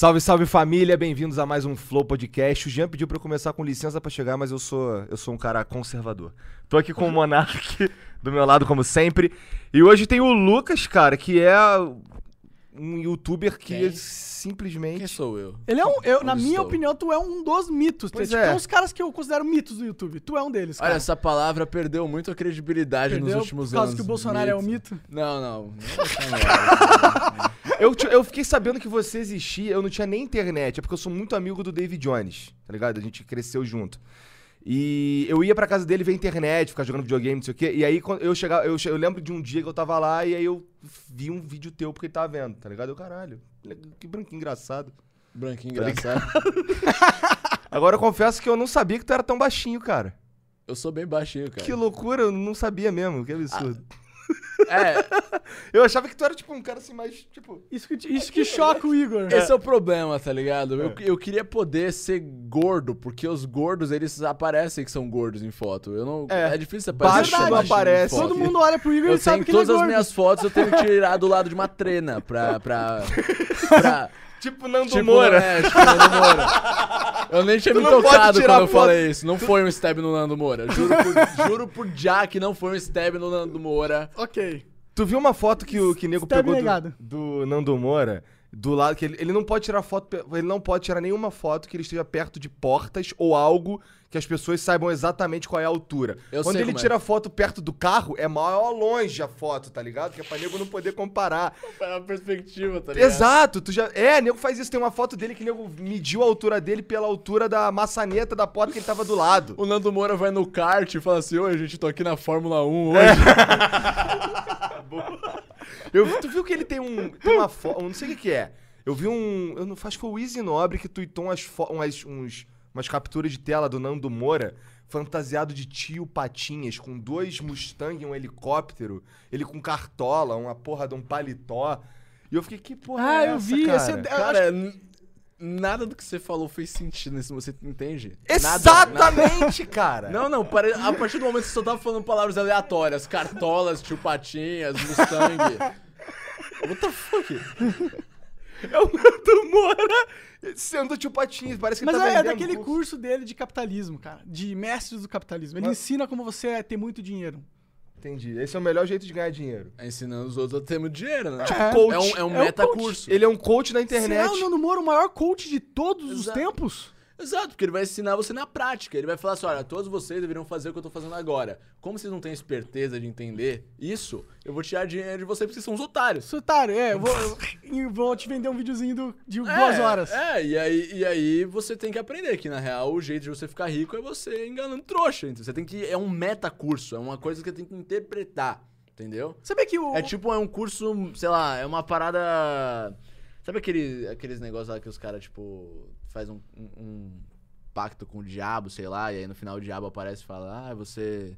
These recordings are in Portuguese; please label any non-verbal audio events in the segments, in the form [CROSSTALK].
Salve, salve família, bem-vindos a mais um Flow Podcast. O Jean pediu pra eu começar com licença pra chegar, mas eu sou, eu sou um cara conservador. Tô aqui com o Monark do meu lado, como sempre. E hoje tem o Lucas, cara, que é um youtuber que Quem? simplesmente. Quem sou eu? Ele é um, eu, na minha estou? opinião, tu é um dos mitos. Pois tipo, é. Tem uns caras que eu considero mitos do YouTube. Tu é um deles, cara. Olha, essa palavra perdeu muito a credibilidade Entendeu? nos últimos Por causa anos. que o Bolsonaro é um mito. Não, não. não é Bolsonaro. [LAUGHS] Eu, eu fiquei sabendo que você existia, eu não tinha nem internet, é porque eu sou muito amigo do David Jones, tá ligado? A gente cresceu junto. E eu ia pra casa dele ver internet, ficar jogando videogame, não sei o quê. E aí eu chegava, eu, eu lembro de um dia que eu tava lá e aí eu vi um vídeo teu porque ele tava vendo, tá ligado? Eu, caralho, que branquinho engraçado. Branquinho Tá engraçado. [LAUGHS] Agora eu confesso que eu não sabia que tu era tão baixinho, cara. Eu sou bem baixinho, cara. Que loucura, eu não sabia mesmo, que absurdo. [LAUGHS] É, Eu achava que tu era tipo um cara assim mais, tipo... Isso que, isso que choca o Igor. esse é o problema, tá ligado? Eu, eu queria poder ser gordo, porque os gordos, eles aparecem que são gordos em foto. Eu não... É. É, difícil aparecer Baixo não aparece. Todo mundo olha pro Igor Eu e sabe que ele é todas as gordo. minhas fotos, eu tenho que tirar do lado de uma trena pra... pra, [LAUGHS] pra Tipo Nando tipo, Moura. É, tipo Nando Moura. Eu nem tinha Tu me tocado quando eu foto. falei isso. Não foi um stab no Nando Moura. Juro por, [LAUGHS] juro por já que não foi um stab no Nando Moura. Ok. Tu viu uma foto que o que nego Stab pegou negado. do, do Nando Moura? Do lado que ele, ele não pode tirar foto, ele não pode tirar nenhuma foto que ele esteja perto de portas ou algo que as pessoas saibam exatamente qual é a altura. Eu Quando ele é. tira foto perto do carro, é maior longe a foto, tá ligado? Que é pra nego não poder comparar. Foi uma perspectiva, tá ligado? Exato, tu já. É, nego faz isso. Tem uma foto dele que nego mediu a altura dele pela altura da maçaneta da porta que ele tava do lado. O Nando Moura vai no kart e fala assim: Oi, gente, tô aqui na Fórmula 1 hoje. [LAUGHS] Eu, tu viu que ele tem um. Tem uma foto. Não sei o que, que é. Eu vi um. Eu não acho que foi o Easy Nobre que tweetou umas, umas, uns, umas capturas de tela do Nando Moura fantasiado de tio Patinhas, com dois Mustang e um helicóptero, ele com cartola, uma porra de um paletó. E eu fiquei, que porra Ah, é eu essa, vi, cara? esse- eu Cara, n- nada do que você falou fez sentido nisso, você entende? Nada, nada. Exatamente, cara! Não, não, pare- a partir do momento que você só tava falando palavras aleatórias, cartolas, tio Patinhas, Mustang. [LAUGHS] What the fuck? É o Nando Moura sendo tio Patinhas, parece que Mas ele tá é, é daquele curso. curso dele de capitalismo, cara. De mestres do capitalismo. Ele Mas- ensina como você ter muito dinheiro. Entendi. Esse é o melhor jeito de ganhar dinheiro. É ensinando os outros a ter muito dinheiro, né? Tipo, coach. É um, é um É um metacurso. Ele é um coach da internet. Será o Nando Moura o maior coach de todos os Exato. tempos? Exato, porque ele vai ensinar você na prática. Ele vai falar assim: olha, todos vocês deveriam fazer o que eu tô fazendo agora. Como vocês não têm esperteza de entender isso, eu vou tirar dinheiro de vocês porque vocês são uns otários. Sou otário, é. Eu vou, eu vou te vender um videozinho do- de É, duas horas. É, e aí, e aí você tem que aprender que, na real, o jeito de você ficar rico é você enganando trouxa. Então você tem que. É um metacurso, é uma coisa que você tem que interpretar. Entendeu? Sabia que o. É tipo, é um curso, sei lá, é uma parada. Sabe aquele, aqueles negócios lá que os caras, tipo, faz um, um- um pacto com o diabo, sei lá, e aí no final o diabo aparece e fala, ah, você.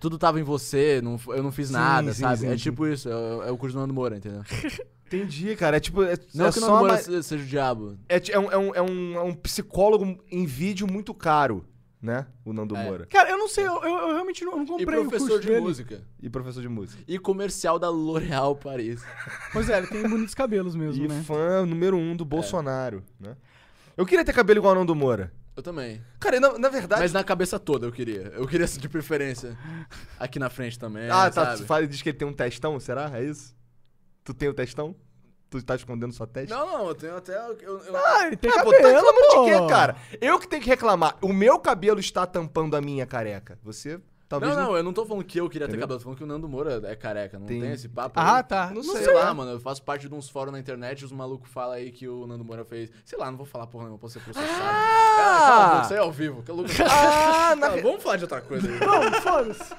Tudo tava em você, não, eu não fiz Sim, nada, sim, sabe? sim, é sim. tipo isso, é, é o curso do Nando Moura, entendeu? [LAUGHS] Entendi, cara. É tipo. É, Não é que o só Nando Moura uma- seja o diabo. é, é um, é, um, é, um, é um psicólogo em vídeo muito caro, né? O Nando É. Moura. Cara, eu não sei, eu, eu- eu realmente não, não comprei o professor curso de dele. música. E professor de música. E comercial da L'Oréal Paris. Pois é, ele tem bonitos cabelos mesmo, E né? fã número um do Bolsonaro, né? Eu queria ter cabelo igual ao Nando Moura. Eu também. Cara, na, na verdade. Mas na cabeça toda eu queria. Eu queria de preferência. Aqui na frente também. ah, tá. sabe? Tu fala, diz que ele tem um testão, será? É isso? Tu tem o testão? Tu tá escondendo sua testa? Não, não, eu tenho até. Eu, eu- Ah, ele tem Ah, pô, cabelo, tá reclamando pô. de quê, cara? Eu que tenho que reclamar. O meu cabelo está tampando a minha careca. Você talvez Não, não, eu não tô falando que eu queria ter Entendeu? cabelo, tô falando que o Nando Moura é careca, não Tem- tem, esse papo. Ah, aí. tá. Não Não sei. Sei, lá, mano, eu faço parte de uns fóruns na internet e os malucos falam aí que o Nando Moura fez. Sei lá, não vou falar porra nenhuma, posso ser processado. Ah! É, cala é ao vivo. que louco. Ah, [LAUGHS] na Ah, vamos falar de outra coisa aí. Não, foda-se.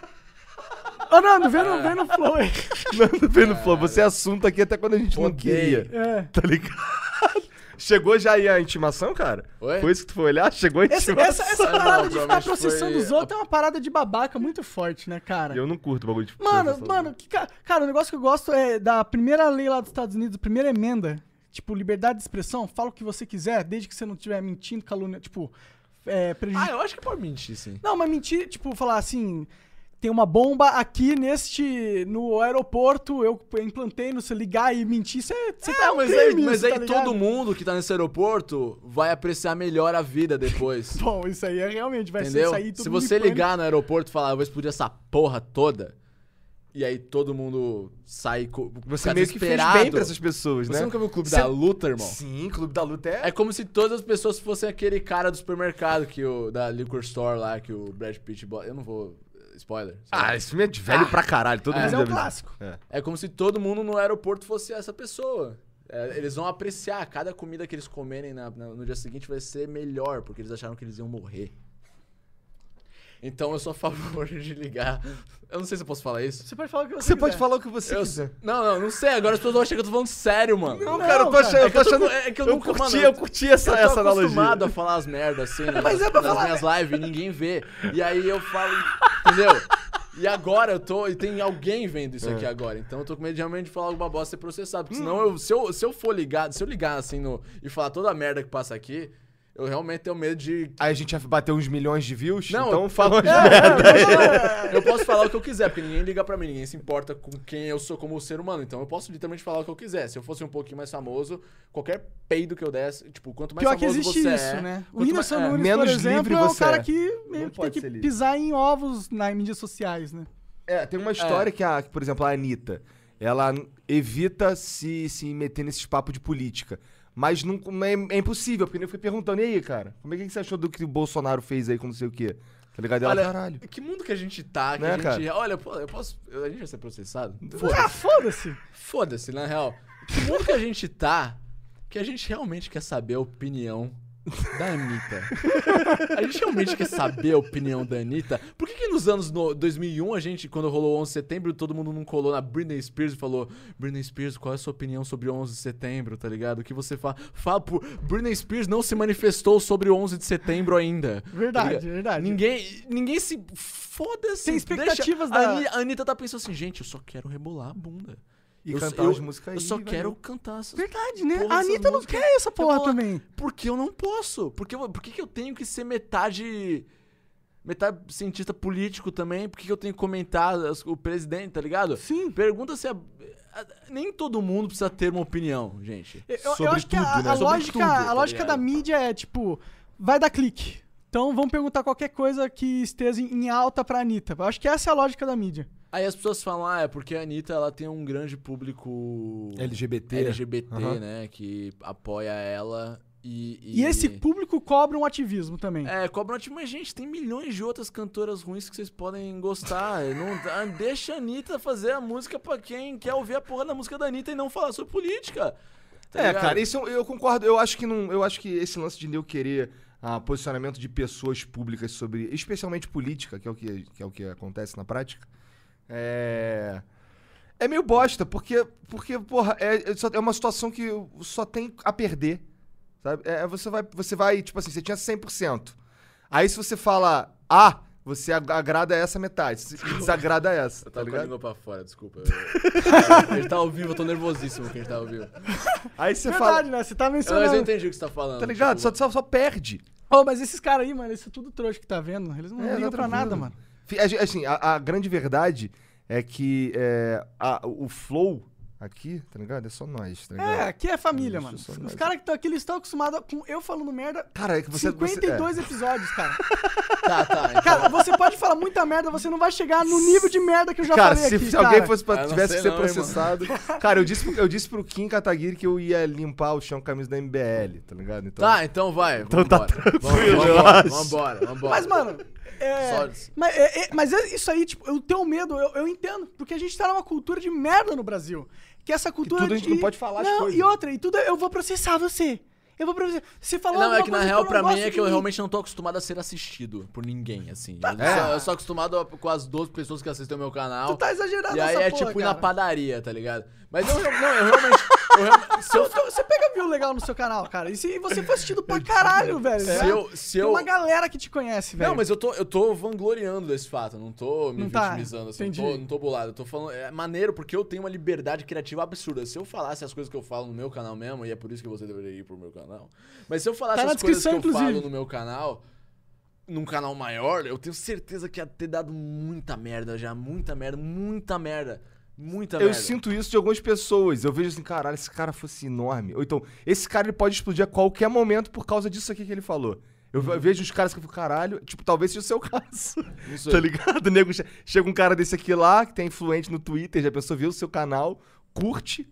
Ô, Nando, vem no, vem no flow aí. [LAUGHS] Nando vem no flow. Você é assunto aqui até quando a gente não Odeio. queria. É. Tá ligado? Chegou já aí a intimação, cara? Oi? Foi isso que tu foi olhar? Chegou a Essa, intimação. essa, essa Ah, não, parada de ficar provavelmente processando foi- os outros é uma parada de babaca muito forte, né, cara? Eu não curto bagulho de Mano, mano, que ca- cara, o negócio que eu gosto é da primeira lei lá dos Estados Unidos, a primeira emenda. Tipo, liberdade de expressão, fala o que você quiser, desde que você não estiver mentindo, calúnia, tipo, é, Ah, eu acho que pode mentir, sim. Não, mas mentir, tipo, falar assim. Tem uma bomba aqui neste. no aeroporto, eu implantei no seu ligar e mentir. Você você tá É, um mas aí, crime, mas isso, aí tá ligado? todo mundo que tá nesse aeroporto vai apreciar melhor a vida depois. [LAUGHS] Bom, isso aí é realmente, vai entendeu? sair tudo Se mundo você ligar no aeroporto e falar, eu vou explodir essa porra toda, e aí todo mundo sai co- Você meio que fez bem pra essas pessoas, Você né? nunca viu o Clube Você- da Luta, irmão? Sim, Clube da Luta é... É como se todas as pessoas fossem aquele cara do supermercado que o da liquor store lá que o Brad Pitt bota. Eu não vou spoiler. lá. Ah, esse filme é de velho pra caralho, todo É, mundo Mas é um clássico. É. É como se todo mundo no aeroporto fosse essa pessoa. É, eles vão apreciar cada comida que eles comerem na- na- no dia seguinte vai ser melhor, porque eles acharam que eles iam morrer. Então eu sou a favor de ligar. Eu não sei se eu posso falar isso. Você pode falar o que você Você pode falar o que você Eu- quiser. não, não, não sei. Agora as pessoas vão achar que eu tô falando sério, mano. Não, Não, cara, eu tô achando... Eu É que tô eu tô- achando... é que eu eu nunca- curti, mano, eu curti essa, eu tô essa analogia. acostumado a falar as merdas assim nas, Mas é pra nas falar- minhas lives e ninguém vê. E aí eu falo, entendeu? E agora eu tô. E tem alguém vendo isso É. aqui agora. Então eu tô com medo de realmente falar alguma bosta e ser processado. Porque senão Hum. eu, se, eu, se eu for ligado, se eu ligar assim no, e falar toda a merda que passa aqui, eu realmente tenho medo de. Aí a gente vai bater uns milhões de views, Não, então eu- fala umas É, merda. Eu posso falar o que eu quiser, porque ninguém liga pra mim, ninguém se importa com quem eu sou como ser humano. Então eu posso literalmente falar o que eu quiser. Se eu fosse um pouquinho mais famoso, qualquer peido que eu desse, tipo, quanto mais Pior que famoso existe você isso, é, né? O Whindersson mais- é. Nunes, menos por exemplo, livre é um você cara é. que meio Não que tem pode que pisar em ovos nas mídias sociais, né? É, tem uma história que, a, que, por exemplo, a Anitta, ela evita se, se meter nesses papos de política. Mas não, é, é impossível, porque eu fiquei perguntando, e aí, cara, como é que você achou do que o Bolsonaro fez aí com não sei o quê? Tá ligado? Ela, Olha, caralho. que mundo que a gente tá, que Né, a gente... cara? Olha, pô, eu posso... A gente vai ser processado? Ah, foda-se! Foda-se, na real. Que mundo que a gente tá, que a gente realmente quer saber a opinião da Anitta. A gente realmente quer saber a opinião da Anitta. Por que, que nos anos no 2001, a gente, quando rolou o 11 de setembro, todo mundo não colou na Britney Spears e falou: Britney Spears, qual é a sua opinião sobre o 11 de setembro, tá ligado? O que você fala? Fala por. Britney Spears não se manifestou sobre o 11 de setembro ainda. tá Verdade, ligado? verdade. Ninguém, ninguém se. Foda-se. Tem expectativas deixa- da- A Anitta tá pensando assim, gente, eu só quero rebolar a bunda. E eu, cantar eu, as músicas aí, Eu só valeu. quero cantar essas Verdade, né? porra, a Anitta não quer essa porra Porra, também. Porque eu não posso. Porque, eu- por que, que eu tenho que ser metade. Metade cientista político também? Por que, que eu tenho que comentar as- o presidente, tá ligado? Sim. Pergunta se a- a- nem todo mundo precisa ter uma opinião, gente. Eu, eu acho que a, tudo, né? a lógica, tudo, a tá lógica da mídia é tipo, vai dar clique. Então vamos perguntar qualquer coisa que esteja em alta pra Anitta. Eu acho que essa é a lógica da mídia. Aí as pessoas falam, ah, é porque a Anitta ela tem um grande público LGBT. LGBT, Aham. né? Que apoia ela e. E, esse público cobra um ativismo também. É, cobra um mas gente, tem milhões de outras cantoras ruins que vocês podem gostar. [LAUGHS] Não, deixa a Anitta fazer a música pra quem quer ouvir a porra da música da Anitta e não falar sobre política. Tá É, ligado? cara, isso eu, eu concordo. Eu acho que não. Eu acho que esse lance de eu querer ah, posicionamento de pessoas públicas sobre, especialmente política, que é o que, que é o que acontece na prática, é é meio bosta, porque porque porra, é, é é uma situação que só tem a perder, sabe? É, você vai você vai, tipo assim, você tinha 100%. Aí se você fala A, você ag- agrada essa metade, se desagrada essa, Eu tá tava com a ligado? língua pra fora, desculpa. Eu- [LAUGHS] a gente tá ao vivo, eu tô nervosíssimo que a gente tá ao vivo. Aí você Verdade, fala, né? Você tá Mas eu mencionando. entendi o que você tá falando. tá ligado? tipo, Só, só, só perde. Ô, mas esses caras aí, mano, isso é tudo trouxa que tá vendo. Eles não É, ligam tá pra nada, mano. Assim, a, a grande verdade é que é, a- o flow aqui, tá ligado? É só nós, tá ligado? É, aqui é família, Isso, mano. Os caras que estão aqui, eles estão acostumados com eu falando merda. Cara, é que você. você- 52 episódios, cara. [LAUGHS] Tá, tá. Então, Cara, você pode falar muita merda, você não vai chegar no nível de merda que eu já é. Cara, falei se, aqui, se alguém cara. fosse pra, Eu não tivesse sei que ser não, irmão. processado. [LAUGHS] cara, eu disse, pro- eu disse pro Kim Kataguiri que eu ia limpar o chão com a camisa da MBL, tá ligado? Então, Tá, então vai. Então tá vambora. tranquilo, Vamos- eu Vambora, vambora, vambora. Mas, mano, é, mas, é- é- mas é isso aí, tipo, eu tenho medo, eu, eu entendo, porque a gente tá numa cultura de merda no Brasil. Que essa cultura tudo a gente de... não pode falar as Não, coisas. e outra, e tudo eu vou processar você. Eu vou processar. Você falou Não, é que na real, eu pra mim, é de que eu realmente não tô acostumado a ser assistido por ninguém, assim. Eu, É. sou, eu sou acostumado a- com as 12 pessoas que assistem o meu canal. Tu tá exagerando E aí é porra, tipo ir na cara. padaria, tá ligado? Mas eu, não, eu realmente. Eu Você, pega view legal no seu canal, cara. E, se, você foi assistido pra caralho, velho. se né? eu, se Tem eu, uma galera que te conhece, velho. Não, mas eu tô, eu tô vangloriando desse fato, não tô me Não tá, vitimizando, assim, não entendi. tô, não tô bolado. Eu tô falando, é maneiro porque eu tenho uma liberdade criativa absurda. Se eu falasse as coisas que eu falo no meu canal mesmo, e é por isso que você deveria ir pro meu canal. Mas se eu falasse Tá as coisas que eu descrição, falo inclusive. no meu canal, num canal maior, eu tenho certeza que ia ter dado muita merda já. Muita merda, muita merda. Muita Eu merda. sinto isso de algumas pessoas. Eu vejo assim, caralho, esse cara fosse enorme. Ou então, esse cara ele pode explodir a qualquer momento por causa disso aqui que ele falou. Eu Uhum. vejo os caras que eu fico, caralho, tipo, talvez seja o seu [LAUGHS] caso. Sei. tá ligado? Nego, che- chega um cara desse aqui lá, que tem influente no Twitter, já pensou, viu o seu canal, curte,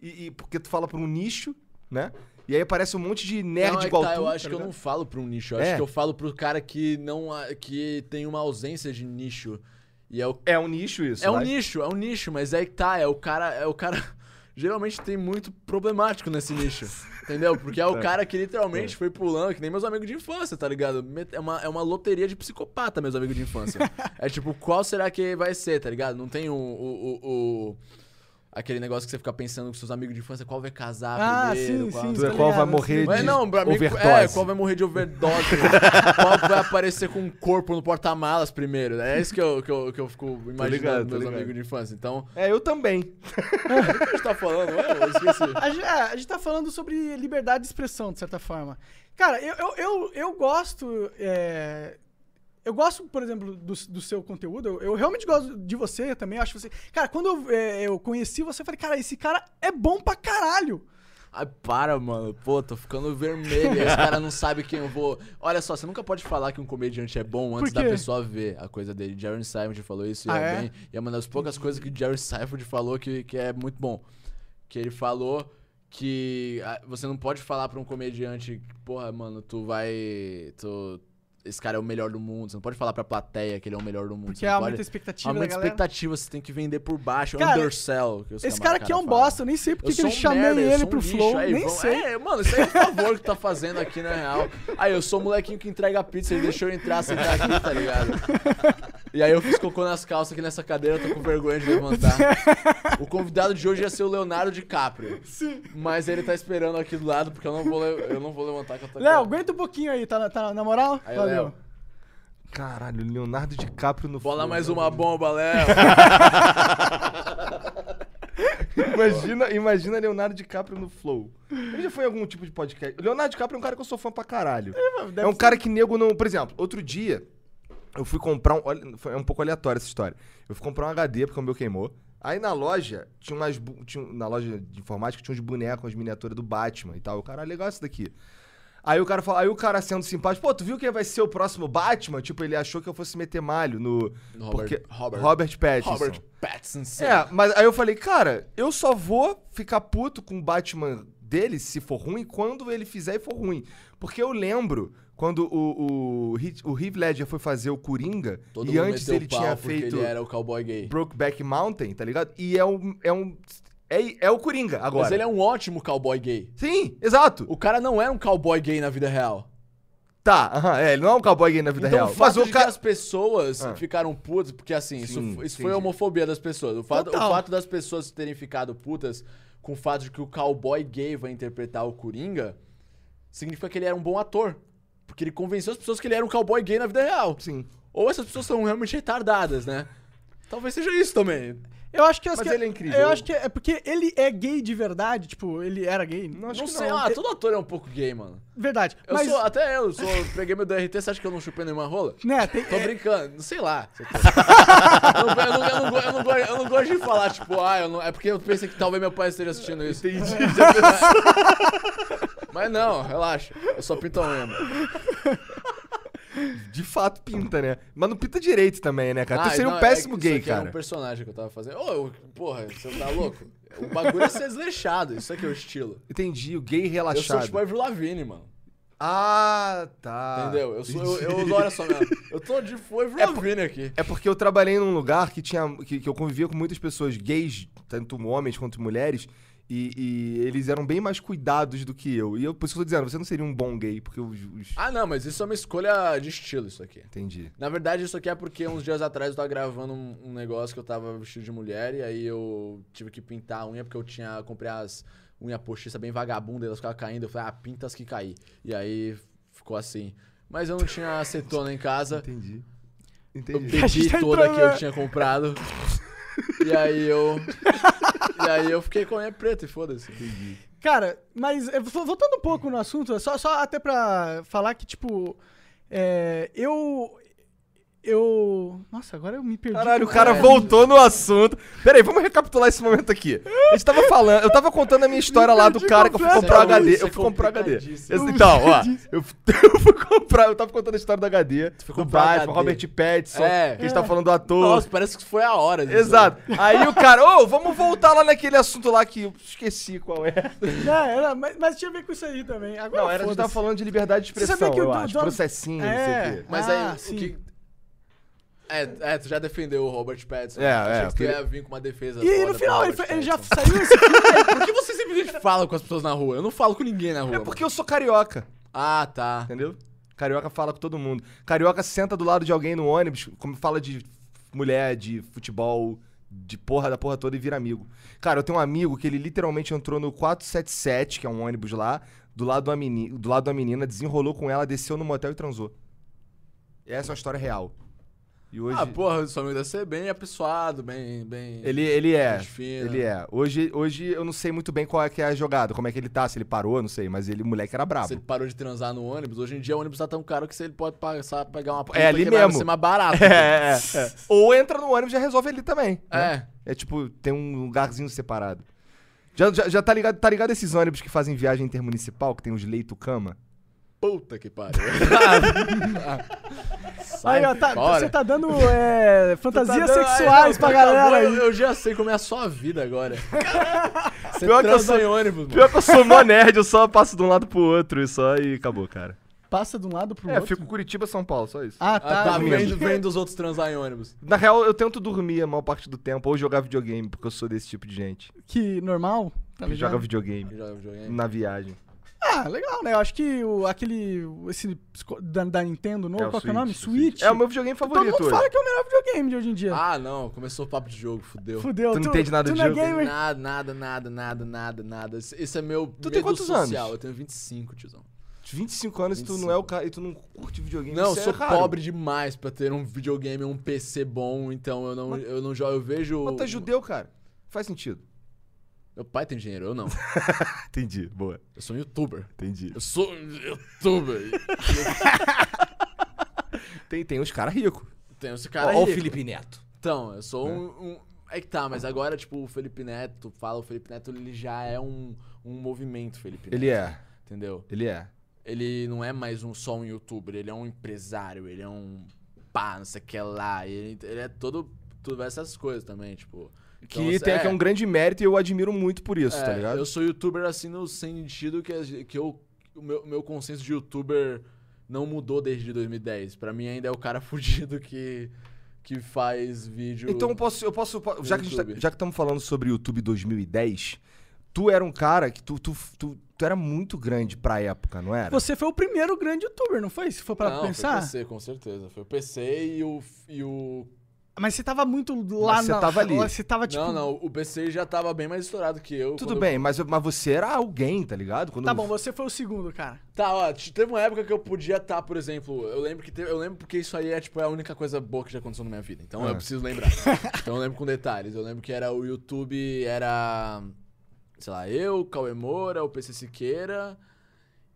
e, e porque tu fala pra um nicho, né? E aí aparece um monte de nerd não, é igual tá, tu. eu tá acho que eu não falo pra um nicho. Eu É. acho que eu falo pro cara que não. que tem uma ausência de nicho. E é o. É um nicho isso. É um nicho, é um nicho, mas é que tá, é o cara. É o cara. [LAUGHS] Geralmente tem muito problemático nesse nicho. [LAUGHS] Entendeu? Porque é o É. cara que literalmente foi pulando, que nem meus amigos de infância, tá ligado? É uma, é uma loteria de psicopata, meus amigos de infância. [LAUGHS] é tipo, qual será que vai ser, tá ligado? Não tem o. o, o- o- aquele negócio que você fica pensando com seus amigos de infância, qual vai casar Ah, primeiro, sim, qual... sim. Tu é qual vai morrer sim. Mas de não, pra mim, overdose. é, qual vai morrer de overdose? [LAUGHS] qual vai aparecer com um corpo no porta-malas primeiro? É isso que eu, que eu, que eu fico imaginando ligado, meus ligado. amigos de infância. Então, É, eu também. [LAUGHS] o que a gente tá falando? Eu esqueci. [LAUGHS] A gente, é, a gente tá falando sobre liberdade de expressão, de certa forma. Cara, eu, eu, eu, eu gosto. é, eu gosto, por exemplo, do, do seu conteúdo. Eu, eu realmente gosto de você também. Acho você. Cara, quando eu, é, eu conheci você, eu falei, cara, esse cara é bom pra caralho. Ai, para, mano. Pô, tô ficando vermelho. Esse cara não sabe quem eu vou. Olha só, você nunca pode falar que um comediante é bom antes da pessoa ver a coisa dele. Jerry Seinfeld falou isso e Ah, é, é? bem. E é uma das poucas coisas que Jerry Seinfeld falou que, que é muito bom. Que ele falou que ah, você não pode falar pra um comediante, porra, mano, tu vai. Tu, esse cara é o melhor do mundo. Você não pode falar pra plateia que ele é o melhor do mundo. Porque você a pode... expectativa Aumenta da a galera. expectativa, você tem que vender por baixo. Cara, undersell. que Esse cara aqui é um fala. bosta, eu nem sei porque Eu que eu um chamei merda, eu ele um pro lixo, Flow, aí, nem vamos- sei. É, mano, isso aí é um favor que tá fazendo aqui, na real. Aí, eu sou o molequinho que entrega pizza, ele deixou eu entrar, sentar aqui, tá ligado? [LAUGHS] E aí eu fiz cocô nas calças aqui nessa cadeira, tô com vergonha de levantar. [LAUGHS] O convidado de hoje ia ser o Leonardo DiCaprio. Sim. Mas ele tá esperando aqui do lado, porque eu não vou, le- eu não vou levantar que eu tô Léo, aguenta um pouquinho aí, tá, na- tá na moral? Aí, Valeu. Léo. Caralho, Leonardo DiCaprio no Bola mais uma bomba, Léo. [LAUGHS] Imagina, imagina Leonardo DiCaprio no Flow. Ele já foi em algum tipo de podcast. Leonardo DiCaprio é um cara que eu sou fã pra caralho. É um cara que nego não. Por exemplo, outro dia, eu fui comprar um. olha, foi- É um pouco aleatório essa história. Eu fui comprar um HD porque o meu queimou. Aí na loja, tinha umas. Tinha, na loja de informática tinha uns bonecos, as miniaturas do Batman e tal. O cara, legal isso daqui. Aí o cara fala, aí o cara sendo simpático, pô, tu viu quem vai ser o próximo Batman? Tipo, ele achou que eu fosse meter malho no. No porque, Robert- Robert Pattinson. Robert Pattinson. É, mas aí eu falei, cara, eu só vou ficar puto com o Batman dele, se for ruim, quando ele fizer e for ruim. Porque eu lembro quando o, o, Heath- o Heath Ledger foi fazer o Coringa, Todo e mundo antes meteu ele o pau tinha porque feito ele era o cowboy gay. Brokeback Mountain, tá ligado? E é um... É um é, é o Coringa agora. Mas ele é um ótimo cowboy gay. Sim, exato. O cara não era um cowboy gay na vida real. Tá, aham, é, ele não é um cowboy gay na vida então real. o fato Mas o de cara... que as pessoas Ah. ficaram putas, porque assim, isso, Sim, isso foi entendi. homofobia das pessoas. O fato, o Total. fato das pessoas terem ficado putas com o fato de que o cowboy gay vai interpretar o Coringa, significa que ele era um bom ator. Porque ele convenceu as pessoas que ele era um cowboy gay na vida real. Sim. Ou essas pessoas são realmente retardadas, né? Talvez seja isso também. Eu acho que... Mas que- ele é incrível. Eu acho que é porque ele é gay de verdade, tipo, ele era gay. Não, acho não que sei, não. ah, todo ator é um pouco gay, mano. Verdade. Eu mas, sou, até eu, sou, peguei meu DRT, você acha que eu não chupei nenhuma rola? né, tem, Tô é, brincando, sei lá. [LAUGHS] eu, não, não, go- eu não gosto de falar, tipo, ah, eu não, é porque eu pensei que talvez meu pai esteja assistindo isso. Entendi. [LAUGHS] Mas não, relaxa. Eu só pinto a unha. mano. De fato pinta, né? Mas não pinta direito também, né, cara? Ah, tu seria não, um é péssimo que gay, aqui Era cara. um personagem que eu tava fazendo. Ô, eu- porra, você tá louco? O bagulho é ser desleixado, isso aqui é o estilo. Entendi, o gay Eu sou relaxado. tipo Avril Lavigne, mano. Ah, tá. Entendeu? Eu sou, eu, eu, olha só. Eu tô de Avril É por- aqui. É porque eu trabalhei num lugar que tinha. Que, que eu convivia com muitas pessoas gays, tanto homens quanto mulheres, e, e eles eram bem mais cuidados do que eu. E eu, por isso que eu tô dizendo, você não seria um bom gay, porque os. os- Ah, não, mas isso é uma escolha de estilo, isso aqui. Entendi. Na verdade, isso aqui é porque uns dias atrás eu tava gravando um, um negócio que eu tava vestido de mulher e aí eu tive que pintar a unha porque eu tinha. Comprei as unhas postiças bem vagabunda e elas ficavam caindo. Eu falei, ah, pinta as que cair. E aí ficou assim. Mas eu não tinha acetona em casa. Entendi. Eu Entendi. A gente bebi tá toda entrando, que eu tinha comprado. e aí eu. [LAUGHS] E aí eu fiquei com a unha preta e foda-se. Cara, mas é, vo- voltando um pouco no assunto, só, só até pra falar que, tipo, É, eu. Eu. Nossa, agora eu me perdi. Caralho, o cara É, voltou no assunto. Pera aí, vamos recapitular esse momento aqui. A gente tava falando, eu tava contando a minha história lá do cara que eu fui comprar é HD. muito- Eu fui comprar o HD. Então, ó, eu, [LAUGHS] eu fui comprar, eu tava contando a história do HD, do Batman. Robert Pattinson, É. que a gente tava falando do ator. Nossa, parece que foi a hora. Exato. Aí o cara, ô, vamos voltar lá naquele assunto lá que eu esqueci qual é. [LAUGHS] Não, era, mas, mas tinha a ver com isso aí também. Agora, Não, era a gente tava falando de liberdade de Você expressão, sabia que o eu acho. Processinho, não sei É. o quê. Mas Ah, aí, sim. o que... É, é, tu já defendeu o Robert Pattinson. É, é, que queria- ia vir com uma defesa E aí, no final, ele, ele já saiu esse filme. [LAUGHS] Por que você simplesmente fala com as pessoas na rua? Eu não falo com ninguém na rua. É porque eu sou carioca, Ah, tá. entendeu? Carioca fala com todo mundo. Carioca senta do lado de alguém no ônibus, como fala de mulher, de futebol, de porra da porra toda e vira amigo. Cara, eu tenho um amigo que ele literalmente entrou no 477, que é um ônibus lá, do lado da menina, do lado da menina desenrolou com ela, desceu no motel e transou. Essa é uma história real. E hoje Ah, porra, o seu amigo deve ser bem apessoado, bem... bem... ele, ele é. Fina. Ele é. Hoje, hoje eu não sei muito bem qual é que é a jogada, como é que ele tá, se ele parou, não sei, mas ele, o moleque era brabo. Se ele parou de transar no ônibus, hoje em dia o ônibus tá tão caro que se ele pode passar, pegar uma É ali que vai mesmo. ser mais barato. [LAUGHS] É, é, é. Ou entra no ônibus e já resolve ali também. né? É. É tipo, tem um lugarzinho separado. Já, já, já tá, ligado, tá ligado esses ônibus que fazem viagem intermunicipal, que tem os leito-cama? Puta que pariu. [LAUGHS] [LAUGHS] Aí, ó, tá- você tá dando [LAUGHS] é, fantasias Tá dando- sexuais Ai, pra galera aí. Eu, eu já sei como é a sua vida agora. [LAUGHS] Você Pior que eu transa sou- em ônibus, mano. Pior que eu sou mó nerd, eu só passo de um lado pro outro e só e acabou, cara. Passa de um lado pro É, outro. fico Curitiba, São Paulo, só isso. Ah, Ah, tá. tá, vem, vem dos outros transar em ônibus. Na real, eu tento dormir a maior parte do tempo, ou jogar videogame, porque eu sou desse tipo de gente. Que normal, tá que joga videogame Joga videogame. na viagem. Ah, legal, né? Eu acho que o, aquele. Esse da, da Nintendo novo, É qual que é o nome? Switch. É o meu videogame Todo favorito mundo hoje. fala que é o melhor videogame de hoje em dia. Ah, não, começou o papo de jogo, fudeu. Fudeu. tu não entende nada tu de é jogo? gamer. Nada, nada, nada, nada, nada, nada. Esse é meu Tu tem quantos social. anos? Eu tenho 25, tiozão. 25 anos e tu não é o cara e tu não curte videogame. Não, eu é sou raro. pobre demais pra ter um videogame um PC bom, então eu não, eu não jogo, eu vejo... Mas tu é judeu, cara. Faz sentido. Meu pai tem dinheiro, eu não. [LAUGHS] Entendi, boa. Eu sou um youtuber. Entendi. Eu sou um youtuber. [LAUGHS] Tem, tem uns caras ricos. Tem esse Ó, cara ó o. Felipe Neto. Então, eu sou um, um- É que tá, mas agora, tipo, o Felipe Neto, fala, o Felipe Neto, ele já é um, um movimento, Felipe Neto. Ele é. Entendeu? Ele é. Ele não é mais um só um youtuber, ele é um empresário, ele é um pá, não sei o que lá. Ele, ele é todo. Tudo essas coisas também, tipo. Que Então, tem é, que é um grande mérito e eu admiro muito por isso, é, tá ligado? Eu sou youtuber assim no sentido que, que eu, o meu, o meu consenso de youtuber não mudou desde 2010. Pra mim ainda é o cara [LAUGHS] fudido que, que faz vídeo. Então eu posso, eu posso, po- já que tá- YouTube. já que estamos falando sobre YouTube 2010, tu era um cara que tu, tu, tu, tu era muito grande pra época, não era? Você foi o primeiro grande youtuber, não foi? Se for pra não, pensar. Foi o PC, com certeza. Foi o PC e o. E o... Mas você tava muito lá Mas você na. tava ali. Você tava tipo. Não, não, o PC já tava bem mais estourado que eu. Tudo quando eu- bem, mas, mas você era alguém, tá ligado? Quando Tá eu- bom, você foi o segundo, cara. Tá, ó, teve uma época que eu podia estar, por exemplo, eu lembro que teve, eu lembro porque isso aí é tipo é a única coisa boa que já aconteceu na minha vida. Então Ah. eu preciso lembrar. [LAUGHS] então eu lembro com detalhes. Eu lembro que era o YouTube era sei lá, eu, Cauê Moura, o PC Siqueira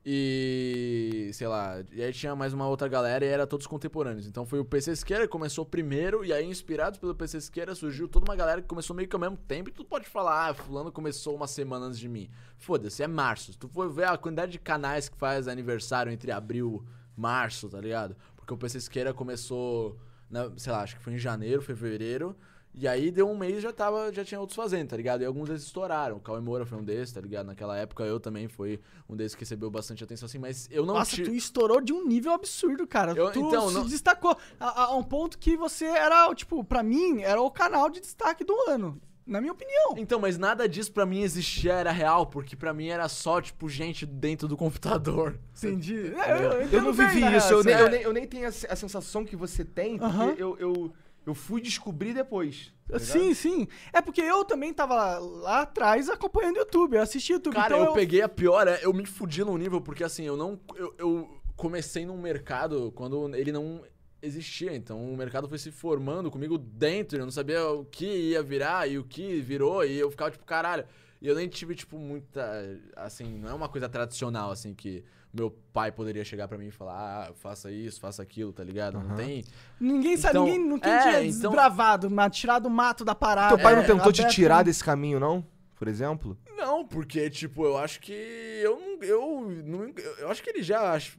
e sei lá, e aí tinha mais uma outra galera e era todos contemporâneos. Então foi o PC Siqueira que começou primeiro e aí inspirados pelo PC Siqueira surgiu toda uma galera que começou meio que ao mesmo tempo e tu pode falar, ah, fulano começou uma semana antes de mim. Foda-se, é março. Tu for ver a quantidade de canais que faz aniversário entre abril e março, tá ligado? Porque o PC Siqueira começou, na, sei lá, acho que foi em janeiro, fevereiro. E aí deu um mês e já tava, já tinha outros fazendo, tá ligado? E alguns deles estouraram. O Cauê Moura foi um desses, tá ligado? Naquela época eu também fui um desses que recebeu bastante atenção assim, mas eu não Nossa, ti- tu estourou de um nível absurdo, cara. Eu- tu então, se não- destacou a, a um ponto que você era, tipo, pra mim, era o canal de destaque do ano. Na minha opinião. Então, mas nada disso pra mim existia era real, porque pra mim era só, tipo, gente dentro do computador. [LAUGHS] Entendi. É, eu, Eu entendo não vivi isso, eu nem, eu, nem, eu nem tenho a, se- a sensação que você tem, porque Aham. eu, eu, eu fui descobrir depois. tá? Sim, sim. É porque eu também tava lá atrás acompanhando o YouTube. Eu assistia YouTube. Cara, então eu, peguei a pior, é, eu me fudi num nível, porque assim, eu não. Eu, eu comecei num mercado quando ele não existia. Então o mercado foi se formando comigo dentro. Eu não sabia o que ia virar e o que virou. E eu ficava tipo, caralho. E eu nem tive, tipo, muita. Assim, não é uma coisa tradicional, assim, que meu pai poderia chegar pra mim e falar, ah, faça isso, faça aquilo, tá ligado? Não Aham. tem. Ninguém sabe, Então, ninguém não tem é, dia então- desbravado, mas tirado o mato da parada. Teu pai não é, tentou te tirar né? desse caminho, não? Por exemplo? Não, porque, tipo, eu acho que. Eu não. Eu, não, eu, eu acho que ele já ach-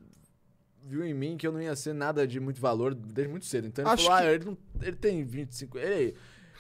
viu em mim que eu não ia ser nada de muito valor desde muito cedo. Então ele Acho falou, que- ah, ele, não, ele tem 25. Ele,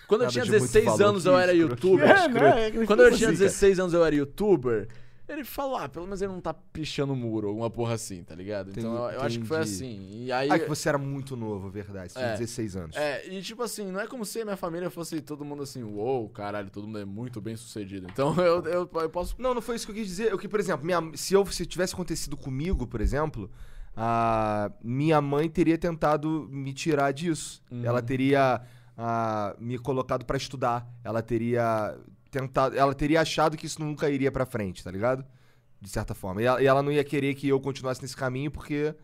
quando eu Nada tinha de muito 16 valor, [LAUGHS] anos eu era youtuber. É, né? É, Quando eu tinha cara. 16 anos eu era youtuber. Ele falou, ah, pelo menos ele não tá pichando muro, alguma porra assim, tá ligado? Então eu, eu acho que foi Entendi. assim. E aí. Ah, que você era muito novo, verdade. Você tinha É. 16 anos. É, e tipo assim, não é como se a minha família fosse todo mundo assim, uou, caralho, todo mundo é muito bem sucedido. Então [LAUGHS] eu, eu, eu posso. Não, não foi isso que eu quis dizer. Eu que, por exemplo, minha, se eu se tivesse acontecido comigo, por exemplo, a minha mãe teria tentado me tirar disso. Uhum. Ela teria ah, me colocado pra estudar. Ela teria tentado, ela teria achado que isso nunca iria pra frente, tá ligado? De certa forma. E ela, e ela não ia querer que eu continuasse nesse caminho porque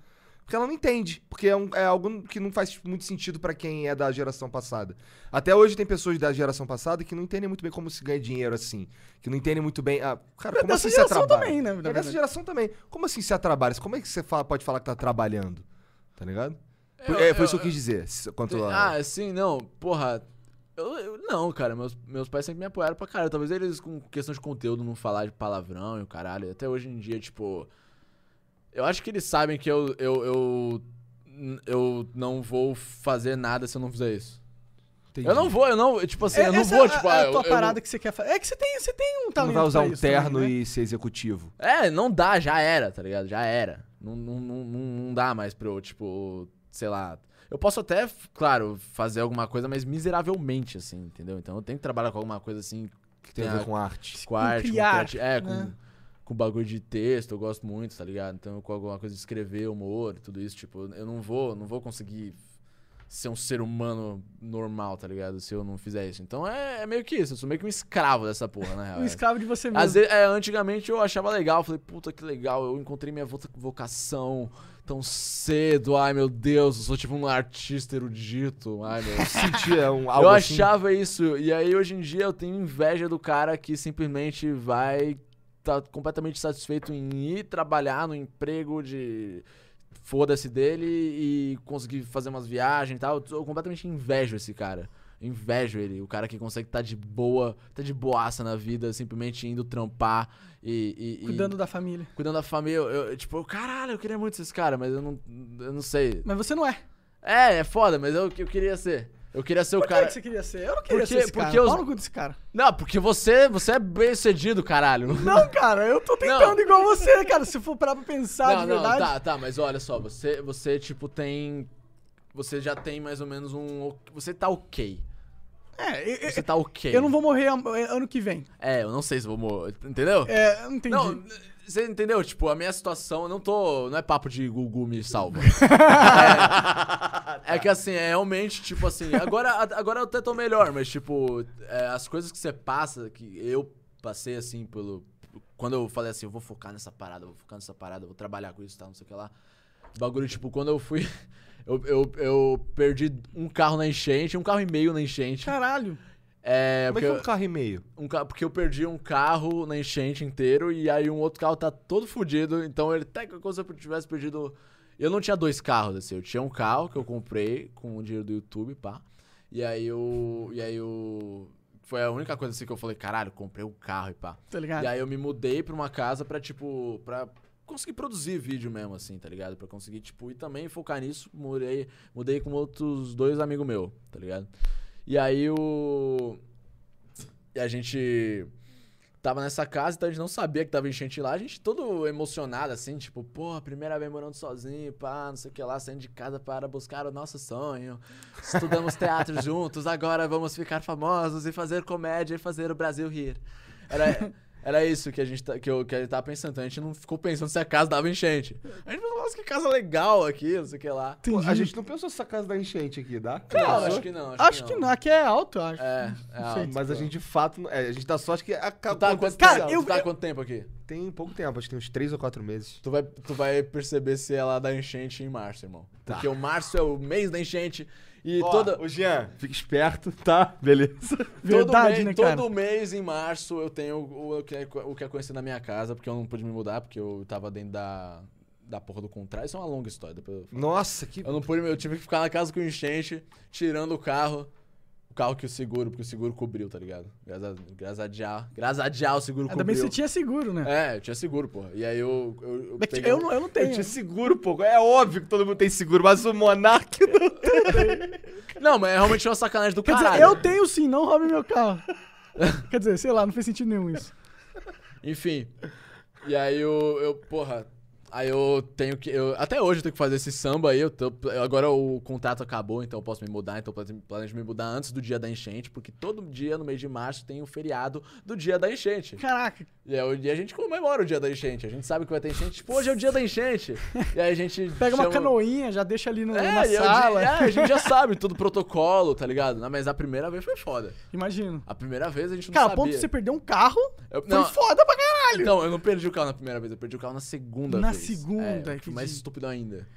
porque ela não entende, porque é, um- é algo que não faz muito sentido pra quem é da geração passada. Até hoje tem pessoas da geração passada que não entendem muito bem como se ganha dinheiro assim, que não entendem muito bem, ah, cara, como Dessa assim você geração trabalha? também, né, É dessa geração também. Como assim você trabalha? Como é que você fala- pode falar que tá trabalhando? Tá ligado? Foi- Eu- é, foi eu- isso que eu quis dizer. Quanto a... Ah, sim, não, porra. Eu, eu- não, cara, meus, meus pais sempre me apoiaram pra caralho. Talvez eles, com questão de conteúdo, não falar de palavrão e o caralho. Até hoje em dia, tipo. Eu acho que eles sabem que eu, eu, eu, eu não vou fazer nada se eu não fizer isso. Entendi. Eu não vou, eu não. Tipo assim, eu não vou, é tipo, a, ah, a eu- tua eu parada não- que você quer fazer. É que você tem, você tem um Não talento vai usar pra um também, terno né? e ser executivo. É, não dá, já era, tá ligado? Já era. Não, não, não, não não dá mais pra eu, tipo, sei lá. Eu posso até, claro, fazer alguma coisa, mas miseravelmente, assim, entendeu? Então eu tenho que trabalhar com alguma coisa assim, Que tem a ver com arte. com arte, com criati- É, com, né? com bagulho de texto, eu gosto muito, tá ligado? Então, com alguma coisa de escrever, humor e tudo isso, tipo, eu não vou, não vou conseguir ser um ser humano normal, tá ligado? Se eu não fizer isso. Então é, é meio que isso, eu sou meio que um escravo dessa porra, na [LAUGHS] real. Um é. escravo de você mesmo. Às vezes, é, antigamente eu achava legal, falei, puta que legal, eu encontrei minha vo- vocação tão cedo, ai meu Deus, eu sou tipo um artista erudito, ai meu [LAUGHS] Sentia um, algo eu assim. achava isso. E aí, hoje em dia, eu tenho inveja do cara que simplesmente vai tá completamente satisfeito em ir trabalhar no emprego de foda-se dele e conseguir fazer umas viagens e tal. Eu completamente invejo esse cara. Invejo ele, o cara que consegue estar de boa, tá de boaça na vida, simplesmente indo trampar e. e- e- Cuidando da família. cuidando da família. Eu, eu, tipo, caralho, eu queria muito esse cara, mas eu não, eu não sei. Mas você não é. É, é foda, mas eu, eu queria ser. Eu queria ser o Por que, cara. que você queria ser? Eu não queria Porque- ser esse cara. porque os- Pau no cu desse cara. Não, porque você, você é bem sucedido, caralho. Não, cara, eu tô [LAUGHS] tentando igual você, cara. Se for parar pra pensar não, de não, verdade. tá, tá, mas olha só, você, você, tipo, tem. Você já tem mais ou menos um. Você tá ok. É, eu, Você tá ok. eu não vou morrer am- ano que vem. É, eu não sei se vou morrer. Entendeu? É, eu não entendi. Não, você entendeu? Tipo, a minha situação, eu não tô. Não é papo de Gugu me salva. [LAUGHS] é, é que assim, é realmente, tipo assim, agora, agora eu até tô melhor, mas tipo, é, as coisas que você passa, que eu passei assim pelo. Quando eu falei assim, eu vou focar nessa parada, vou focar nessa parada, vou trabalhar com isso e tal, não sei o que lá. O bagulho, tipo, quando eu fui. Eu, eu, eu perdi um carro na enchente, um carro e meio na enchente. Caralho. É, Como é que é um carro e meio? um ca- porque eu perdi um carro na enchente inteiro e aí um outro carro tá todo fudido. Então ele até que como se eu tivesse perdido. Eu não tinha dois carros, assim. Eu tinha um carro que eu comprei com o dinheiro do YouTube, pá. E aí eu. E aí eu. Foi a única coisa assim que eu falei, caralho, comprei um carro e pá. Tá ligado? E aí eu me mudei pra uma casa pra, tipo, pra conseguir produzir vídeo mesmo, assim, tá ligado? Pra conseguir, tipo, e também focar nisso, mudei, mudei com outros dois amigos meus, tá ligado? E aí o. E a gente tava nessa casa, então a gente não sabia que tava enchente lá, a gente todo emocionado, assim, tipo, pô, primeira vez morando sozinho, pá, não sei o que lá, saindo de casa para buscar o nosso sonho. Estudamos teatro [LAUGHS] juntos, agora vamos ficar famosos e fazer comédia e fazer o Brasil rir. Era, era isso que a gente tá, que eu, que a gente tava pensando. Então a gente não ficou pensando se a casa dava enchente. A gente pensou, nossa, que casa legal aqui, não sei o que lá. Pô, a gente não pensou essa casa da enchente aqui, dá? Não, acho que não. Acho, Acho que não. Aqui é alto, eu acho. É, é Não alto. Mas a gente de fato. não- É, a gente dá sorte que a Tu tá quanto, Cara, tempo? eu- tu tá há eu- quanto tempo aqui? tem pouco tempo, acho que tem uns 3 ou 4 meses. Tu vai, tu vai perceber se ela dá enchente em março, irmão. Porque o março é o mês da enchente E Ó, toda, Ô, Jean, fica esperto, tá? Beleza. [LAUGHS] Verdade, todo, né, mês, cara? todo mês, em março, eu tenho o, o que é, o que é conhecido na minha casa, porque eu não pude me mudar, porque eu tava dentro da, da porra do contrato. Isso é uma longa história. Depois eu, falo. Nossa, que. eu não pude, eu tive que ficar na casa com enchente, tirando o carro. Carro que o seguro, porque o seguro cobriu, tá ligado? Graças a, graças a Jah, graças a Jah, o seguro Ainda bem cobriu. que você tinha seguro, né? É, eu tinha seguro, porra. E aí eu. Eu, eu, peguei- eu, não, eu não Eu tenho. tinha seguro, pô. É óbvio que todo mundo tem seguro, mas o Monark não. [LAUGHS] Não, mas é realmente uma sacanagem do Quer caralho. dizer, eu tenho sim, não roube meu carro. Quer dizer, sei lá, não fez sentido nenhum isso. Enfim. E aí eu, eu porra. Aí eu tenho que. Eu, até hoje eu tenho que fazer esse samba aí. Eu tô- eu- agora o contrato acabou, então eu posso me mudar. Então eu plane- planejo me mudar antes do dia da enchente, porque todo dia no mês de março tem o feriado do dia da enchente. Caraca, E o dia a gente comemora o dia da enchente. A gente sabe que vai ter enchente. Tipo, hoje é o dia da enchente. E aí a gente. [LAUGHS] pega uma chama- canoinha, já deixa ali no, É, na é sala. é, a gente já [LAUGHS] sabe todo o protocolo, tá ligado? Não, Mas a primeira vez foi foda. Imagino. A primeira vez a gente não Cara, sabia. ponto de você perder um carro Eu- foi não, foda pra caralho. Então, eu não perdi o carro na primeira vez, eu perdi o carro na segunda Na vez. Segunda, é, que mais estúpido ainda.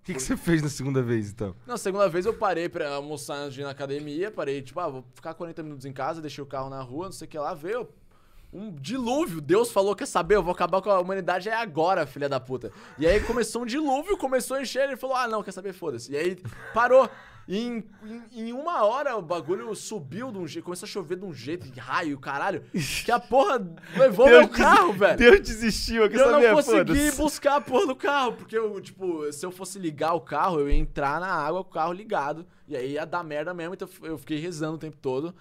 O que, que você fez na segunda vez, então? Na segunda vez eu parei pra almoçar antes de ir na academia, parei, tipo, ah, vou ficar 40 minutos em casa, deixei o carro na rua, não sei o que lá, veio um dilúvio. Deus falou, quer saber, eu vou acabar com a humanidade é agora, filha da puta. E aí começou um dilúvio, começou a encher, ele falou, ah, não, quer saber, foda-se. E aí parou. E em, em, em uma hora o bagulho subiu de um jeito, começou a chover de um jeito, de raio, caralho, que a porra levou meu carro, velho. Deus desistiu, quer Eu não saber? consegui buscar a porra do carro, porque eu, tipo, se eu fosse ligar o carro, eu ia entrar na água com o carro ligado. E aí ia dar merda mesmo, então eu fiquei rezando o tempo todo,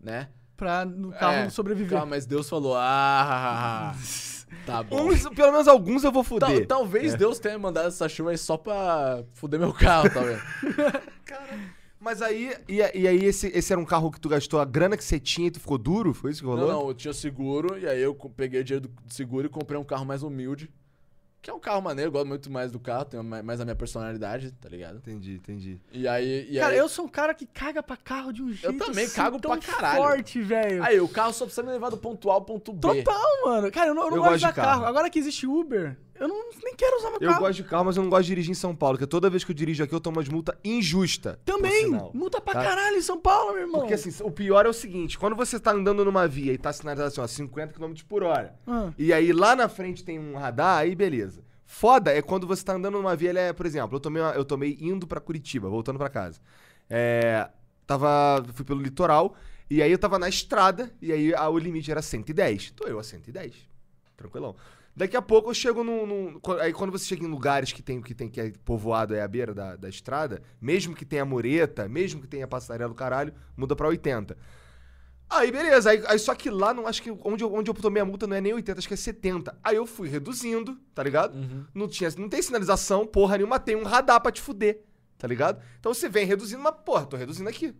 né? Pra no carro É, sobreviver. Calma, mas Deus falou, ah, [LAUGHS] tá bom. Uns, pelo menos alguns eu vou Tal- fuder. talvez Deus tenha mandado essa chuva aí só pra fuder meu carro, talvez. [LAUGHS] Mas aí, e, e aí esse, esse era um carro que tu gastou a grana que você tinha e tu ficou duro? Foi isso que rolou? não, não, eu tinha seguro, e aí eu peguei o dinheiro do seguro e comprei um carro mais humilde. Que é um carro maneiro, eu gosto muito mais do carro, tem ma- mais a minha personalidade, tá ligado? Entendi, entendi. E aí. E Cara, aí, eu sou um cara que caga pra carro de um jeito também assim cago tão pra caralho. forte, velho. Aí, o carro só precisa me levar do ponto A ao ponto B. Total, mano. Cara, eu não, eu não Eu gosto de carro. carro. Agora que existe Uber, eu não, nem quero usar meu Eu carro. gosto de carro, mas eu não gosto de dirigir em São Paulo, porque toda vez que eu dirijo aqui eu tomo umas multas injustas. por Também. Multa pra tá? caralho em São Paulo, meu irmão. Porque assim, o pior é o seguinte, quando você tá andando numa via e tá sinalizado assim, ó, 50 km por hora, Ah. e aí lá na frente tem um radar, aí beleza. Foda é quando você tá andando numa via, ele é, por exemplo, eu tomei, uma- eu tomei indo pra Curitiba, voltando pra casa. É, tava, fui pelo litoral, e aí eu tava na estrada, e aí a- o limite era 110. Tô eu a 110. Tranquilão. Daqui a pouco eu chego num, num- Aí quando você chega em lugares que tem que, tem, que é povoado é a beira da, da estrada, mesmo que tenha mureta, mesmo que tenha passarela do caralho, muda pra 80. Aí beleza, aí, aí só que lá, não acho que onde eu, onde eu tomei a multa não é nem 80, acho que é 70. Aí eu fui reduzindo, tá ligado? Uhum. Não, tinha, não tem sinalização, porra nenhuma, tem um radar pra te fuder, tá ligado? Então você vem reduzindo, mas porra, tô reduzindo aqui.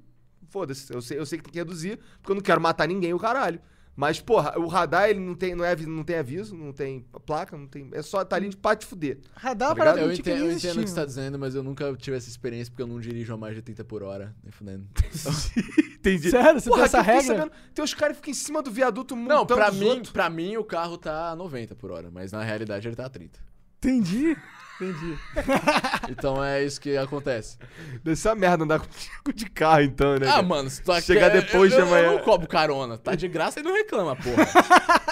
Foda-se, eu sei, eu sei que tem que reduzir, porque eu não quero matar ninguém, o caralho. Mas, porra, o radar, ele não tem, não é, não tem aviso, não tem placa, não tem. É só tá ali pra te fuder. Radar Tá para ligado? Eu entendo, eu entendo o que você tá dizendo, mas eu nunca tive essa experiência porque eu não dirijo a mais de 30 por hora, nem fudendo. [LAUGHS] Entendi. Sério? Você Porra, tem essa regra? sabendo, tem os caras que ficam em cima do viaduto Não, pra mim, outros. pra mim o carro tá a 90 por hora, mas na realidade ele tá a 30. Entendi. Entendi. [LAUGHS] Então é isso que acontece. Deve ser uma merda andar com de carro, então, né? Ah, cara? mano, se tu Chegar eu- depois eu, de amanhã. Eu não cobro carona. Tá de graça e não reclama, porra.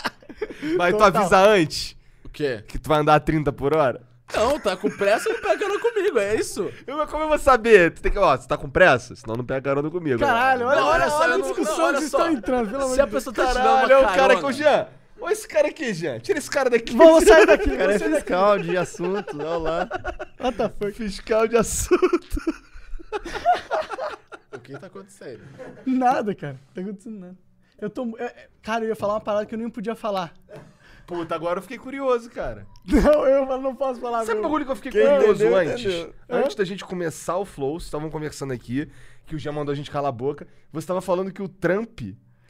[LAUGHS] Mas tu Total. avisa antes o quê? que tu vai andar a 30 por hora? Não, tá com pressa, não pega carona comigo, é isso. Eu, como eu vou saber? Tu tem que, ó, você tá com pressa? Senão não pega carona comigo. Caralho, olha, Não, olha, olha só, olha a discussão não, olha que vocês só. estão entrando, pelo amor Se a de Deus. pessoa tá te dando Caralho, uma é o cara carona- com o Jean. Olha esse cara aqui, Jean. Tira esse cara daqui. Vamos sair daqui, O cara é sair daqui. fiscal de assuntos, olha lá. What the fuck? Fiscal de assunto. O que tá acontecendo? Nada, cara. Não tá acontecendo nada. Eu tô. é, é, Cara, eu ia falar uma parada que eu nem podia falar. Puta, agora eu fiquei curioso, cara. Não, eu não posso falar. Sabe o meu. bagulho que eu fiquei Quem curioso entendeu, antes? entendeu. Antes da gente começar o Flow, vocês estavam conversando aqui, que o Jean mandou a gente calar a boca. Você tava falando que o Trump,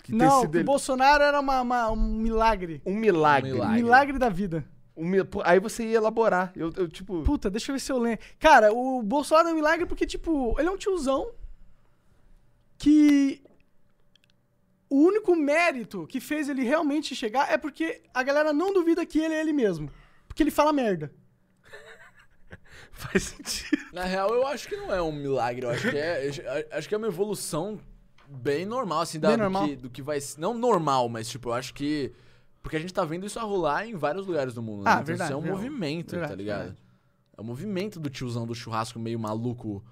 que tem Não, sido que ele- Bolsonaro era uma, uma- um milagre. um milagre. Um Um milagre. milagre da vida. Um mi- Aí você ia elaborar. Eu, eu, tipo. Puta, deixa eu ver se eu lembro. Cara, o Bolsonaro é um milagre porque, tipo, ele é um tiozão que. O único mérito que fez ele realmente chegar é porque a galera não duvida que ele é ele mesmo. Porque ele fala merda. [LAUGHS] Faz sentido. Na real, eu acho que não é um milagre. Eu acho que é, eu acho que é uma evolução bem normal, assim, da, Bem do, normal. Que, do que vai ser. Não normal, mas, tipo, eu acho que. Porque a gente tá vendo isso a rolar em vários lugares do mundo. né? Ah, Então, verdade, Isso é um verdade. movimento, Verdade, tá ligado? verdade. É o movimento do tiozão do churrasco meio maluco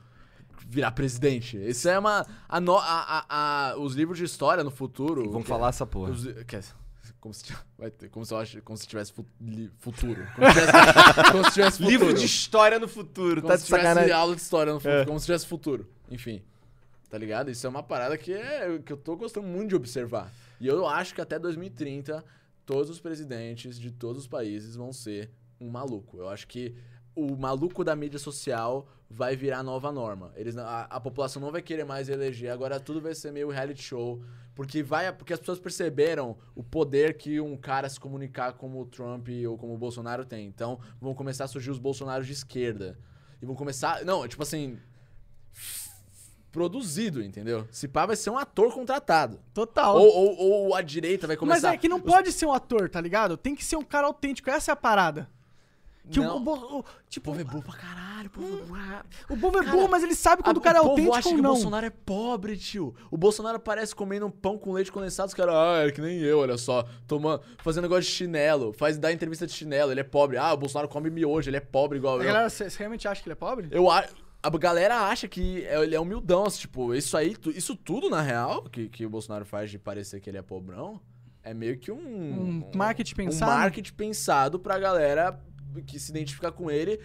virar presidente. Isso é uma. a no- a- a- a- os livros de história no futuro. Vamos que- falar essa porra. os- que- como se, vai ter, como, se eu acho, como se tivesse fu- li- futuro. Como se tivesse, [LAUGHS] como se tivesse futuro. Livro de história no futuro, Como tá se de tivesse sacanagem. aula de história no futuro, É. como se tivesse futuro. Enfim. Tá ligado? Isso é uma parada que, é, que eu tô gostando muito de observar. E eu acho que até 2030, todos os presidentes de todos os países vão ser um maluco. Eu acho que o maluco da mídia social vai virar nova norma. Eles, a, a população não vai querer mais eleger, agora tudo vai ser meio reality show. Porque, vai, porque as pessoas perceberam o poder que um cara se comunicar como o Trump ou como o Bolsonaro tem. Então vão começar a surgir os Bolsonaros de esquerda. E vão começar. Não, tipo assim. Produzido, entendeu? Se pá, vai ser um ator contratado. Total. Ou, ou, ou a direita vai Mas começar. é que não pode ser um ator, tá ligado? Tem que ser um cara autêntico, essa é a parada. Que o, Não. o, o- O tipo, povo é burro pra caralho, o povo é burro. o povo é burro, mas ele sabe quando Ah, o cara é povo autêntico acha ou que não. o Bolsonaro é pobre, tio. O Bolsonaro parece comendo um pão com leite condensado. Os caras, ah, é que nem eu, olha só. Tomando, fazendo negócio de chinelo. Faz dar entrevista de chinelo, ele é pobre. Ah, o Bolsonaro come miojo, ele é pobre igual A eu. galera, você realmente acha que ele é pobre? Eu a, a galera acha que é- ele é humildão, assim, tipo, isso aí, isso tudo, na real, que, que o Bolsonaro faz de parecer que ele é pobrão, é meio que um... Um marketing pensado? Um marketing pensado pra galera que se identifica com ele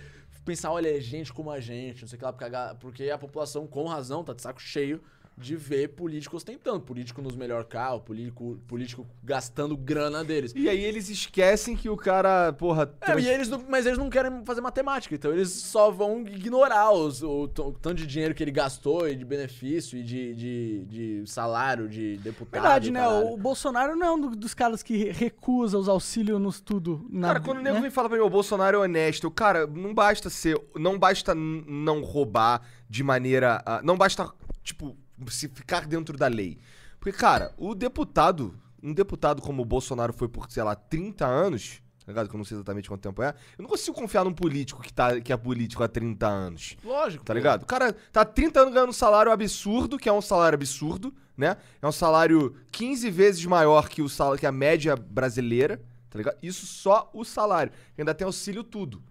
pensar, olha, é gente como a gente, não sei o que lá, porque a, porque a população, com razão, tá de saco cheio de ver político ostentando, político nos melhor carro, político, político gastando grana deles. E aí eles esquecem que o cara, porra... É, trans- e eles não- mas eles não querem fazer matemática, então eles só vão ignorar os- o, o tanto de dinheiro que ele gastou e de benefício e de, de, de salário de deputado. Verdade, né? O Bolsonaro não é um do- dos caras que re- recusa os auxílios nos tudo. Na, Cara, quando o nego né? vem falar pra mim, o Bolsonaro é honesto, cara, não basta ser. Não basta não roubar de maneira. ah, não basta, tipo, se ficar dentro da lei. Porque, cara, o deputado, um deputado como o Bolsonaro foi por, sei lá, 30 anos, tá ligado? Que eu não sei exatamente quanto tempo é. Eu não consigo confiar num político que, tá, que é político há 30 anos. Lógico. Tá ligado? O cara tá há 30 anos ganhando um salário absurdo, que é um salário absurdo, né? É um salário 15 vezes maior que, o sal... que a média brasileira, tá ligado? Isso só o salário. Ainda tem auxílio tudo.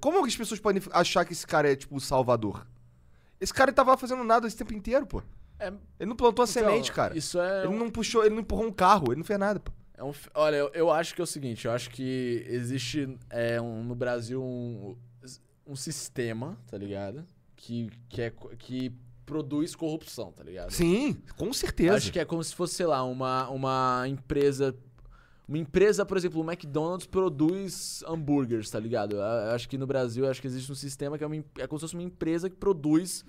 Como as pessoas podem achar que esse cara é, tipo, o salvador? Esse cara tava fazendo nada esse tempo inteiro, pô. É, Ele não plantou a então, semente, cara. Isso é. Ele um- não puxou, ele não empurrou um carro, ele não fez nada, pô. É um olha, eu, eu acho que é o seguinte, eu acho que existe é, um- no Brasil um, um sistema, tá ligado? Que, que, é, que produz corrupção, tá ligado? Sim, com Eu certeza. Acho que é como se fosse, sei lá, uma, uma empresa. Uma empresa, por exemplo, o McDonald's produz hambúrgueres, tá ligado? Eu, acho que no Brasil acho que existe um sistema que é, uma, é como se fosse uma empresa que produz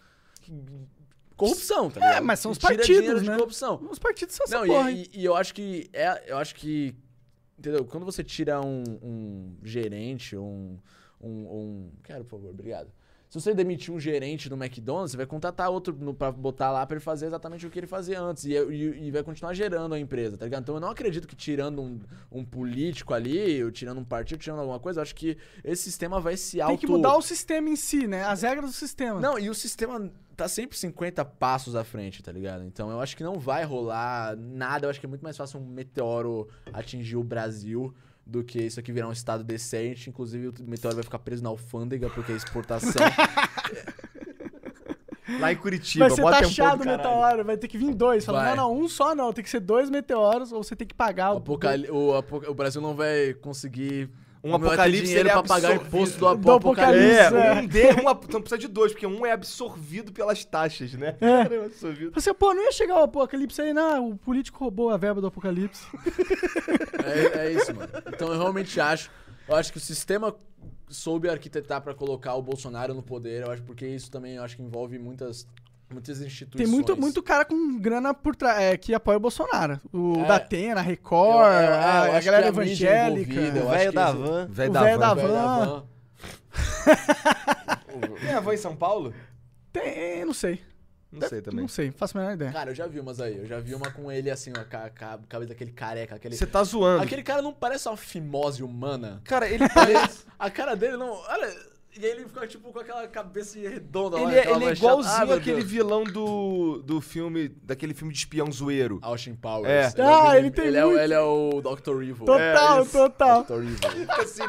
corrupção, tá ligado? mas são os partidos, né? corrupção. Os partidos são Não, e, e- e eu acho que. É, eu acho que. Entendeu? Quando você tira um, um gerente, um, um, um. Quero, por favor, obrigado. Se você demitir um gerente do McDonald's, você vai contratar outro pra botar lá pra ele fazer exatamente o que ele fazia antes. E, e- e vai continuar gerando a empresa, tá ligado? Então eu não acredito que tirando um, um político ali, ou tirando um partido, tirando alguma coisa, eu acho que esse sistema vai se auto... Tem que mudar o sistema em si, né? As regras do sistema. Não, e o sistema tá sempre 50 passos à frente, tá ligado? Então eu acho que não vai rolar nada. Eu acho que é muito mais fácil um meteoro atingir o Brasil do que isso aqui virar um estado decente. Inclusive, o meteoro vai ficar preso na alfândega porque é exportação. [LAUGHS] Lá em Curitiba, vai ser bota taxado o meteoro, vai ter que vir dois. Fala, Vai. não, não, um só não, tem que ser dois meteoros, ou você tem que pagar o, apocali- o, apo- o Brasil não vai conseguir. Um apocalipse, ele é pra pagar imposto do, Do apocalipse. apocalipse. É, É. um de, um, então precisa de dois, porque um é absorvido pelas taxas, né? É. Caramba, absorvido. Você, pô, não ia chegar o apocalipse aí, não, o político roubou a verba do apocalipse. [LAUGHS] É, é isso, mano. Então eu realmente acho. Eu acho que o sistema soube arquitetar pra colocar o Bolsonaro no poder. Eu acho porque isso também eu acho que envolve muitas, muitas instituições. Tem muito, muito cara com grana por trás, é, que apoia o Bolsonaro. O É. Datena, a Eu- Record, eu- eu a, a acho galera que a mídia evangélica. eu O velho da van. Velho O da velho van. da da van. Tem a van em São Paulo? Tem, não sei. Não sei também. Não sei, faço a menor ideia. Cara, eu já vi umas aí. Eu já vi uma com ele assim, ó, a, a cabeça daquele careca. Aquele, Você tá zoando. aquele cara não parece uma fimose humana. Cara, ele parece. [LAUGHS] A cara dele não. Olha, E aí ele fica, tipo, com aquela cabeça redonda lá. Ele, é- aquela ele é manchada. igualzinho Ah, aquele vilão do, do filme, daquele filme de espião zoeiro. Austin Powers. É. é o Ah, menino- ele tem ele é, o- muito. ele é o Dr. Evil. Total, É, total. Dr. Evil. assim.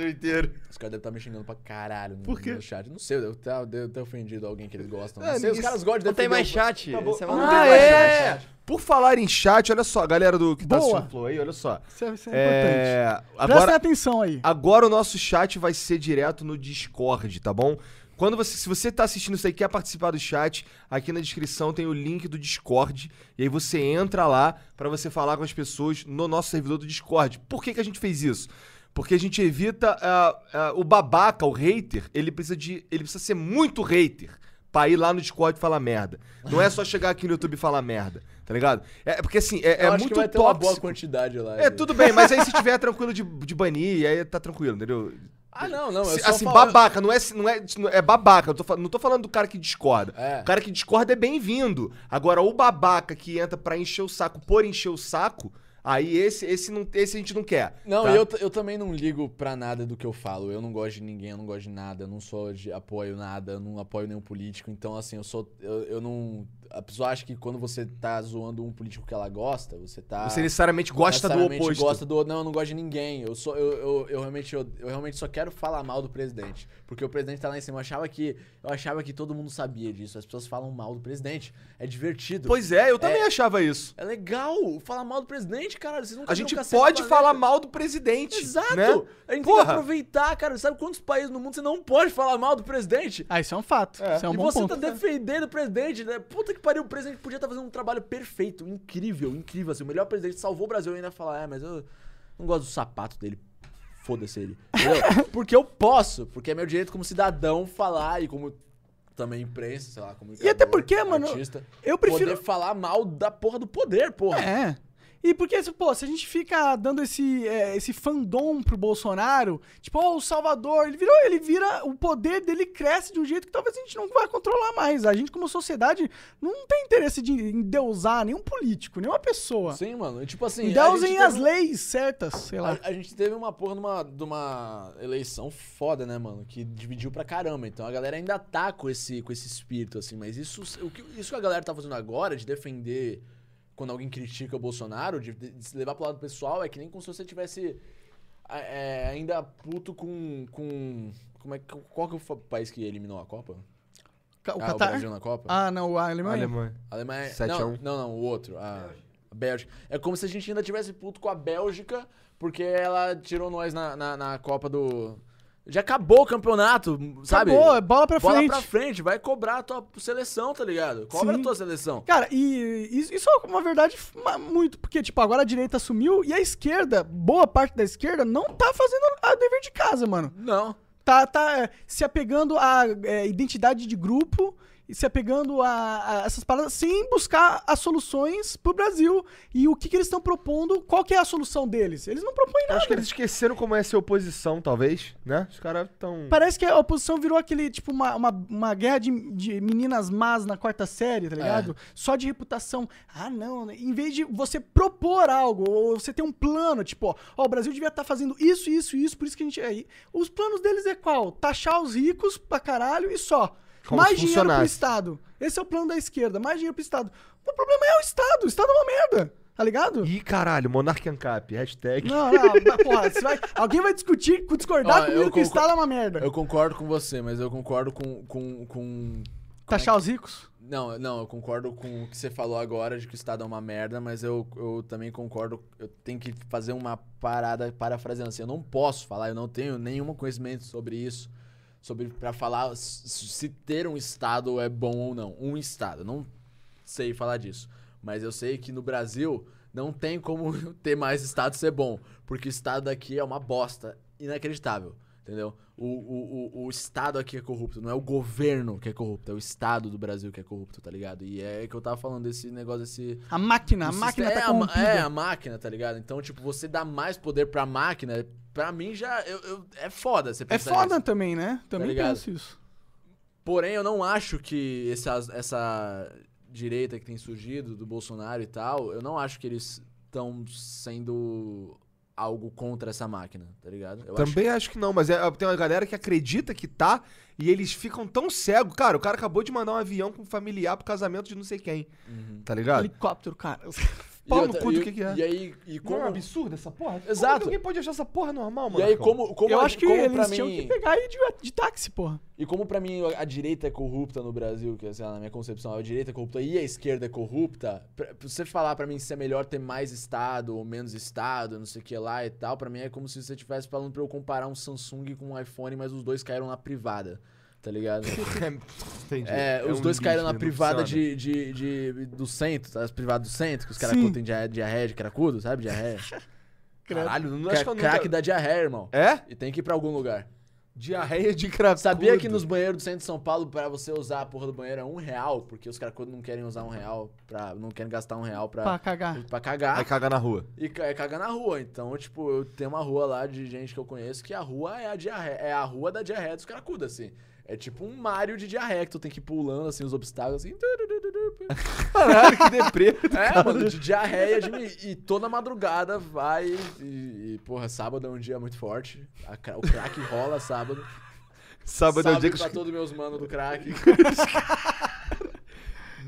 Doideiro. Os caras devem estar me xingando pra caralho no, Por quê? no chat. Não sei, eu devo ter, devo ter ofendido alguém que eles gostam. É, Não sei, os caras gostam de Não tem mais o- chat. Acabou. Esse é Ah, uma- Ah, é. Por falar em chat, olha só, galera do que tá Boa. assistindo o Flow aí, olha só. Isso é, isso é importante. É, Prestem agora, atenção aí. agora o nosso chat vai ser direto no Discord, tá bom? Quando você, se você tá assistindo isso aí e quer participar do chat, aqui na descrição tem o link do Discord. E aí você entra lá pra você falar com as pessoas no nosso servidor do Discord. Por que, que a gente fez isso? Porque a gente evita ah, ah, o babaca, o hater, ele precisa de. Ele precisa ser muito hater pra ir lá no Discord e falar merda. Não é só chegar aqui no YouTube e falar merda, tá ligado? É porque assim, é, é muito ter uma boa tóxico. quantidade lá. É, tudo bem, mas aí se tiver tranquilo de, de banir, aí tá tranquilo, entendeu? Ah, não, não. Se- assim, falo- babaca, não é, não é, é babaca. Eu tô, não tô falando do cara que discorda. É. O cara que discorda é bem-vindo. Agora, o babaca que entra pra encher o saco por encher o saco, aí esse, esse, não, esse a gente não quer. Não, tá? eu, eu também não ligo pra nada do que eu falo. Eu não gosto de ninguém, eu não gosto de nada, eu não sou de apoio nada, eu não apoio nenhum político. Então, assim, eu sou. Eu, eu não. A pessoa acha que quando você tá zoando um político que ela gosta, você tá. Você necessariamente gosta do necessariamente oposto. gosta do Não, eu não gosto de ninguém. Eu, sou, eu, eu, eu realmente, eu, eu realmente só quero falar mal do presidente. Porque o presidente tá lá em cima. Eu achava, que, eu achava que todo mundo sabia disso. As pessoas falam mal do presidente. É divertido. Pois é, eu também achava isso. É legal falar mal do presidente, cara. Vocês nunca A gente pode falar mal do presidente. Exato! Né? A gente tem Porra. que aproveitar, cara. Sabe quantos países no mundo você não pode falar mal do presidente? Ah, isso é um fato. É. Isso é um e bom você ponto. tá defendendo o presidente, né? Puta que pariu, o presidente podia estar fazendo um trabalho perfeito, incrível, incrível. Assim, o melhor presidente salvou o Brasil e ainda falar, é, mas eu não gosto do sapato dele. Foda-se ele. Entendeu? [LAUGHS] porque eu posso, porque é meu direito como cidadão falar e como também imprensa, sei lá, como E até porque, mano, artista, Eu prefiro. poder falar mal da porra do poder, porra. É. E porque, pô, se a gente fica dando esse, é, esse fandom pro Bolsonaro, tipo, ó, o Salvador, ele virou, ele vira, o poder dele cresce de um jeito que talvez a gente não vai controlar mais. A gente, como sociedade, não tem interesse de endeusar nenhum político, nenhuma pessoa. Sim, mano. Tipo assim. Endeusem as teve leis certas, sei lá. A, a gente teve uma porra de uma, de uma eleição foda, né, mano? Que dividiu pra caramba. Então a galera ainda tá com esse, com esse espírito, assim. Mas isso, o que, isso que a galera tá fazendo agora, de defender quando alguém critica o Bolsonaro, de, de se levar pro lado pessoal, é que nem como se você tivesse é, ainda puto com. com como é, que- qual que foi o país que eliminou a Copa? O ah, o Qatar? Brasil na Copa? Ah, não, a Alemanha. Alemanha. A Alemanha. 7 a não, 1. não, não, o outro. A, a Bélgica. É como se a gente ainda tivesse puto com a Bélgica, porque ela tirou nós na, na, na Copa do. Já acabou o campeonato, sabe? Acabou, é bola pra Bola frente. pra frente, vai cobrar a tua seleção, tá ligado? Cobra Sim. a tua seleção. Cara, e isso é uma verdade muito, porque, tipo, agora a direita assumiu e a esquerda, boa parte da esquerda, não tá fazendo a dever de casa, mano. Não. Tá, tá é, se apegando à é, identidade de grupo e se apegando a, a essas paradas sem buscar as soluções pro Brasil. E o que, que eles estão propondo, qual que é a solução deles? Eles não propõem nada. acho que eles esqueceram como é ser oposição, talvez, né? Os caras tão. Parece que a oposição virou aquele, tipo, uma, uma, uma guerra de, de meninas más na quarta série, tá ligado? Só de reputação. Ah, não. né? Em vez de você propor algo, ou você ter um plano, tipo, ó, ó, o Brasil devia estar fazendo isso, isso, isso, por isso que a gente. Aí, os planos deles é qual? Taxar os ricos pra caralho e só. Como mais dinheiro pro. Estado. Esse é o plano da esquerda, mais dinheiro pro Estado. O problema é o Estado. O Estado é uma merda, tá ligado? Ih, caralho, Monarch Ancap, hashtag. Não, não, mas, porra, você vai, [LAUGHS] alguém vai discutir, discordar Ó, comigo eu que o Estado é uma merda. Eu concordo com você, mas eu concordo com. com, com... Taxar os ricos? Não, não, eu concordo com o que você falou agora de que o Estado é uma merda, mas eu, eu também concordo. Eu tenho que fazer uma parada parafraseando assim. Eu não posso falar, eu não tenho nenhum conhecimento sobre isso. Sobre para falar se ter um Estado é bom ou não. Um Estado. Não sei falar disso. Mas eu sei que no Brasil não tem como [LAUGHS] ter mais Estado ser bom. Porque Estado daqui é uma bosta inacreditável. Entendeu? O, o, o, Estado aqui é corrupto, não é o governo que é corrupto, é o Estado do Brasil que é corrupto, tá ligado? E é que eu tava falando desse negócio, desse. A máquina, a máquina tá é, a ma- corrompida. é, a máquina, tá ligado? Então, tipo, você dá mais poder pra máquina, pra mim já. eu- eu- é foda você É pensar foda nisso. também, né? Também ligado? penso isso. Porém, eu não acho que essa, essa direita que tem surgido, do Bolsonaro e tal, eu não acho que eles estão sendo algo contra essa máquina, tá ligado? Eu Também acho que não, mas é- tem uma galera que acredita que tá e eles ficam tão cegos. Cara, o cara acabou de mandar um avião com um familiar pro casamento de não sei quem. Uhum. Tá ligado? Helicóptero, cara. [LAUGHS] E Pau no cu do que que é. E aí, e Como como... é absurdo essa porra? Exato. Como que alguém pode achar essa porra normal, mano? E aí, como, como eu a- acho que como eles tinham mim, que pegar e ir de, de táxi, porra. E como pra mim a direita é corrupta no Brasil, que sei lá, na minha concepção, a direita é corrupta e a esquerda é corrupta, pra, pra você falar pra mim se é melhor ter mais Estado ou menos Estado, não sei o que lá e tal, pra mim é como se você estivesse falando pra eu comparar um Samsung com um iPhone, mas os dois caíram na privada, tá ligado? [LAUGHS] Entendi. É, os um dois caíram na não privada de, de, de- do centro, tá? As privadas do centro, que os caras têm diarreia, diarreia de cracudo, sabe? Diarreia. [LAUGHS] Caralho, não acho que eu nunca... crack da diarreia, irmão. É? E tem que ir pra algum lugar. Diarreia de cracudo. Sabia que nos banheiros do centro de São Paulo, pra você usar a porra do banheiro é um real, porque os cracudos não querem usar um real pra. não querem gastar um real pra, Pra cagar. pra cagar. Vai cagar na rua. E é cagar na rua. Então, tipo, eu tenho uma rua lá de gente que eu conheço que a rua é a diarreia, é a rua da diarreia dos cracudos, assim. É tipo um Mario de diarreia, que tu tem que ir pulando, assim, os obstáculos, assim. [LAUGHS] Caralho, que deprê. [LAUGHS] É, mano, de diarreia de. E toda madrugada vai. E, e, porra, sábado é um dia muito forte. A o crack [LAUGHS] rola sábado. Sábado é o dia que pra todos meus manos do crack.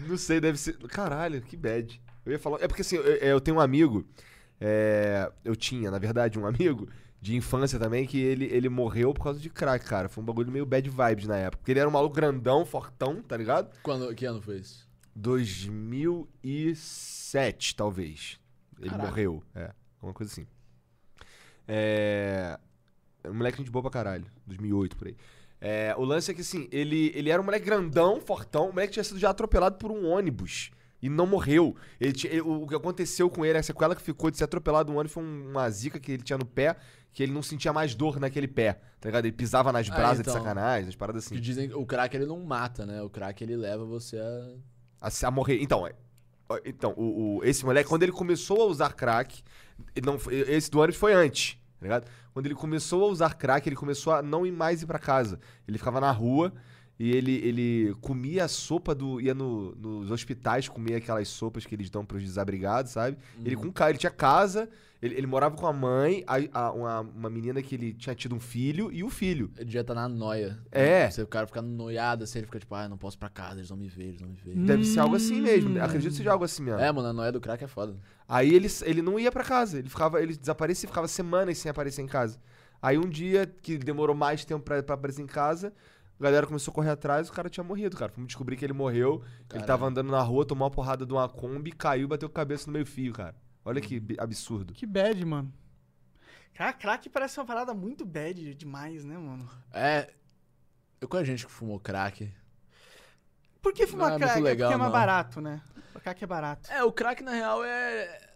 Não sei, deve ser... Caralho, que bad. Eu ia falar... É porque assim, eu, eu tenho um amigo... é, Eu tinha, na verdade, um amigo de infância também que ele, ele morreu por causa de crack, cara. Foi um bagulho meio bad vibes na época. Porque ele era um maluco grandão, fortão, tá ligado? Quando, que ano foi isso? 2007, talvez. Ele Caraca. morreu. É, uma coisa assim. É. é Um moleque de boa pra caralho. 2008, por aí. É, o lance é que, assim, ele, ele era um moleque grandão, fortão. O moleque tinha sido já atropelado por um ônibus. E não morreu. Ele ele- o, que aconteceu com ele, a sequela que ficou de ser atropelado no ônibus foi um- uma zica que ele tinha no pé, que ele não sentia mais dor naquele pé. Tá ligado? Ele pisava nas Ah, brasas então. de sacanagem, as paradas assim. Que dizem o crack ele não mata, né? O crack ele leva você a. a, a morrer. Então, é- então o, o- esse moleque, quando ele começou a usar crack, não, esse do ônibus foi antes, tá ligado? Quando ele começou a usar crack, ele começou a não ir mais ir pra casa. Ele ficava na rua e ele, ele comia a sopa do. ia no- nos hospitais comer aquelas sopas que eles dão pros desabrigados, sabe? Ele com ele tinha casa, ele, ele morava com a mãe, a, a- uma, uma menina que ele tinha tido um filho e o filho. Ele devia estar na noia. É. Você, o cara fica noiado assim, ele fica tipo, ah, não posso ir pra casa, eles vão me ver, eles vão me ver. Deve ser algo assim mesmo. Hum. Acredito que seja algo assim mesmo. É, mano, a noia do crack é foda. Aí ele, ele não ia pra casa, ele ficava, ele desaparecia, ficava semanas sem aparecer em casa. Aí um dia que demorou mais tempo pra, pra aparecer em casa, a galera começou a correr atrás, o cara tinha morrido, cara. Fomos descobrir que ele morreu, ele Caralho. tava andando na rua, tomou uma porrada de uma Kombi, caiu, bateu com a cabeça no meio fio, cara. Olha que bi- absurdo. Que bad, mano. Cara, crack parece uma parada muito bad demais, né, mano? É. Eu conheço gente que fumou crack. Por que fumar Não é muito crack? é legal, porque é mais não. barato, né? O crack é barato. É, o crack, na real, é.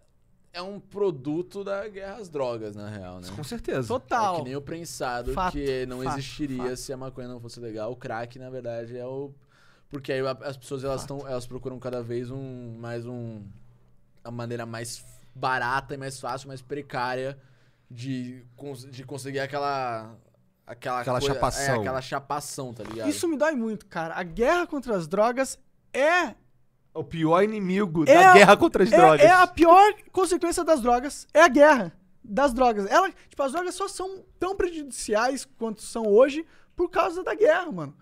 É um produto da guerra às drogas, na real, né? Com certeza. É Total. que nem o prensado, Fato, que não fato, existiria fato. se a maconha não fosse legal. O crack, na verdade, é o. Porque aí as pessoas elas, tão, elas procuram cada vez um mais um. A maneira mais barata e mais fácil, mais precária de, de conseguir aquela. Aquela, Aquela coisa- chapação. É, aquela chapação, tá ligado? Isso me dói muito, cara. A guerra contra as drogas é O pior inimigo É da a- guerra contra as é, drogas. é a pior consequência das drogas. É a guerra das drogas. Ela, tipo, as drogas só são tão prejudiciais quanto são hoje por causa da guerra, mano.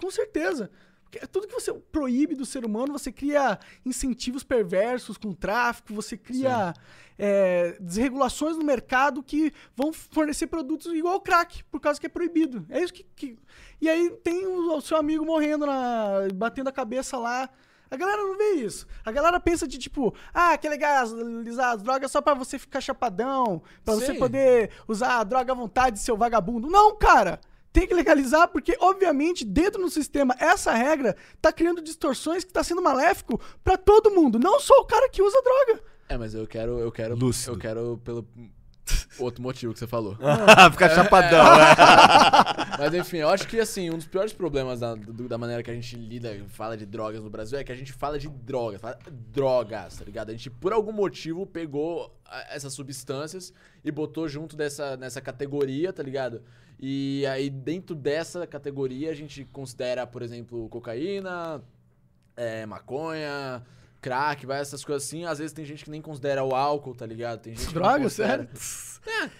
Com certeza. Porque tudo que você proíbe do ser humano, você cria incentivos perversos com o tráfico, você cria é, desregulações no mercado que vão fornecer produtos igual o crack, por causa que é proibido. É isso que. que- E aí tem o, o seu amigo morrendo, na, batendo a cabeça lá. A galera não vê isso. A galera pensa de tipo, ah, que legalizar as drogas só pra você ficar chapadão, pra você poder usar a droga à vontade, seu vagabundo. Não, cara! Tem que legalizar porque, obviamente, dentro do sistema, essa regra tá criando distorções que tá sendo maléfico pra todo mundo, não só o cara que usa droga. É, mas eu quero. Eu quero. Lúcido. Eu quero pelo. [LAUGHS] Outro motivo que você falou. [LAUGHS] Ficar chapadão, é. [LAUGHS] Mas enfim, eu acho que assim, um dos piores problemas da, do- da maneira que a gente lida, fala de drogas no Brasil é que a gente fala de drogas, fala drogas, tá ligado? A gente, por algum motivo, pegou ah, essas substâncias e botou junto dessa, nessa categoria, tá ligado? E aí, dentro dessa categoria, a gente considera, por exemplo, cocaína, é, maconha, crack, vai essas coisas assim. Às vezes tem gente que nem considera o álcool, tá ligado? Tem gente Droga, sério?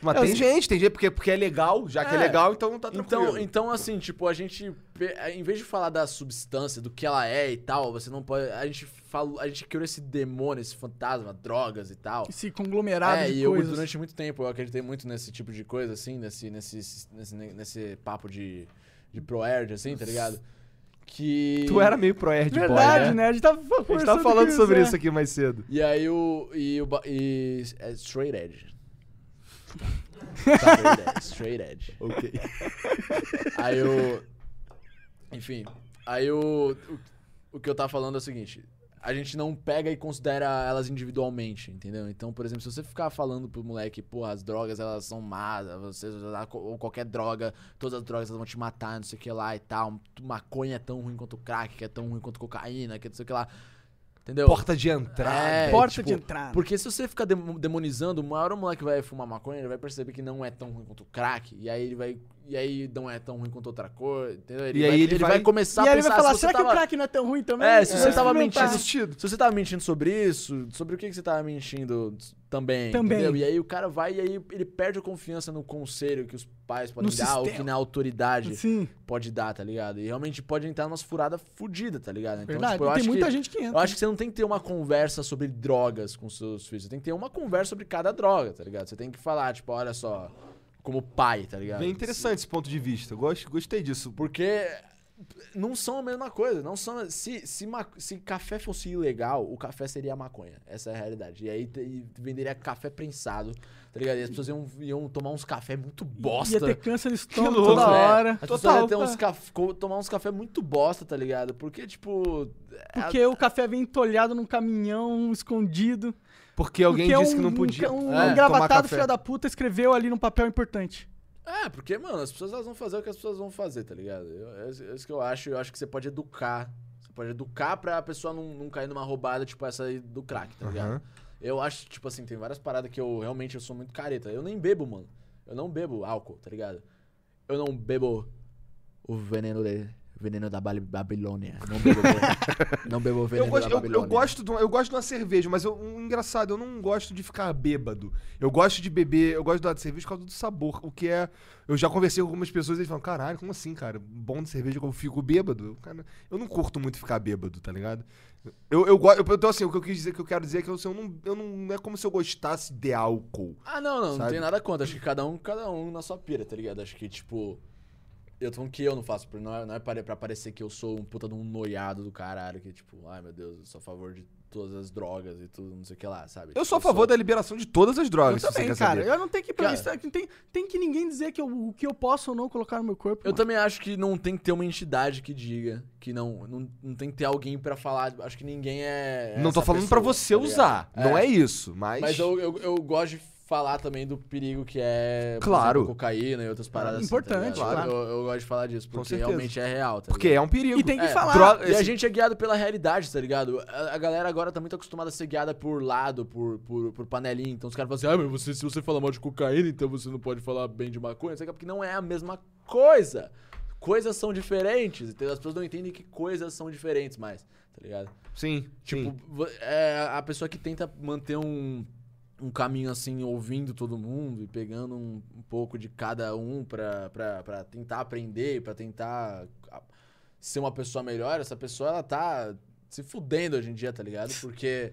Mas É, tem os- gente, tem gente, porque, porque é legal, já que é, É. legal, então tá tranquilo. Então, então, assim, tipo, a gente. pe- Em vez de falar da substância, do que ela é e tal, você não pode. A gente falou. A gente criou esse demônio, esse fantasma, drogas e tal. Esse conglomerado É, de e eu, coisas. durante muito tempo, eu acreditei muito nesse tipo de coisa, assim, nesse, nesse, nesse, nesse papo de, de pro-erd, assim, tá ligado? Que. Tu era meio pro Erd Boy, Verdade, né? né? A gente tava, A gente tava falando sobre isso aqui mais cedo. E aí o. E o. E. É straight edge. straight edge. Straight edge. Ok. Aí o. Enfim. Aí o, o. O que eu tava falando é o seguinte. A gente não pega e considera elas individualmente, entendeu? Então, por exemplo, se você ficar falando pro moleque, pô, as drogas elas são más, você ou qualquer droga, todas as drogas elas vão te matar, não sei o que lá e tal. Maconha é tão ruim quanto crack, que é tão ruim quanto cocaína, que não sei o que lá. Entendeu? Porta de entrada. É, Porta tipo, de entrada. Porque se você ficar dem- demonizando, uma hora o moleque vai fumar maconha, ele vai perceber que não é tão ruim quanto crack. E aí ele vai. E aí não é tão ruim quanto outra coisa. Entendeu? Ele E vai, aí ele vai- começar E a aí ele pensar vai falar, se será que o tava- crack não é tão ruim também? É, se você Vai tava mentindo. Se você tava mentindo sobre isso, sobre o que, que você tava mentindo também, Também. entendeu? E aí o cara vai e aí ele perde a confiança no conselho que os pais podem No dar, ou sistema. que na autoridade Sim, pode dar, tá ligado? E realmente pode entrar numa furada fudida, tá ligado? Então, verdade. tipo, eu E tem acho muita que... gente que entra. Eu acho que você não tem que ter uma conversa sobre drogas com seus filhos. Você tem que ter uma conversa sobre cada droga, tá ligado? Você tem que falar, tipo, olha só, como pai, tá ligado? Bem interessante esse ponto de vista. Eu gosto, gostei disso. Porque não são a mesma coisa. Não são. Se, se, ma- se café fosse ilegal, o café seria a maconha. Essa é a realidade. E aí e venderia café prensado, tá ligado? E as pessoas iam, iam tomar uns café muito bosta. Ia ter câncer de estômago louco, toda É, hora. As pessoas Total, iam ter uns é. caf- tomar uns café muito bosta, tá ligado? Porque, tipo. Porque o café vem entolhado num caminhão escondido. Porque alguém porque disse que um- não podia Um, um É, engravatado filho da puta escreveu ali num papel importante. É, porque, mano, as pessoas elas vão fazer o que as pessoas vão fazer, tá ligado? Eu- É isso é isso que eu acho. Eu acho que você pode educar. Você pode educar pra pessoa não, não cair numa roubada, tipo essa aí do crack, tá ligado? Aham. Eu acho, tipo assim, tem várias paradas que eu realmente eu sou muito careta. Eu nem bebo, mano. Eu não bebo álcool, tá ligado? Eu não bebo o veneno de, veneno da Babilônia. Não bebo, [LAUGHS] não bebo o veneno Eu gosto, da eu, Babilônia. eu gosto de, uma- eu gosto de uma cerveja, mas eu, um engraçado, eu não gosto de ficar bêbado. Eu gosto de beber, eu gosto de cerveja por causa do sabor. O que é. Eu já conversei com algumas pessoas e eles falam, caralho, como assim, cara? Bom de cerveja que eu fico bêbado. Eu, cara, eu não curto muito ficar bêbado, tá ligado? Eu, eu gosto. Então, assim, o que eu quis dizer, que eu quero dizer é que eu, assim, eu não, eu não. Não é como se eu gostasse de álcool. Ah, não, não, não Sabe? tem nada contra. Acho que cada um, cada um na sua pira, tá ligado? Acho que, tipo. Eu tô falando que eu não faço, porque não é, não é pra parecer que eu sou um puta de um noiado do caralho, que, tipo, ai meu Deus, eu sou a favor de todas as drogas e tudo, não sei o que lá, sabe? Eu sou a favor da liberação de todas as drogas, eu também, cara. saber. Eu não tenho que Cara- isso, tem, tem que ninguém dizer que eu, o que eu posso ou não colocar no meu corpo. Eu mano. também acho que não tem que ter uma entidade que diga que não. Não, não tem que ter alguém pra falar. Acho que ninguém é. Não tô falando pra pessoa, você tá usar. Não é isso, mas. Mas eu, eu, eu gosto de falar também do perigo que é. Claro. exemplo, cocaína e outras paradas. assim, Importante, tá ligado? claro. Eu, eu gosto de falar disso, porque realmente é real, tá Porque é um perigo. E tem que É, falar. droga- E a gente é guiado pela realidade, tá ligado? A, a galera agora tá muito acostumada a ser guiada por lado, por, por, por panelinha. Então os caras falam assim, ah, mas você, se você fala mal de cocaína, então você não pode falar bem de maconha. Sabe? Porque não é a mesma coisa. Coisas são diferentes. entendeu? As pessoas não entendem que coisas são diferentes mais, tá ligado? Sim, Tipo, sim. é a pessoa que tenta manter um, um caminho assim, ouvindo todo mundo e pegando um, um pouco de cada um pra tentar aprender, pra tentar ser uma pessoa melhor, essa pessoa ela tá se fudendo hoje em dia, tá ligado? Porque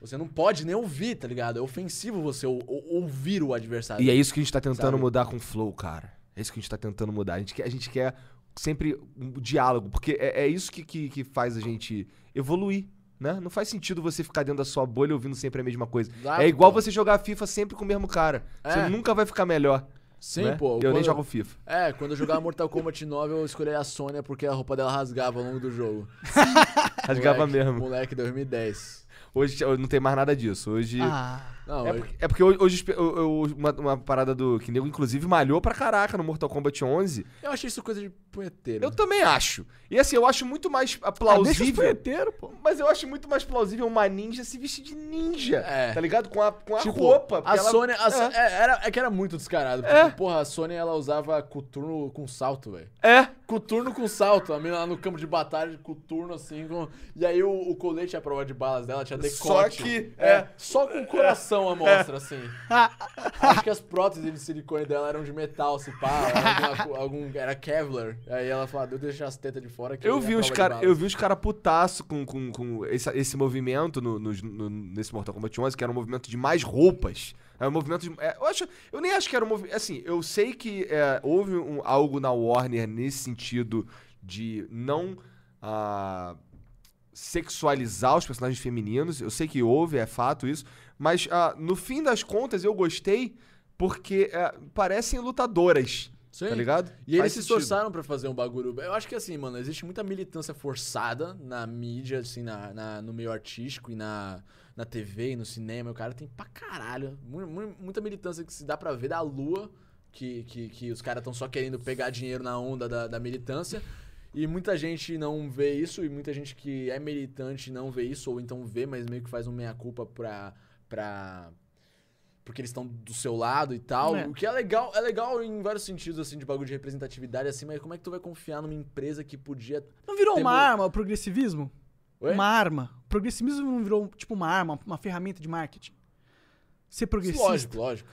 você não pode nem ouvir, tá ligado? É ofensivo você ou- ou- ouvir o adversário. E é isso que a gente tá tentando Sabe? mudar com o Flow, cara. É isso que a gente tá tentando mudar. A gente quer, a gente quer sempre um diálogo, porque é, é isso que, que, que faz a gente evoluir. Né? Não faz sentido você ficar dentro da sua bolha ouvindo sempre a mesma coisa. Exato, é igual pô. você jogar FIFA sempre com o mesmo cara. Você É. nunca vai ficar melhor. Sim, né? pô. Eu quando- nem jogo FIFA. É, quando eu jogava Mortal Kombat 9, eu escolhi a Sônia porque a roupa dela rasgava ao longo do jogo. [LAUGHS] Rasgava Moleque- mesmo. Moleque 2010. Hoje não tem mais nada disso. Hoje. Ah, Não, É eu- porque, é porque hoje, eu- eu- uma, uma parada do. Que nego, inclusive, malhou pra caraca no Mortal Kombat 11. eu achei isso coisa de punheteiro. Eu também acho. E assim, eu acho muito mais ah, deixa os plausível. pô. mas eu acho muito mais plausível uma ninja se vestir de ninja. É. Tá ligado? Com a, com a Tipo, roupa. A ela- a Sô- é. é, era, é que era muito descarado. Porque, É. porra, a Sônia ela usava coturno com salto, velho. É. Coturno com salto. A menina lá no campo de batalha de coturno, assim. Com... E aí o, o colete à prova de balas dela tinha Só decote. que- É. é. Só com o coração, coração a mostra, assim. [LAUGHS] Acho que as próteses de silicone dela eram de metal, se pá. Era, alguma- algum, era Kevlar. Aí ela falou, ah, eu deixar as tetas de fora que Eu é vi os cara, bala." eu vi os cara putaço com, com, com esse, esse movimento no, no- no- nesse Mortal Kombat 11, que era um movimento de mais roupas. Era um movimento de, é, eu acho, eu nem acho que era um movimento, assim, eu sei que é, houve um- algo na Warner nesse sentido de não ah, sexualizar os personagens femininos. Eu sei que houve, é fato isso, mas ah, no fim das contas eu gostei porque é, parecem lutadoras, Sim. tá ligado? E eles Faz se sentido. esforçaram pra fazer um bagulho. Eu acho que assim, mano, existe muita militância forçada na mídia, assim, na, na- no meio artístico e na, na TV e no cinema. O cara tem pra caralho. mu- mu- Muita militância que se dá pra ver da lua, que, que, que os caras estão só querendo pegar dinheiro na onda da, da militância. E muita gente não vê isso, e muita gente que é militante não vê isso, ou então vê, mas meio que faz um meia-culpa pra. Pra porque eles estão do seu lado e tal. É. O que é legal, é legal em vários sentidos, assim, de bagulho de representatividade, assim, mas como é que tu vai confiar numa empresa que podia. Não virou uma mo- arma o progressivismo? Oi? Uma arma. O progressivismo não virou, tipo, uma arma, uma ferramenta de marketing? Ser progressista? Lógico, lógico.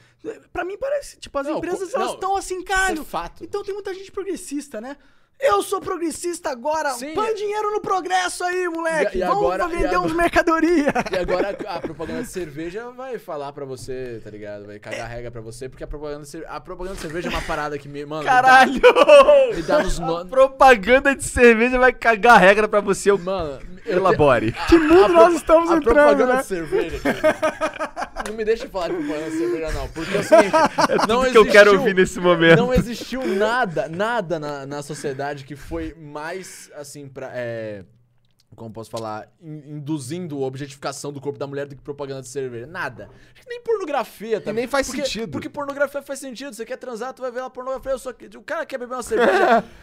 Pra mim parece, tipo, as Não, empresas elas estão assim, caralho. é fato. Então tem muita gente progressista, né? Eu sou progressista agora. Sim. Põe dinheiro no progresso aí, moleque. E- e Vamos agora- vender agora- uns mercadoria. E agora a propaganda de cerveja vai falar pra você, tá ligado? Vai cagar regra pra você, porque a propaganda, de a propaganda de cerveja é uma parada que me. Mano, Caralho! Me dá, me dá A no... [LAUGHS] propaganda de cerveja vai cagar a regra pra você. Eu... Mano, eu Elabore. Que mundo nós estamos a entrando, propaganda né? de cerveja, cara. [LAUGHS] [LAUGHS] Não me deixa falar de propaganda de cerveja, não. Porque é o seguinte, [LAUGHS] não Tudo que eu quero existiu- ouvir nesse momento. Não existiu nada, nada na, na sociedade que foi mais, assim, pra. É, como posso falar? in- induzindo a objetificação do corpo da mulher do que propaganda de cerveja. Nada. Acho que nem pornografia também. nem faz Porque- sentido. Porque pornografia faz sentido. Você quer transar, tu vai ver lá pornografia. Eu só, que- o cara quer beber uma cerveja. [LAUGHS]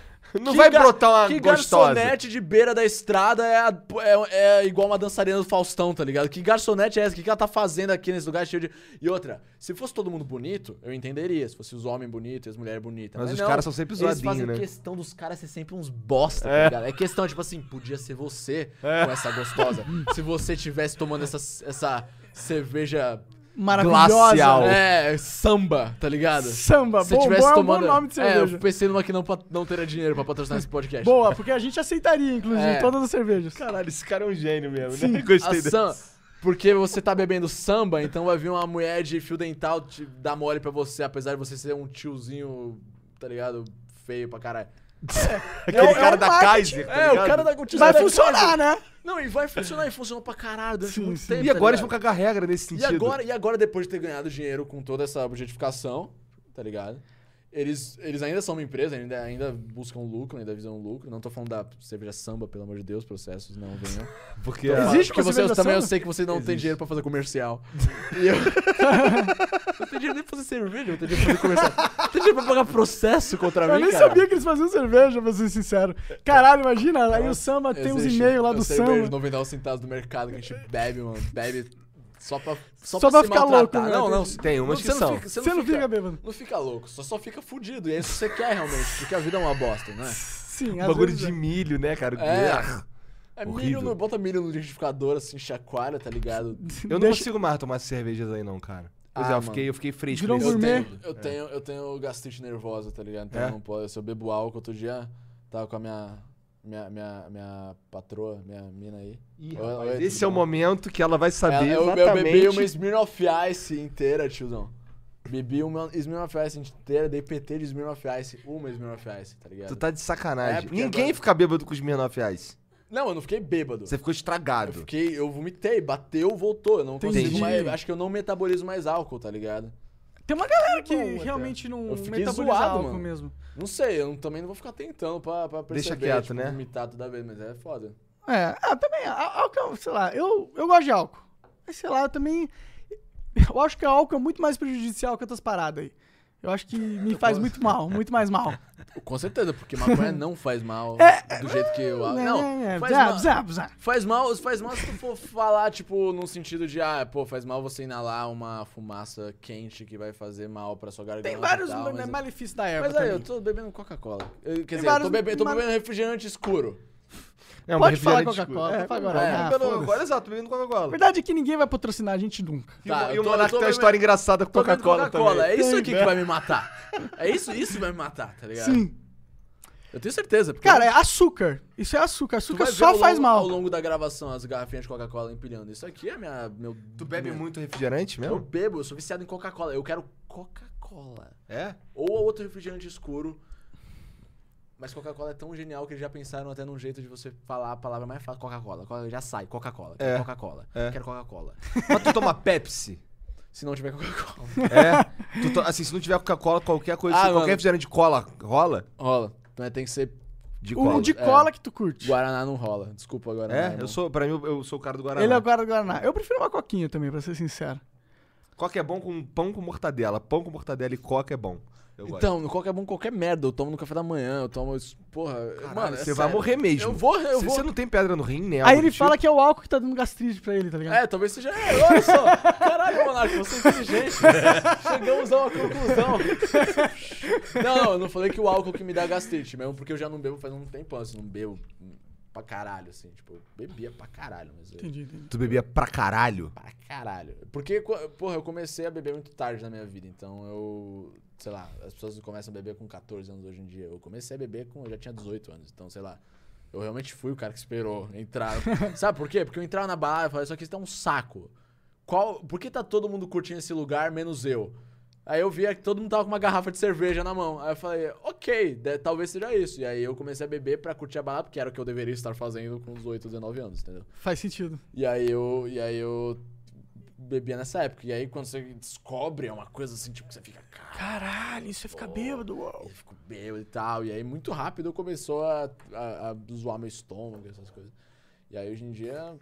Não Que vai brotar uma Que gostosa. garçonete de beira da estrada é, a- é, é igual uma dançarina do Faustão, tá ligado? Que garçonete é essa? O que, que ela tá fazendo aqui nesse lugar cheio de. E outra, se fosse todo mundo bonito, eu entenderia. Se fosse os homens bonitos e as mulheres bonitas. Mas os não, caras são sempre Eles zoadinhos, fazem né? questão dos caras ser sempre uns bosta, tá É. ligado? É questão, tipo assim, podia ser você com essa gostosa. se você tivesse tomando essa, essa cerveja. Maravilhosa. Glacial. É, samba, tá ligado? Samba. Se bom, tivesse bom é um tomando. bom nome de é, cerveja. eu pensei numa que não, não teria dinheiro pra patrocinar esse podcast. Boa, porque a gente aceitaria, inclusive, É. todas as cervejas. Caralho, esse cara é um gênio mesmo, Sim. né? Gostei desse. sam- Porque você tá bebendo samba, então vai vir uma mulher de fio dental te dar mole pra você, apesar de você ser um tiozinho, tá ligado? Feio pra caralho. Aquele é cara um da marketing. Kaiser, tá É, o cara da tiozinho Vai funcionar, né? Não, e vai funcionar, e funcionou pra caralho durante Sim, muito sim. tempo. E tá agora eles vão cagar regra nesse E sentido. agora, e agora, depois de ter ganhado dinheiro com toda essa objetificação, tá ligado? Eles, eles ainda são uma empresa, ainda, ainda buscam lucro, ainda visam lucro. Não tô falando da cerveja samba, pelo amor de Deus, processos não venham. [LAUGHS] Porque Existe Porque uma você cerveja também eu sei que você não tem Existe. dinheiro pra fazer comercial. [LAUGHS] E eu. [LAUGHS] não tem dinheiro nem pra fazer cerveja, não tem dinheiro pra fazer comercial. Não tem dinheiro pra pagar processo contra Eu mim, nem cara. sabia que eles faziam cerveja, pra ser sincero. Caralho, imagina, aí o samba tem uns e-mails lá do cerveja de samba. 99 centavos do mercado que a gente bebe, mano. Bebe só pra, só Só pra, pra se ficar maltratar. louco, né? Não, não. Tem umas você que não são. Fica, você, Você não não fica, fica bêbado. Não fica louco, só, só fica fudido. E é isso que você quer realmente, porque a vida é uma bosta, né? Sim, um bagulho de é. milho, né, cara? É. É milho no, bota milho no liquidificador, assim, chacoalha, tá ligado? [LAUGHS] Eu não Deixa- consigo mais tomar cervejas aí, não, cara. Pois Ah, é, eu fiquei, eu fiquei fresco Virou nesse gourmet. sentido. Eu tenho, eu tenho gastrite nervosa, tá ligado? Então É? eu não posso. Se eu bebo álcool, outro dia tava com a minha. Minha, minha, minha patroa, minha mina aí. Ih, Oi, rapaz, oi, esse é o momento que ela vai saber Ela- eu, eu exatamente... bebi uma Smirnoff Ice inteira, tiozão. Bebi uma Smirnoff Ice inteira, dei PT de Smirnoff Ice. Uma Smirnoff Ice, tá ligado? Tu tá de sacanagem. É, Ninguém agora- fica bêbado com os Smirnoff Ice. Não, eu não fiquei bêbado. Você ficou Eu estragado. fiquei, eu vomitei, bateu, voltou. Eu não Entendi. consigo mais. Acho que eu não metabolizo mais álcool, tá ligado? Tem uma galera que Bom, até. realmente não Eu fiquei metaboliza zoado, álcool mano. mesmo. Não sei, eu também não vou ficar tentando pra, pra Deixa perceber, quieto, tipo, né? vomitar toda vez, mas é foda. É, ah, também, álcool, sei lá, eu, eu gosto de álcool. Mas sei lá, eu também. Eu acho que o álcool é muito mais prejudicial que outras paradas aí. Eu acho que me faz muito mal, muito mais mal. [LAUGHS] Com certeza, porque maconha não faz mal do jeito que eu. Não, é, faz mal. Faz mal, faz mal se tu for falar, tipo, num sentido de, ah, pô, faz mal você inalar uma fumaça quente que vai fazer mal pra sua garganta. Tem vários tal, mas, malefícios da erva mas aí, eu tô bebendo Coca-Cola. Quer dizer, eu tô, bebendo, tô bebendo refrigerante escuro. É um Pode falar refrigerante Coca-Cola, É, agora. é, Ah. Coca-Cola, exato, bebendo A Coca-Cola. verdade é que ninguém vai patrocinar a gente nunca. Tá, e eu o tô- Monark eu tem uma história engraçada com Coca-Cola Coca-Cola. também. É isso aqui que vai me matar. É isso, isso vai me matar, tá ligado? Sim. Eu tenho certeza. Porque Cara, é açúcar. Isso é açúcar. Açúcar só ao faz longo- Ao mal. longo da gravação, as garrafinhas de Coca-Cola empilhando. Isso aqui é minha, meu... Tu bebe minha- muito refrigerante Eu mesmo? bebo, eu sou viciado em Coca-Cola. Eu quero Coca-Cola. É? Ou outro refrigerante escuro. Mas Coca-Cola é tão genial que eles já pensaram até num jeito de você falar a palavra mais fácil. Coca-Cola. Co- Já sai, Coca-Cola. É. Quero Coca-Cola. É. Quero Coca-Cola. [LAUGHS] Mas tu toma Pepsi? Se não tiver Coca-Cola. É? [LAUGHS] Tu to- Assim, se não tiver Coca-Cola, qualquer coisa, Ah, qualquer refrigerante de cola rola? Rola. Então tem que ser De O cola. de é. cola que tu curte. Guaraná não rola. Desculpa, Guaraná. É? não. Eu sou, pra mim, eu- eu sou o cara do Guaraná. Ele é o cara do Guaraná. Eu prefiro uma coquinha também, pra ser sincero. Coca é bom com pão com mortadela. Pão com mortadela e coca é bom. Eu gosto. Então, no Coca é bom qualquer merda. Eu tomo no café da manhã, eu tomo. isso- Porra, Caralho, mano. é você vai sério. morrer mesmo. Eu vou, eu Se vou. você não tem pedra no rim, né? Aí ele fala tipo, que é o álcool que tá dando gastrite pra ele, tá ligado? É, talvez seja. É, olha só. Caralho, Monark, você é inteligente. [LAUGHS] Chegamos a uma conclusão. Não, não, eu não falei que o álcool que me dá gastrite, mesmo porque eu já não bebo faz um tempão, assim, não bebo pra caralho, assim. Tipo, eu bebia pra caralho, mas. eu- Entendi, entendi. Tu bebia pra caralho. Pra caralho. Porque, porra, eu comecei a beber muito tarde na minha vida, então eu. Sei lá, as pessoas começam a beber com 14 anos hoje em dia. Eu comecei a beber com. Eu já tinha 18 anos, então sei lá. Eu realmente fui o cara que esperou entrar. [LAUGHS] Sabe por quê? Porque eu entrava na barra e falei, isso aqui tá um saco. Qual, por que tá todo mundo curtindo esse lugar, menos eu? Aí eu via que todo mundo tava com uma garrafa de cerveja na mão. Aí eu falei, ok, de- talvez seja isso. E aí eu comecei a beber pra curtir a balada, porque era o que eu deveria estar fazendo com 18, 19 anos, entendeu? Faz sentido. E aí eu, e aí eu bebia nessa época. E aí quando você descobre é uma coisa assim, tipo, que você fica, cara, Caralho, você fica bêbado, uau. eu fico bêbado e tal. E aí muito rápido começou a, a, a zoar meu estômago, essas coisas. E aí hoje em dia.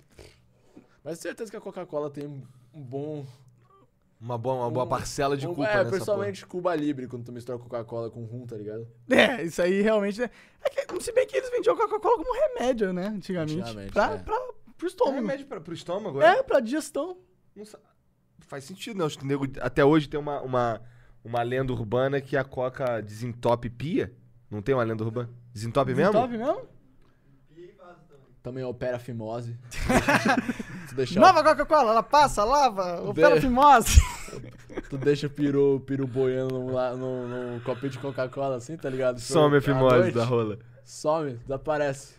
Mas certeza que a Coca-Cola tem um bom. Uma boa, uma boa Um- parcela de um- culpa É, nessa principalmente Cuba Libre, quando tu mistura Coca-Cola com rum, tá ligado? É, isso aí realmente. É, é que, se bem que eles vendiam Coca-Cola como remédio, né? Antigamente. Antigamente, pra, é. pra, pro porra. É estômago. remédio pra, pro estômago, É, pra digestão. Não Faz sentido, né? Os nego, até hoje tem uma, uma, uma lenda urbana que a coca desentope pia. Não tem uma lenda urbana? Desentope mesmo? Top mesmo? Também opera fimose. [LAUGHS] tu, deixa, Nova Coca-Cola, ela passa, lava, opera De- fimose. tu deixa o peru, o peru boiando num, la- num, num copinho de Coca-Cola assim, tá ligado? Some a fimose da rola. Some, desaparece.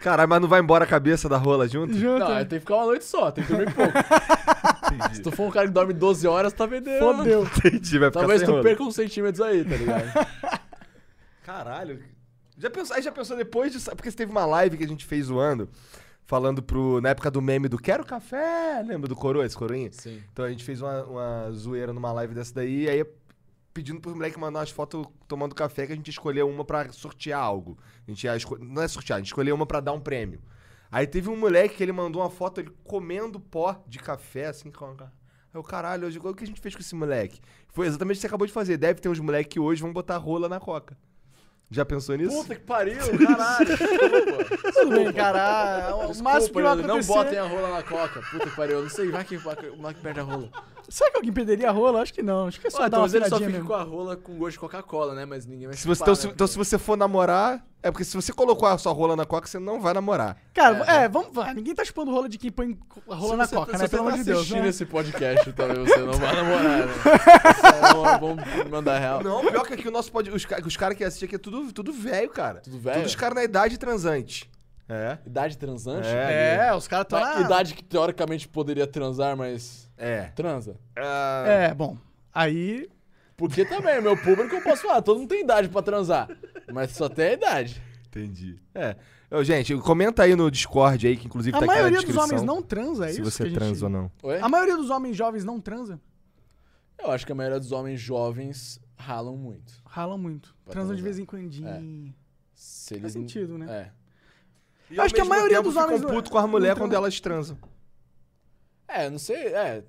Caralho, mas não vai embora a cabeça da rola junto? Junto. Não, tem que ficar uma noite só, tem que dormir pouco. Se tu for um cara que dorme 12 horas, tá vendendo. Fodeu. Entendi, vai ficar Talvez sem tu rola. perca uns centímetros aí, tá ligado? Caralho. Já pensou, aí já pensou depois disso? Porque teve uma live que a gente fez zoando, falando pro. Na época do meme do Quero Café, lembra do Coroa, esse coroinha? Sim. Então a gente fez uma, uma zoeira numa live dessa daí, aí pedindo pros moleques mandar umas fotos tomando café, que a gente escolheu uma pra sortear algo. A gente ia esco- Não é sortear, a gente escolheu uma pra dar um prêmio. Aí teve um moleque que ele mandou uma foto ele comendo pó de café, assim, com a... Aí eu, caralho, hoje, o que a gente fez com esse moleque? Foi exatamente o que você acabou de fazer. Deve ter uns moleques que hoje vão botar rola na coca. Já pensou nisso? Puta que pariu, caralho. Desculpa. [LAUGHS] Tudo bem, cara. O Desculpa, máximo que vai Leandro, não acontecer... botem a rola na coca. Puta que pariu. Eu não sei, vai que vai que o moleque perde a rola. Será que alguém perderia a rola? Acho que não. Acho que é só Ué, dar uma talvez ele só fique mesmo. com a rola com gosto de Coca-Cola, né? Mas ninguém vai Se você, chupar, então, né? se, então, se você for namorar. É porque se você colocou a sua rola na coca, você não vai namorar. Cara, É. é, vamos vai. Ninguém tá chupando rola de quem põe a rola Se na você- coca, se né? você Pelo tá amor de Deus, assistindo né? esse podcast, talvez você não vá namorar, né? [LAUGHS] Vamos mandar real. Não, pior que aqui o nosso pode. Os, os caras que assistem aqui é tudo, tudo velho, cara. Tudo velho? Todos os caras na idade transante. É. Idade transante? É. É, os caras estão na... idade que teoricamente poderia transar, mas É. transa. Ah, É, bom. Aí... Porque também, meu público, eu posso falar, todo mundo tem idade pra transar. Mas só tem a idade. Entendi. É. Ô, gente, comenta aí no Discord aí, que inclusive A tá aqui na maioria dos descrição. homens não transa, é Se isso você que a gente- transa ou não. Oi? A maioria dos homens jovens não transa? Eu acho que a maioria dos homens jovens ralam muito. Ralam muito. Pra Transam de vez em quando. Se Faz eles... sentido, né? É. E Eu acho que a maioria tempo dos homens não- putos com as mulheres quando elas transam. É, não sei, é...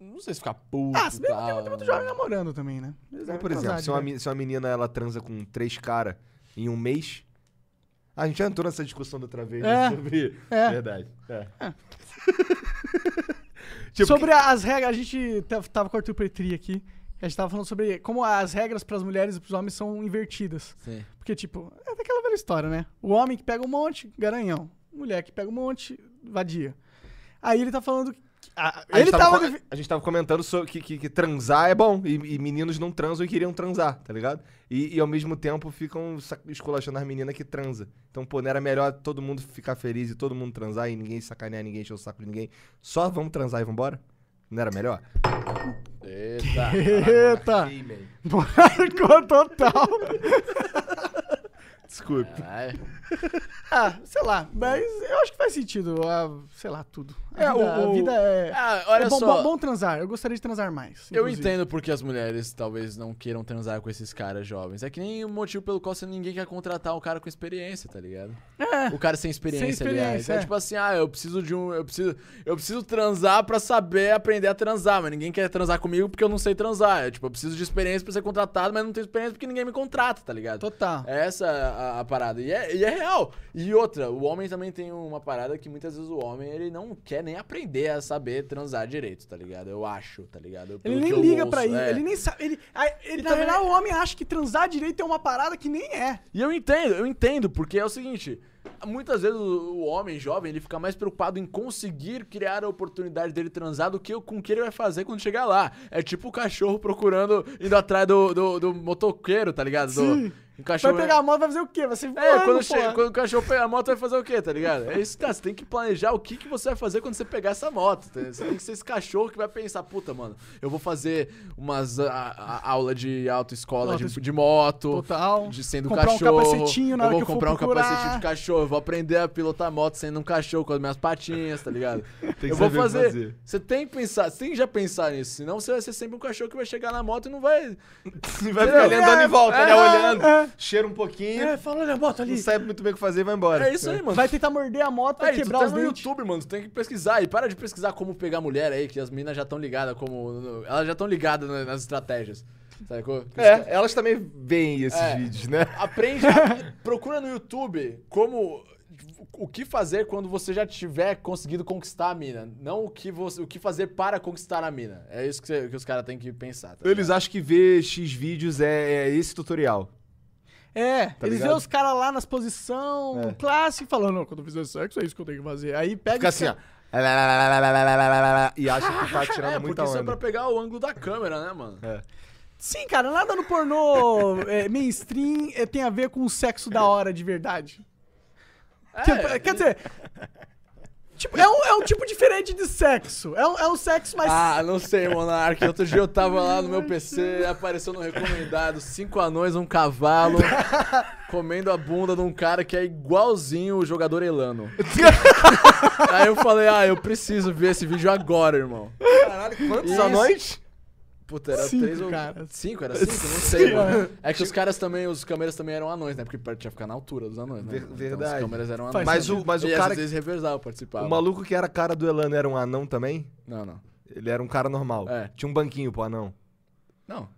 Não sei se ficar puto Ah, se bem que tem muito, muito jovem namorando também, né? Eles devem por exemplo, se uma, se uma menina ela transa com três caras em um mês. A gente já entrou nessa discussão da outra vez né, É. sobre. É. Verdade. É. [LAUGHS] Tipo, Sobre as regras, a gente tava com o Arthur Petri aqui. A gente tava falando sobre como as regras pras mulheres e pros homens são invertidas. Sim. Porque, tipo, é daquela velha história, né? O homem que pega um monte, garanhão. Mulher que pega um monte, vadia. Aí ele tá falando. Ah, A ele gente, tava, tava. a gente tava comentando sobre que, que- que transar é bom. E, e meninos não transam e queriam transar, tá ligado? E, e ao mesmo tempo ficam esculachando as meninas que transa. Então, pô, não era melhor todo mundo ficar feliz e todo mundo transar e ninguém sacanear ninguém, encher o saco de ninguém. Só vamos transar e vambora? Não era melhor? Eita. [LAUGHS] Eita! Monarcou total. [LAUGHS] Desculpe. Caralho. [LAUGHS] Ah, sei lá. Mas eu acho que faz sentido. ah, sei lá, tudo. A É, vida, o- a vida é. Ah, olha é bom, só. bom- bom transar. Eu gostaria de transar mais. Eu inclusive. entendo porque as mulheres talvez não queiram transar com esses caras jovens. É que nem o motivo pelo qual você ninguém quer contratar um cara com experiência, tá ligado? É. O cara sem experiência, Sem aliás. experiência, É, é. tipo assim, ah, eu preciso de um. Eu preciso, eu preciso transar pra saber aprender a transar, mas ninguém quer transar comigo porque eu não sei transar. É, tipo, eu preciso de experiência pra ser contratado, mas não tenho experiência porque ninguém me contrata, tá ligado? Total. Essa é a, a parada. E é, e é real. E outra, o homem também tem uma parada que muitas vezes o homem ele não quer nem aprender a saber transar direito, tá ligado? Eu acho, tá ligado? Ele Pelo nem que eu liga ouço, pra ir. é. Ele nem sabe. Ele, ele na verdade, o homem acha que transar direito é uma parada que nem é. E eu entendo, eu entendo, porque é o seguinte. Muitas vezes o, homem jovem ele fica mais preocupado em conseguir criar a oportunidade dele transar do que com o que ele vai fazer quando chegar lá. É tipo o cachorro procurando, indo atrás do, do, do motoqueiro, tá ligado? Do. O cachorro Vai pegar a moto, vai fazer o quê? Vai ser É, voando, quando, porra. chega, quando o cachorro pega a moto, vai fazer o quê, tá ligado? É isso, cara. Você tem que planejar o que, que você vai fazer quando você pegar essa moto. tá? Você tem que ser esse cachorro que vai pensar, puta, mano, eu vou fazer umas a, a- aula de autoescola de, de moto. Total. De sendo Comprar um cachorro. capacetinho na eu vou comprar um procurar. capacete de cachorro. Eu vou aprender a pilotar moto sendo um cachorro com as minhas patinhas, tá ligado? [LAUGHS] que eu vou saber o que fazer. fazer. Você tem que pensar, você tem que já pensar nisso. Senão você vai ser sempre um cachorro que vai chegar na moto e não vai. [LAUGHS] Vai ficar ali andando em volta, É, né? Olhando. é. Cheira um pouquinho. É, fala, olha a moto Não ali. sabe muito bem o que fazer e vai embora. É isso aí, mano. Vai tentar morder a moto, vai Aí, tu quebrar tá os no dentes. YouTube, mano, tu tem que pesquisar. E para de pesquisar como pegar mulher aí, que as meninas já estão ligadas como. Elas já estão ligadas na- nas estratégias. Sacou? É, elas também veem esses É. vídeos, né? Aprende, a- [LAUGHS] procura no YouTube como. O que fazer quando você já tiver conseguido conquistar a mina. Não o que, você, o que fazer para conquistar a mina. É isso que, você- que os caras têm que pensar. tá Eles acham que ver X vídeos é, é esse tutorial. É, Tá eles ligado? vê os caras lá nas posições É. clássicas falando, não, quando eu fizer sexo é isso que eu tenho que fazer. Aí pega Fica e assim, ó. E acha que tá tirando [LAUGHS] É, muita porque isso é pra onda. pegar o ângulo da câmera, né, mano? É. Sim, cara, nada no pornô é, mainstream é, tem a ver com o sexo da hora de verdade. Tipo, É, quer dizer, tipo, é, um, é um tipo diferente de sexo. É um, é um sexo mais. Ah, não sei, Monark. Outro dia eu tava lá no meu PC, apareceu no recomendado cinco anões, um cavalo, [LAUGHS] comendo a bunda de um cara que é igualzinho o jogador Elano. [LAUGHS] Aí eu falei, ah, eu preciso ver esse vídeo agora, irmão. Caralho, quantos anões? Puta, era Cinco, três ou... cara. Cinco? Era cinco? Não sei, mano. É que os caras também, os câmeras também eram anões, né? Porque tinha que ficar na altura dos anões, né? Ver- Então, verdade. os câmeras eram anões. Mas o, mas o e cara. às vezes reversavam, participavam. O maluco que era a cara do Elano era um anão também? Não, não. Ele era um cara normal. É. Tinha um banquinho pro anão. Não.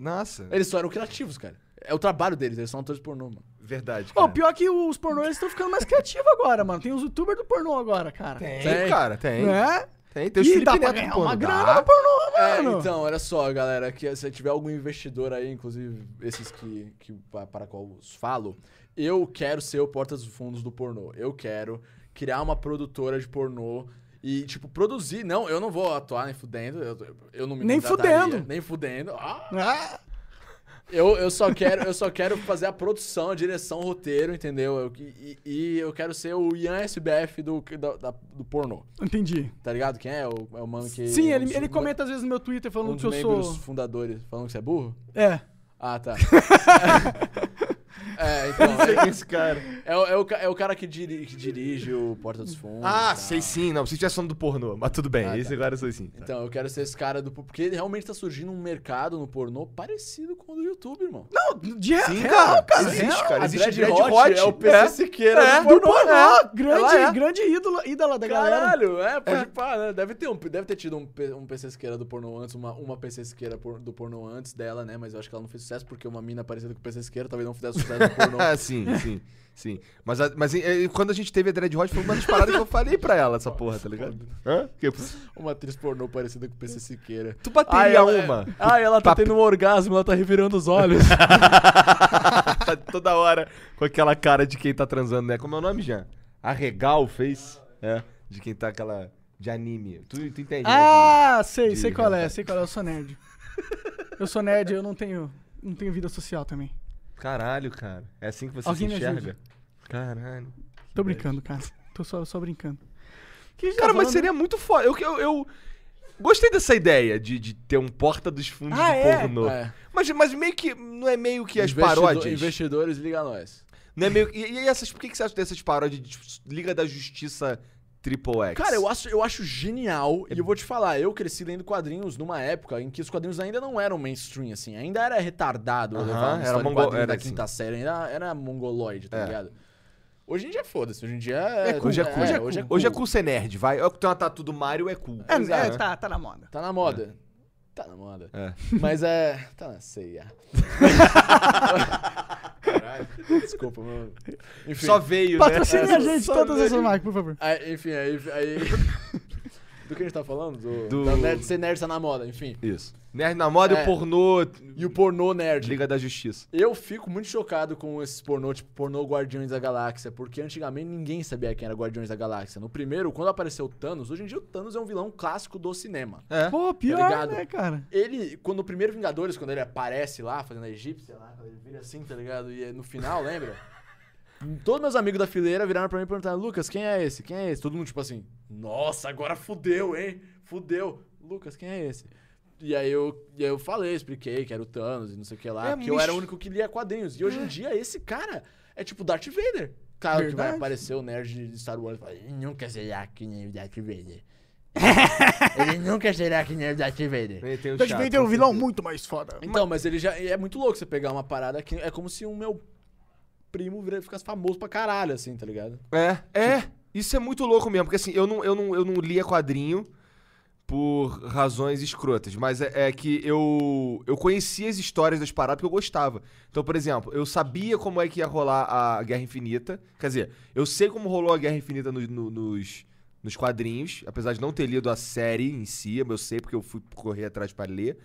Nossa. Eles só eram criativos, cara. É o trabalho deles, eles são atores pornô, mano. Verdade. Pô, Cara. pior que os pornôs estão ficando mais criativos agora, mano. Tem os youtubers do pornô agora, cara. Tem, Tem. cara, tem. Né? Tem, tem os Felipe dá pra ganhar pô, uma dá. grana no pornô, É, mano. então, olha só, galera, que se tiver algum investidor aí, inclusive esses que, que pa- para qual eu falo, eu quero ser o porta dos fundos do pornô. Eu quero criar uma produtora de pornô e, tipo, produzir. Não, eu não vou atuar nem fudendo, eu, eu não me Nem fudendo. Nem fudendo. Ah, Ah, eu, eu, só quero, eu só quero fazer a produção, a direção, o roteiro, entendeu? Eu- e, e eu quero ser o Ian SBF do, da- da- do pornô. entendi. Tá ligado quem é? O, é o mano que... Sim, um ele, dos- ele comenta às vezes no meu Twitter um falando dos que eu sou. fundadores falando que você é burro? É. Ah, tá. [LAUGHS] é, [LAUGHS] então. É, é esse cara. é o- é o, é o cara que, diri- que dirige o Porta dos Fundos. Ah, sei sim. Não, você tivesse falando do pornô. Mas tudo bem, Ah, esse tá. agora sei sim. Tá. Então, eu quero ser esse cara do. Porque realmente tá surgindo um mercado no pornô parecido com o do YouTube, irmão. Não, de Sim, real, cara. Existe, real. cara. Existe Dread Hot Hot. é o PC É. Siqueira É, do Do pornô. pornô, é. grande, é. grande ídola, ídola da galera. Caralho, é, pode pá, né? Deve ter, um, deve ter tido um, um PC Siqueira do pornô antes, uma, uma PC Siqueira do pornô antes dela, né? Mas eu acho que ela não fez sucesso porque uma mina parecida com o PC Siqueira talvez não fizesse sucesso pornô. [LAUGHS] Ah, sim, sim. Sim. Mas, mas eh, quando a gente teve a Dread Hot, foi uma das paradas que eu falei pra ela, essa porra, tá ligado? Hã? Que- Uma atriz pornô parecida com o PC Siqueira. Tu bateria Ai, ela- uma. Ah, ela tá Papi- tendo um orgasmo, ela tá revirando os olhos. tá [LAUGHS] toda hora com aquela cara de quem tá transando, né? Como é o nome, Jean? Arregal fez? É. De quem tá aquela. De anime. Tu, tu entende? né? Ah, sei, de sei qual é, sei qual é, eu sou nerd. Eu sou nerd, eu não tenho, não tenho vida social também. Caralho, cara. É assim que você Alguém se me enxerga? ajude. Caralho. Tô brincando, cara. Tô só, só brincando. Que a gente tá Cara, mas falando? seria muito foda. Eu, eu, eu gostei dessa ideia de, de ter um porta dos fundos Ah, de é? pornô. É. Mas, mas meio que. Não é meio que as Investido- paródias. Investidores, liga a nós. Não é meio. E, e essas. Por que, que você acha dessas paródias de tipo, Liga da Justiça Triple X? Cara, eu acho, eu acho genial, e eu vou te falar, eu cresci lendo quadrinhos numa época em que os quadrinhos ainda não eram mainstream, assim, ainda era retardado levar uma era história em mongo- quadrinho era da assim. quinta série, ainda era mongoloide, tá É. ligado? Hoje em dia foda-se, hoje em dia É cool, hoje é cool. hoje é cool. Hoje é cool ser nerd, vai. Eu que tenho uma tatu do Mario é cool. É, é, tá, tá na moda. Tá na moda. Tá na moda. É. Mas é. Tá na ceia. Caralho. Desculpa, mano. Enfim. Só veio, Patrocine né? a gente, Só todas veio. essas marcas, por favor. Aí, enfim, aí, aí. Do que a gente tá falando? Do, Do- da nerd, ser nerd tá na moda, enfim. Isso. Nerd na moda e É. o pornô. E o pornô nerd. Liga da Justiça. Eu fico muito chocado com esses pornô, tipo pornô Guardiões da Galáxia, porque antigamente ninguém sabia quem era Guardiões da Galáxia. No primeiro, quando apareceu o Thanos, hoje em dia o Thanos é um vilão clássico do cinema. É. Pô, pior, ligado? né, cara? Ele, quando o primeiro Vingadores, quando ele aparece lá, fazendo a egípcia lá, quando ele vira assim, tá ligado? E é no final, lembra? [LAUGHS] Todos meus amigos da fileira viraram pra mim e perguntaram, Lucas, quem é esse? Quem é esse? Todo mundo tipo assim, nossa, agora fudeu, hein? Fudeu. Lucas, quem é esse? E aí eu, e aí eu falei, expliquei que era o Thanos e não sei o que lá, É, porque eu era o único que lia quadrinhos. E hoje em dia, esse cara é tipo Darth Vader. Claro que vai Verdade. aparecer o nerd de Star Wars e fala, ele nunca será que nem o Darth Vader. [LAUGHS] ele nunca será que nem o Darth Vader. O Darth Vader é um com vilão muito mais foda. Então, mas ele já. É muito louco você pegar uma parada que é como se o meu primo ficasse famoso pra caralho, assim, tá ligado? É, é. Isso é muito louco mesmo, porque assim, eu não, eu não, eu não lia quadrinho por razões escrotas, mas é, é que eu, eu conhecia as histórias das paradas porque eu gostava. Então, por exemplo, eu sabia como é que ia rolar a Guerra Infinita. Quer dizer, eu sei como rolou a Guerra Infinita no- no- nos, nos quadrinhos, apesar de não ter lido a série em si, eu sei porque eu fui correr atrás pra ler.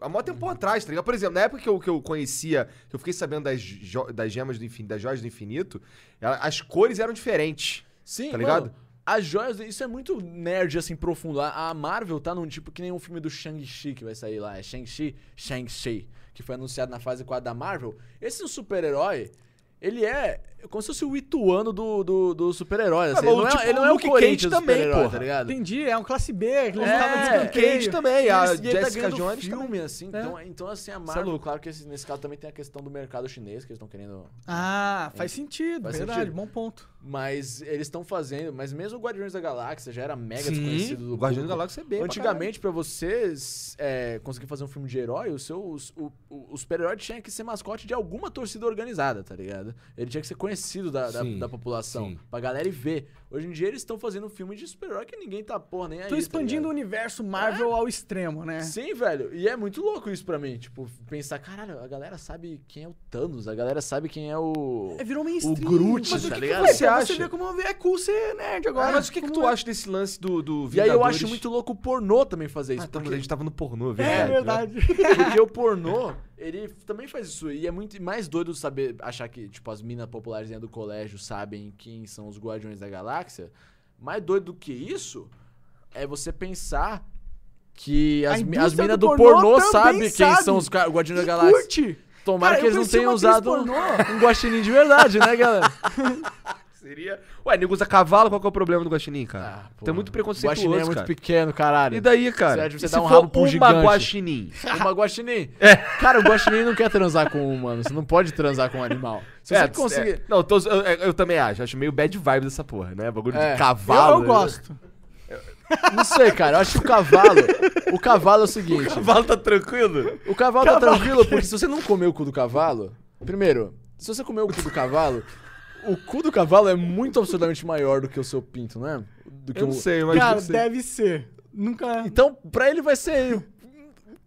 Há mó tempo atrás, tá ligado? Por exemplo, na época que eu, que eu conhecia, que eu fiquei sabendo das, das gemas do infinito, das joias do infinito, as cores eram diferentes. Sim, Tá ligado? mano, As joias, isso é muito nerd, assim, profundo. A a Marvel tá num tipo que nem um filme do Shang-Chi que vai sair lá. É Shang-Chi? Shang-Chi. Que foi anunciado na fase 4 da Marvel. Esse super-herói, ele é como se fosse o Ituano do, do, do super-herói. Assim. mas ele, não tipo, é, ele o não é o Luke Corinthians Cage também, porra. tá ligado? Entendi, é um classe B, que eles É, estavam Luke. Cage também, a E ele- ele tá Jessica ganhando Jones filme, também. assim. Então, então, assim, a é Marvel, claro que esse- nesse caso também tem a questão do mercado chinês, que eles estão querendo Ah, faz sentido, Faz verdade, sentido. bom ponto. Mas eles estão fazendo. Mas mesmo o Guardiões da Galáxia já era mega Sim, desconhecido do o Guardião da. Galáxia é bem pra Antigamente, pra vocês é, conseguir fazer um filme de herói, o seu o, o, o super-herói tinha que ser mascote de alguma torcida organizada, tá ligado? Ele tinha que ser conhecido da, da, Sim, da população, sim. pra galera ir ver. Hoje em dia eles estão fazendo um filme de super-herói que ninguém tá porra nem aí. Tô tá expandindo o ligado? universo Marvel ao extremo, né? Sim, velho. E é muito louco isso pra mim. Tipo, pensar, caralho, a galera sabe quem é o Thanos, a galera sabe quem é o. É, virou mainstream. O Groot, Mas o tá que ligado? Que? Você acha? Você vê como é cool ser nerd agora. mas o que, que tu é? acha desse lance do, do E aí eu Vingadores? acho muito louco o pornô também fazer isso. Ah, tamo- porque- A gente tava no pornô, É verdade. verdade. Porque o pornô, [LAUGHS] ele também faz isso. E é muito mais doido saber, achar que, tipo, as minas populares do colégio sabem quem são os Guardiões da Galáxia. Mais doido do que isso é você pensar que as, as minas do do pornô pornô sabem quem sabe. são os Guardiões da Galáxia. curte. Tomara Cara, que eles não tenham usado um, pornô. um guaxinim de verdade, né, galera? [LAUGHS] Seria... Ué, nego usa cavalo, qual que é o problema do guaxinim, cara? pô. Tem muito preconceituoso, Guaxinim é muito cara. pequeno, caralho. E daí, cara? Você você E dá se um for rabo um uma gigante? guaxinim? [LAUGHS] Uma guaxinim? É. Cara, o guaxinim não quer transar com um humano. Você não pode transar com um animal. Se você conseguir... é. Não, tô- eu, eu- eu também acho. Acho meio bad vibe dessa porra, né? Bagulho É. de Eu, cavalo. eu gosto. Não sei, cara. Eu acho que o cavalo. O cavalo é o [LAUGHS] seguinte. O cavalo tá tranquilo? O cavalo tá tranquilo, porque se você não comer o cu do cavalo. Primeiro, se você comer o cu do cavalo, o cu do cavalo é muito absurdamente maior do que o seu pinto, não é? Do que Eu não o- sei, mas Cara, não sei. deve ser. Nunca. Então, pra ele vai ser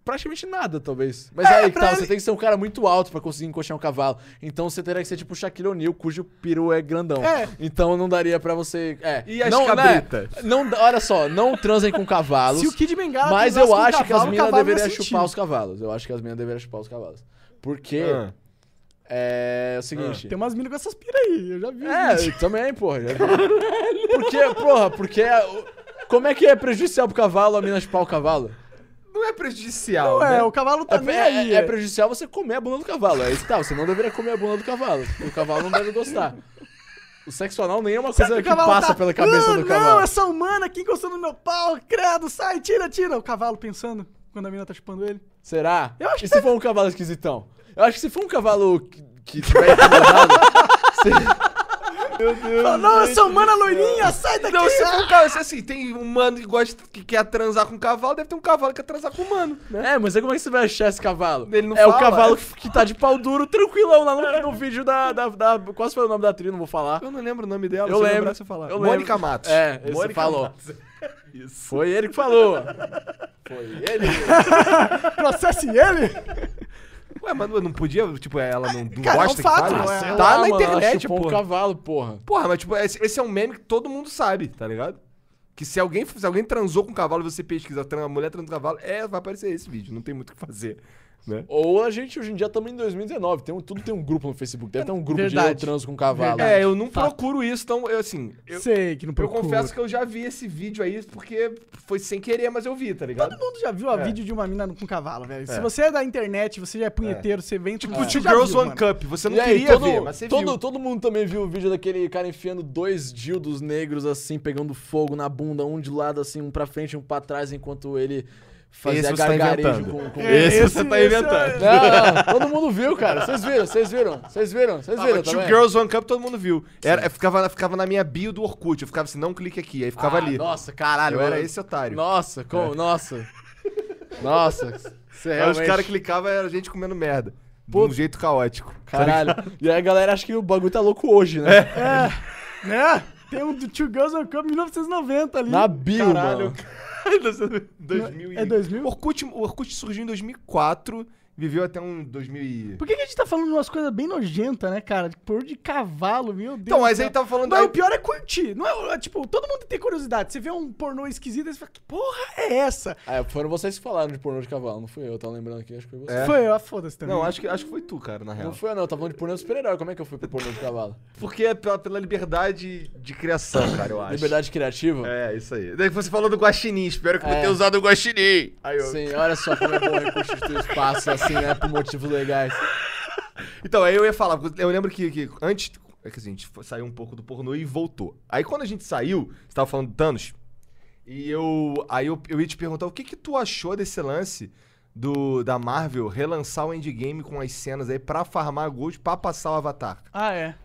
praticamente nada, talvez. Mas É, aí, que tal, ele- você tem que ser um cara muito alto pra conseguir encoxar um cavalo. Então você teria que ser tipo o Shaquille O'Neal, cujo peru é grandão. É. Então não daria pra você. É. E as não, cabritas? Né, não, olha só, não transem com cavalos. Se o Kid Bengala Mas eu com um acho que cavalo, as minas cavalo deveriam chupar os cavalos. Eu acho que as minas deveriam chupar os cavalos. Porque Ah. É, o seguinte. Tem umas minas com essas pira aí, eu já vi. É, também, porra. Já vi. Porque, porra, porque. Como é que é prejudicial pro cavalo a mina chupar o cavalo? Não é prejudicial, Não é, né? o cavalo tá É, nem é- aí. é prejudicial você comer a bunda do cavalo. É isso que tá. Você não deveria comer a bunda do cavalo. O cavalo não deve gostar. O sexo anal nem é uma coisa que passa tá, pela cabeça "Ah, do Não, cavalo. essa humana aqui encostando no meu pau, credo, sai, tira, tira. O cavalo pensando quando a mina tá chupando ele. Será? Eu acho e que se for um cavalo esquisitão? Eu acho que se for um cavalo que, que tiver incomodado. se- Meu Deus. Fala, não, essa humana loirinha, sai daqui. Não, se ah." for um cavalo, se assim, tem um mano que gosta, que quer transar com um cavalo, deve ter um cavalo que quer transar com um mano, né? É, mas aí como é que você vai achar esse cavalo? Ele não é o fala. cavalo que, que tá de pau duro, tranquilão, lá no, no vídeo da, da, da- Quase foi o nome da atriz, não vou falar. Eu não lembro o nome dela, Eu se lembro. lembrar, você falar. Eu Mônica lembro. Matos. É, Mônica falou. Matos. [LAUGHS] Isso. Foi ele que falou. [LAUGHS] Foi ele. [LAUGHS] Processe ele. Ué, mas não podia, tipo, ela não, não Cara, é um gosta fato, que fale? não é? Tá Sei lá, na mano, internet, chupou um porra. cavalo, porra. Porra, mas tipo, esse, esse é um meme que todo mundo sabe, tá ligado? Que se alguém, se alguém transou com um cavalo e você pesquisa a mulher transou com um cavalo, é, vai aparecer esse vídeo, não tem muito o que fazer, né? Ou a gente hoje em dia estamos em 2019, tem um, tudo tem um grupo no Facebook, deve ter um grupo de Verdade. eu transo com cavalo. É, eu não Fato. procuro isso, então, eu assim, eu, Sei que não eu procura. confesso que eu já vi esse vídeo aí, porque foi sem querer, mas eu vi, tá ligado? Todo mundo já viu a É. vídeo de uma mina com cavalo, velho. Se É. você é da internet, você já é punheteiro, você vem... Tipo, Two Girls viu, One mano. Cup, você não E queria todo, ver, mas você todo, viu. todo mundo também viu o vídeo daquele cara enfiando dois dildos negros assim, pegando fogo na bunda, um de lado assim, um pra frente e um pra trás, enquanto ele fazia Esse você tá gargarejo inventando. com, com... É, Esse você tá esse inventando. Não, [LAUGHS] não, todo mundo viu, cara. Vocês viram, vocês viram, vocês viram, vocês Ah, viram mas Two também? Girls One Cup todo mundo viu. Era, ficava, ficava na minha bio do Orkut. Eu ficava assim, não clique aqui. Aí ficava Ah, ali. Nossa, caralho. eu era esse otário. Nossa, como, nossa. Nossa, você Aí realmente... os caras clicavam era a gente comendo merda. De Pô. um jeito caótico. Caralho. E aí a galera acha que o bagulho tá louco hoje, né? É, né? Tem um do Two Girls One Cup 1990 ali. Na bio, Caralho. mano. [LAUGHS] 2000 e... É 2000? O Orkut, o Orkut surgiu em 2004, viveu até um 2000 e... Por que, que a gente tá falando de umas coisas bem nojentas, né, cara? Por de cavalo, meu Deus. Então, mas aí tava falando... Mas aí- o pior é curtir. Não é, é, tipo, todo mundo tem curiosidade. Você vê um pornô esquisito e você fala, que porra é essa? Ah, foram vocês que falaram de pornô de cavalo, não fui eu. Tava lembrando aqui, acho que foi você. É. Foi, ah, foda-se também. Não, acho que, acho que foi tu, cara, na real. Não foi eu não, eu tava falando de pornô super-herói. Como é que eu fui pro pornô de cavalo? [LAUGHS] Porque é pela, pela liberdade de criação, cara, eu acho. Liberdade criativa? É, isso aí. Daí você falou do guaxinim, espero que eu É. não tenha usado o guaxinim. Aí eu... Sim, olha só como é bom reconstituir espaço [LAUGHS] assim, né? Por motivos legais. [LAUGHS] Então, aí eu ia falar, eu lembro que, que antes. É que assim, a gente foi- saiu um pouco do pornô e voltou. Aí quando a gente saiu, você tava falando do Thanos. E eu. Aí eu, eu ia te perguntar o que que tu achou desse lance do, da Marvel relançar o endgame com as cenas aí pra farmar gold pra passar o Avatar. Ah, é.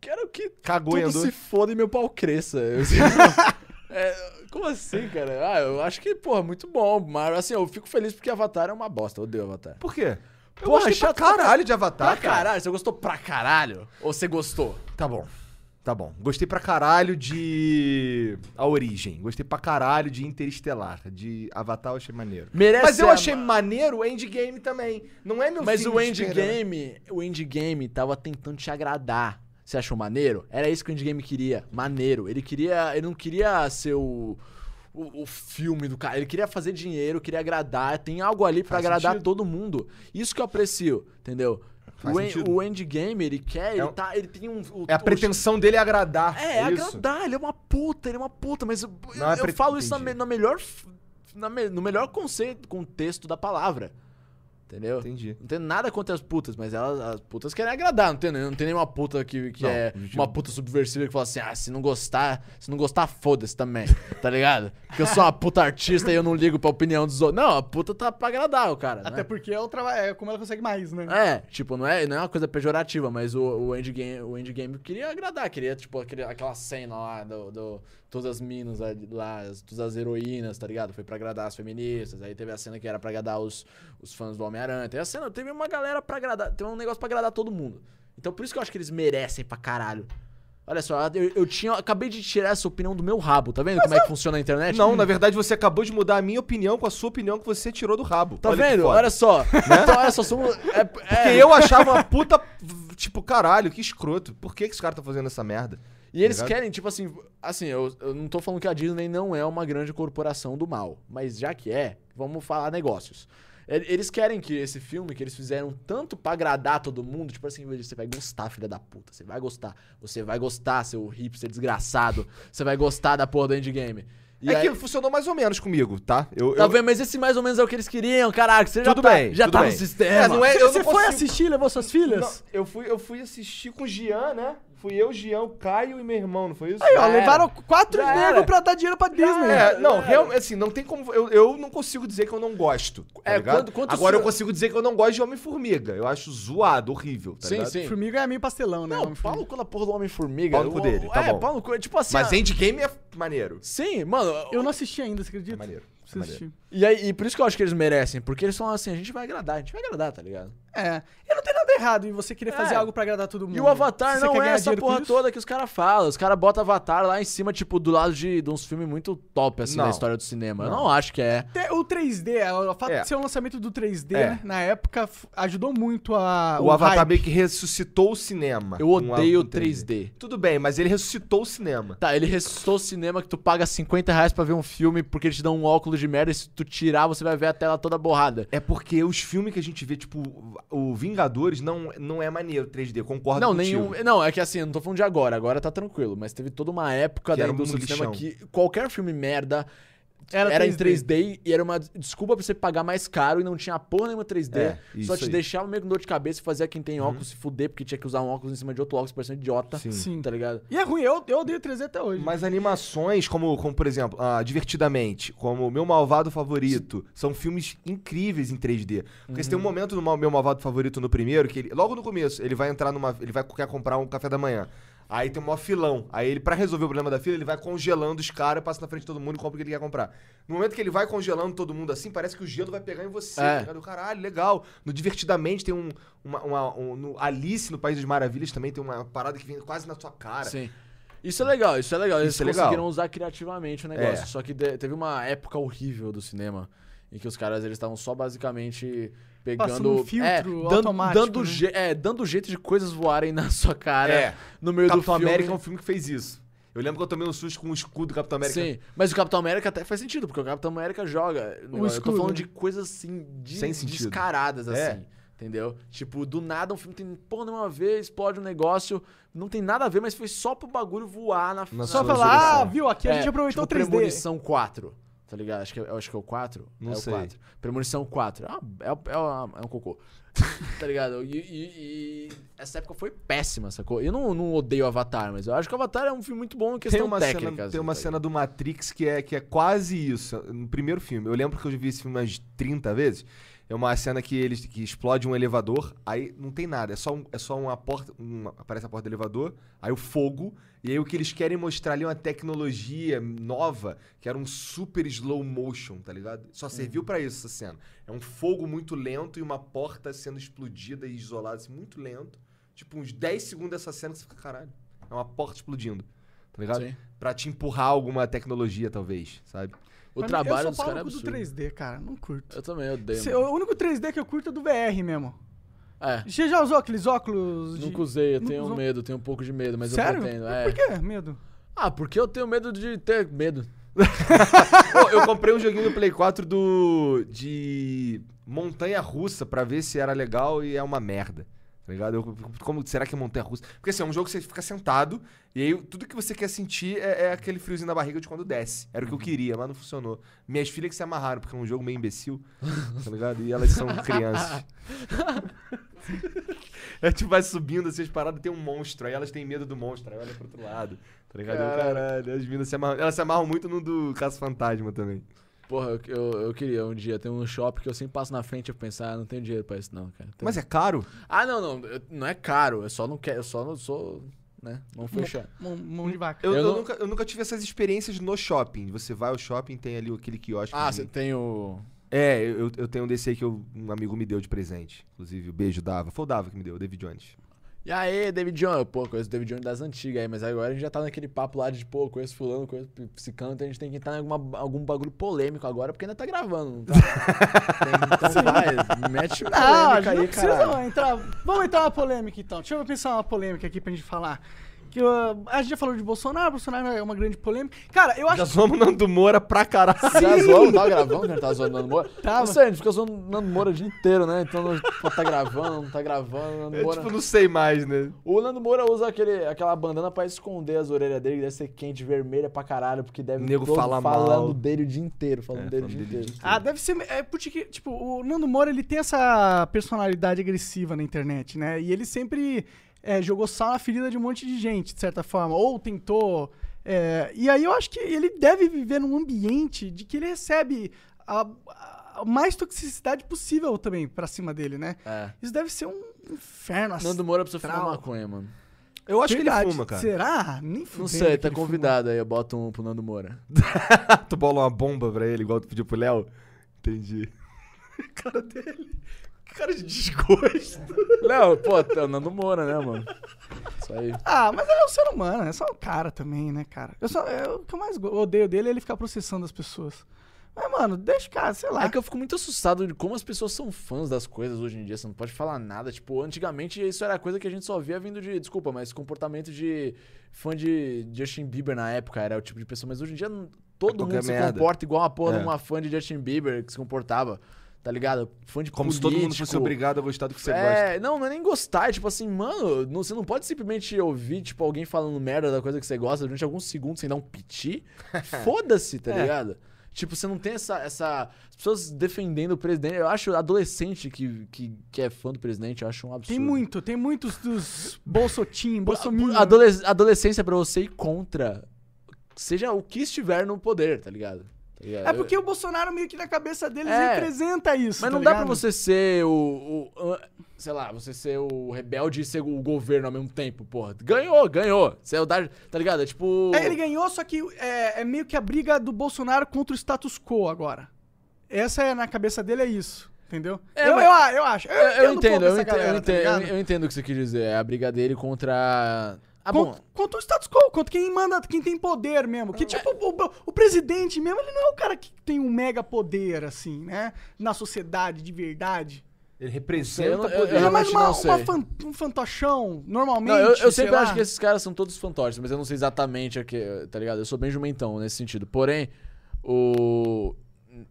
Quero que Cagou e tudo andou. se foda e meu pau cresça. [LAUGHS] Eu- [LAUGHS] É, como assim, cara? Ah, eu acho que, porra, muito bom. Mas, assim, eu fico feliz porque Avatar é uma bosta. Eu odeio Avatar. Por quê? Eu Porra, gostei pra chato pra caralho de Avatar, pra cara. caralho? Você gostou pra caralho? Ou você gostou? Tá bom. Tá bom. Gostei pra caralho de. A Origem. Gostei pra caralho de Interestelar. De Avatar eu achei maneiro. Merece Mas eu achei maneiro o Endgame também. Não é meu Mas o endgame, o endgame tava tentando te agradar. Você achou maneiro? Era isso que o endgame queria. Maneiro. Ele queria. Ele não queria ser o. O, o filme do cara. Ele queria fazer dinheiro, queria agradar. Tem algo ali pra Faz agradar sentido. todo mundo. Isso que eu aprecio, entendeu? Faz O, sentido. o endgame, ele quer, ele, É um- tá, ele tem um. o- É a o- pretensão dele é agradar. É, é agradar, ele é uma puta, ele é uma puta, mas eu, é eu pre- falo isso na, na melhor. na no melhor conceito, contexto da palavra. Entendeu? Entendi. Não tem nada contra as putas, mas elas, as putas querem agradar, não tem, não tem nenhuma puta que, que Não, é tipo- uma puta subversiva que fala assim, ah, se não gostar, se não gostar, foda-se também, [LAUGHS] tá ligado? Porque eu sou uma puta artista e eu não ligo pra opinião dos outros. Não, a puta tá pra agradar o cara, Até né? porque é, o é como ela consegue mais, né? É, tipo, não é, não é uma coisa pejorativa, mas o, o, endgame, o endgame queria agradar, queria, tipo, aquele, aquela cena lá do, do- Todas as minas lá, as- todas as heroínas, tá ligado? Foi pra agradar as feministas, aí teve a cena que era pra agradar os, os fãs do Homem-Aranha. Teve a cena, teve uma galera pra agradar, teve um negócio pra agradar todo mundo. Então por isso que eu acho que eles merecem pra caralho. Olha só, eu, eu tinha. acabei de tirar essa opinião do meu rabo, tá vendo como é que funciona a internet? Não, na verdade você acabou de mudar a minha opinião com a sua opinião que você tirou do rabo. Tá Olha vendo? Olha só. Então, olha só, somos. É, é- Porque eu achava uma puta. Tipo, caralho, que escroto. Por que, que os caras estão fazendo essa merda? E eles Tá querem, tipo assim, assim, eu, eu não tô falando que a Disney não é uma grande corporação do mal, mas já que é, vamos falar negócios. Eles querem que esse filme que eles fizeram tanto pra agradar todo mundo, tipo assim, você vai gostar, filha da puta, você vai gostar, você vai gostar, seu hipster desgraçado, você vai gostar da porra do endgame. E é aí- que funcionou mais ou menos comigo, tá? Eu, Tá eu- vendo? Mas esse mais ou menos é o que eles queriam, caraca. Você já Tudo tá, bem, já tudo tá bem. no sistema. É, não é- eu Você não foi consigo- assistir, levou suas filhas? Não, eu, fui, eu fui assistir com o Gian, né? Fui eu, Gião, Caio e meu irmão, não foi isso? Aí, ó, levaram quatro Já negros era. pra dar dinheiro pra Disney. É, não, É. realmente, assim, não tem como. Eu, eu não consigo dizer que eu não gosto. Tá É, ligado? quando- quanto Agora seu- eu consigo dizer que eu não gosto de Homem-Formiga. Eu acho zoado, horrível, tá Sim, ligado? sim. Formiga é meio pastelão, né? Não, Homem-Formiga. pau no cu da porra do Homem-Formiga. Pau no cu O- dele, tá é, bom. pau no cu, tipo assim... Mas ah, Endgame é maneiro. Sim, mano. Eu não assisti ainda, você acredita? É maneiro. Preciso assistir. E, aí, e por isso que eu acho que eles merecem, porque eles falam assim, a gente vai agradar, a gente vai agradar, tá ligado? É. E não tem nada errado em você querer fazer É. algo pra agradar todo mundo. E o Avatar não é essa porra toda que os caras falam. Os caras botam Avatar lá em cima, tipo, do lado de, de uns filmes muito top, assim, Não. da história do cinema. Eu Não. não acho que é. O 3D, o fato É. de ser o lançamento do 3D, É. né, na época, ajudou muito a. O, Avatar hype. meio que ressuscitou o cinema. Eu odeio a- com 3D. Tudo bem, mas ele ressuscitou o cinema. Tá, ele ressuscitou o cinema que tu paga 50 reais pra ver um filme porque eles te dão um óculos de merda e se tu tirar você vai ver a tela toda borrada. É porque os filmes que a gente vê, tipo, o Vingadores não, não é maneiro 3D, concordo Não, contigo. nenhum. Não, é que assim, eu não tô falando de agora, agora tá tranquilo. Mas teve toda uma época Que da indústria do cinema que qualquer filme merda era, Era em 3D. 3D e era uma desculpa pra você pagar mais caro e não tinha porra nenhuma 3D. É, só te aí. deixava meio com dor de cabeça e fazia quem tem óculos se fuder, porque tinha que usar um óculos em cima de outro óculos, parecendo idiota. Sim. Sim. Tá ligado? E é ruim, eu, eu odeio 3D até hoje. Mas animações, como, como por exemplo, ah, Divertidamente, como Meu Malvado Favorito, são filmes incríveis em 3D. Porque você tem um Uhum. momento no Meu Malvado Favorito no primeiro, que ele, logo no começo, ele vai entrar numa. Ele vai quer comprar um café da manhã. Aí tem um maior filão. Aí ele, pra resolver o problema da fila, ele vai congelando os caras, passa na frente de todo mundo e compra o que ele quer comprar. No momento que ele vai congelando todo mundo assim, parece que o gelo vai pegar em você. É. tá ligado? Caralho, legal. No Divertidamente tem um. Uma, uma- um- no Alice no País das Maravilhas também tem uma parada que vem quase na sua cara. Sim. Isso é legal, isso é legal. Eles Isso é legal. conseguiram usar criativamente o negócio. É. Só que teve uma época horrível do cinema em que os caras eles estavam só basicamente pegando. Um filtro é, dando, automático, dando, né? je- é, dando jeito de coisas voarem na sua cara É. no meio do Capitão filme. América é um filme que fez isso. Eu lembro que eu tomei um susto com o escudo do Capitão América. Sim, mas o Capitão América até faz sentido, porque o Capitão América joga. eu tô escudo, falando né? de coisas assim, de, Sem sentido. descaradas, É. assim. Entendeu? Tipo, do nada um filme tem porra nenhuma a ver, explode um negócio, não tem nada a ver, mas foi só pro bagulho voar na Na Só falar, ah, viu, aqui a É, gente aproveitou tipo, o 3D. Premonição 4, tá ligado? Acho que, é- acho que é o 4. Não é sei. o 4. Premonição 4. Ah, é, é, é um cocô. [LAUGHS] tá ligado? E, e- e essa época foi péssima, sacou? Eu não, não odeio Avatar, mas eu acho que Avatar é um filme muito bom em questão Tem uma, técnica. cena, assim, tem uma tá cena do Matrix que é, que é quase isso. No primeiro filme. Eu lembro que eu vi esse filme umas 30 vezes. É uma cena que eles que explode um elevador, aí não tem nada, é só, um- é só uma porta. uma- aparece a porta do elevador, aí o fogo, e aí o que eles querem mostrar ali é uma tecnologia nova, que era um super slow motion, tá ligado? Só serviu pra isso essa cena. É um fogo muito lento e uma porta sendo explodida e isolada, assim, muito lento. Tipo, uns 10 segundos dessa cena que você fica, caralho. É uma porta explodindo. Tá ligado? Sim. Pra te empurrar alguma tecnologia, talvez, sabe? O Pra mim, trabalho eu dos sou caras é cu do absurdo. 3D, cara, não curto. Eu também odeio. Se- o único 3D que eu curto é do VR mesmo. É. Você já usou aqueles óculos de... Nunca usei, eu Nunca tenho usou? medo, tenho um pouco de medo, mas Sério? eu pretendo. É. Por que medo? Ah, porque eu tenho medo de ter medo. [LAUGHS] Pô, eu comprei um joguinho no Play 4 do. de. montanha russa pra ver se era legal e é uma merda. Tá ligado? Eu- como será que é montanha russa? Porque assim, é um jogo que você fica sentado e aí tudo que você quer sentir é, é aquele friozinho na barriga de quando desce. Era o que eu queria, mas não funcionou. Minhas filhas que se amarraram, porque é um jogo meio imbecil, tá ligado? E elas são crianças. [LAUGHS] É tipo, vai subindo assim as paradas tem um monstro, aí elas têm medo do monstro, aí olha pro outro lado, tá ligado? Caralho. As minas se amarram. Elas se amarram muito no do Caso Fantasma também. Porra, eu, eu, eu queria um dia ter um shopping que eu sempre passo na frente e pensar, ah, não tenho dinheiro pra isso não, cara. Tem- Mas é caro? Ah, não, não. eu- Não é caro. Eu só não quero. Eu só não sou. Né? Não fechar. Mão, mão de vaca. Eu, Eu eu não- nunca, eu nunca tive essas experiências no shopping. Você vai ao shopping, tem ali aquele quiosque. Ah, você tem o. É, eu, eu tenho um desse aí que eu- um amigo me deu de presente. Inclusive, o beijo Dava. Foi o Dava que me deu, o David Jones. E aí, David Jones? Pô, conheço o David Jones das antigas aí, mas agora a gente já tá naquele papo lá de, pô, conheço fulano, conheço psicano, então a gente tem que entrar em alguma, algum bagulho polêmico agora, porque ainda tá gravando, não tá? Tem- [LAUGHS] então vai, mete Não, polêmica gente não aí, precisa entrar. Vamos entrar uma polêmica então. Deixa eu pensar uma polêmica aqui pra gente falar. Que, uh, a gente já falou de Bolsonaro, Bolsonaro é uma grande polêmica. Cara, eu acho Já zoamos Nando Moura pra caralho. Já não tava gravando, que a gente tava zoando o Nando Moura? Tava. Não sei, a gente fica zoando o Nando Moura o dia inteiro, né? Então pode tá gravando, não tá gravando, o Nando Eu, Moura... tipo, não sei mais, né? O Nando Moura usa aquele, aquela bandana pra esconder as orelhas dele, que deve ser quente, vermelha pra caralho, porque deve Nego todo fala falando mal. dele o dia inteiro, falando É, dele o falando dia dele o inteiro. Ah, deve ser. É porque, tipo, o Nando Moura ele tem essa personalidade agressiva na internet, né? E ele sempre é, jogou sal na ferida de um monte de gente, de certa forma. Ou tentou. é, e aí eu acho que ele deve viver num ambiente de que ele recebe a, a mais toxicidade possível também pra cima dele, né? É. Isso deve ser um inferno. Nando Moura precisa fumar maconha, mano. Eu acho que Verdade. ele fuma, cara. Será? Nem Não fudendo sei, que tá ele fuma. convidado aí, eu boto um pro Nando Moura. [LAUGHS] tu bola uma bomba pra ele, igual tu pediu pro Léo? Entendi. [LAUGHS] cara dele. Que cara de desgosto. Não, pô, é o Nando Moura, né, mano? Isso aí. Ah, mas ele é um ser humano, é só um cara também, né, cara? Eu só, eu- o que eu mais odeio dele é ele ficar processando as pessoas. Mas, mano, deixa o cara, sei lá. É que eu fico muito assustado de como as pessoas são fãs das coisas hoje em dia. Você não pode falar nada. Tipo, antigamente isso era coisa que a gente só via vindo de. Desculpa, mas comportamento de fã de Justin Bieber na época era o tipo de pessoa. Mas hoje em dia todo qualquer mundo se merda. comporta igual uma porra É. de uma fã de Justin Bieber que se comportava. Tá ligado? Fã de Como se todo mundo político. fosse obrigado a gostar do que você gosta. É, não, não é nem gostar, é tipo assim, mano, não- você não pode simplesmente ouvir, tipo, alguém falando merda da coisa que você gosta durante alguns segundos sem dar um piti. [LAUGHS] Foda-se, tá É. ligado? Tipo, você não tem essa, essa. As pessoas defendendo o presidente. Eu acho adolescente que, que, que é fã do presidente, eu acho um absurdo. Tem muito, tem muitos dos bolsotim, bolsominion. Adole- adolescência é pra você ir contra. Seja o que estiver no poder, tá ligado? Tá? É porque o Bolsonaro meio que na cabeça deles É. representa isso, Mas tá não dá pra você ser o, o- Sei lá, você ser o rebelde e ser o governo ao mesmo tempo, porra. Ganhou, ganhou. Você é o da, Tá ligado? É tipo. É, ele ganhou, só que é, é meio que a briga do Bolsonaro contra o status quo agora. Essa é, na cabeça dele é isso, entendeu? É, eu, eu, eu acho. Eu, Eu, entendo eu entendo, galera, eu, tá entendo ligado? eu, eu entendo o que você quis dizer. É a briga dele contra. Ah. Contra o status quo, contra quem manda, quem tem poder mesmo. Que, tipo, o, o presidente mesmo, ele não é o cara que tem um mega poder, assim, né? Na sociedade, de verdade. Ele Eu representa não- eu- poder. Ele é mais uma, não sei. uma fan- um fantochão, normalmente. Não, eu, eu sei sempre lá. acho que esses caras são todos fantoches, mas eu não sei exatamente o que, tá ligado? Eu sou bem jumentão nesse sentido. Porém, o.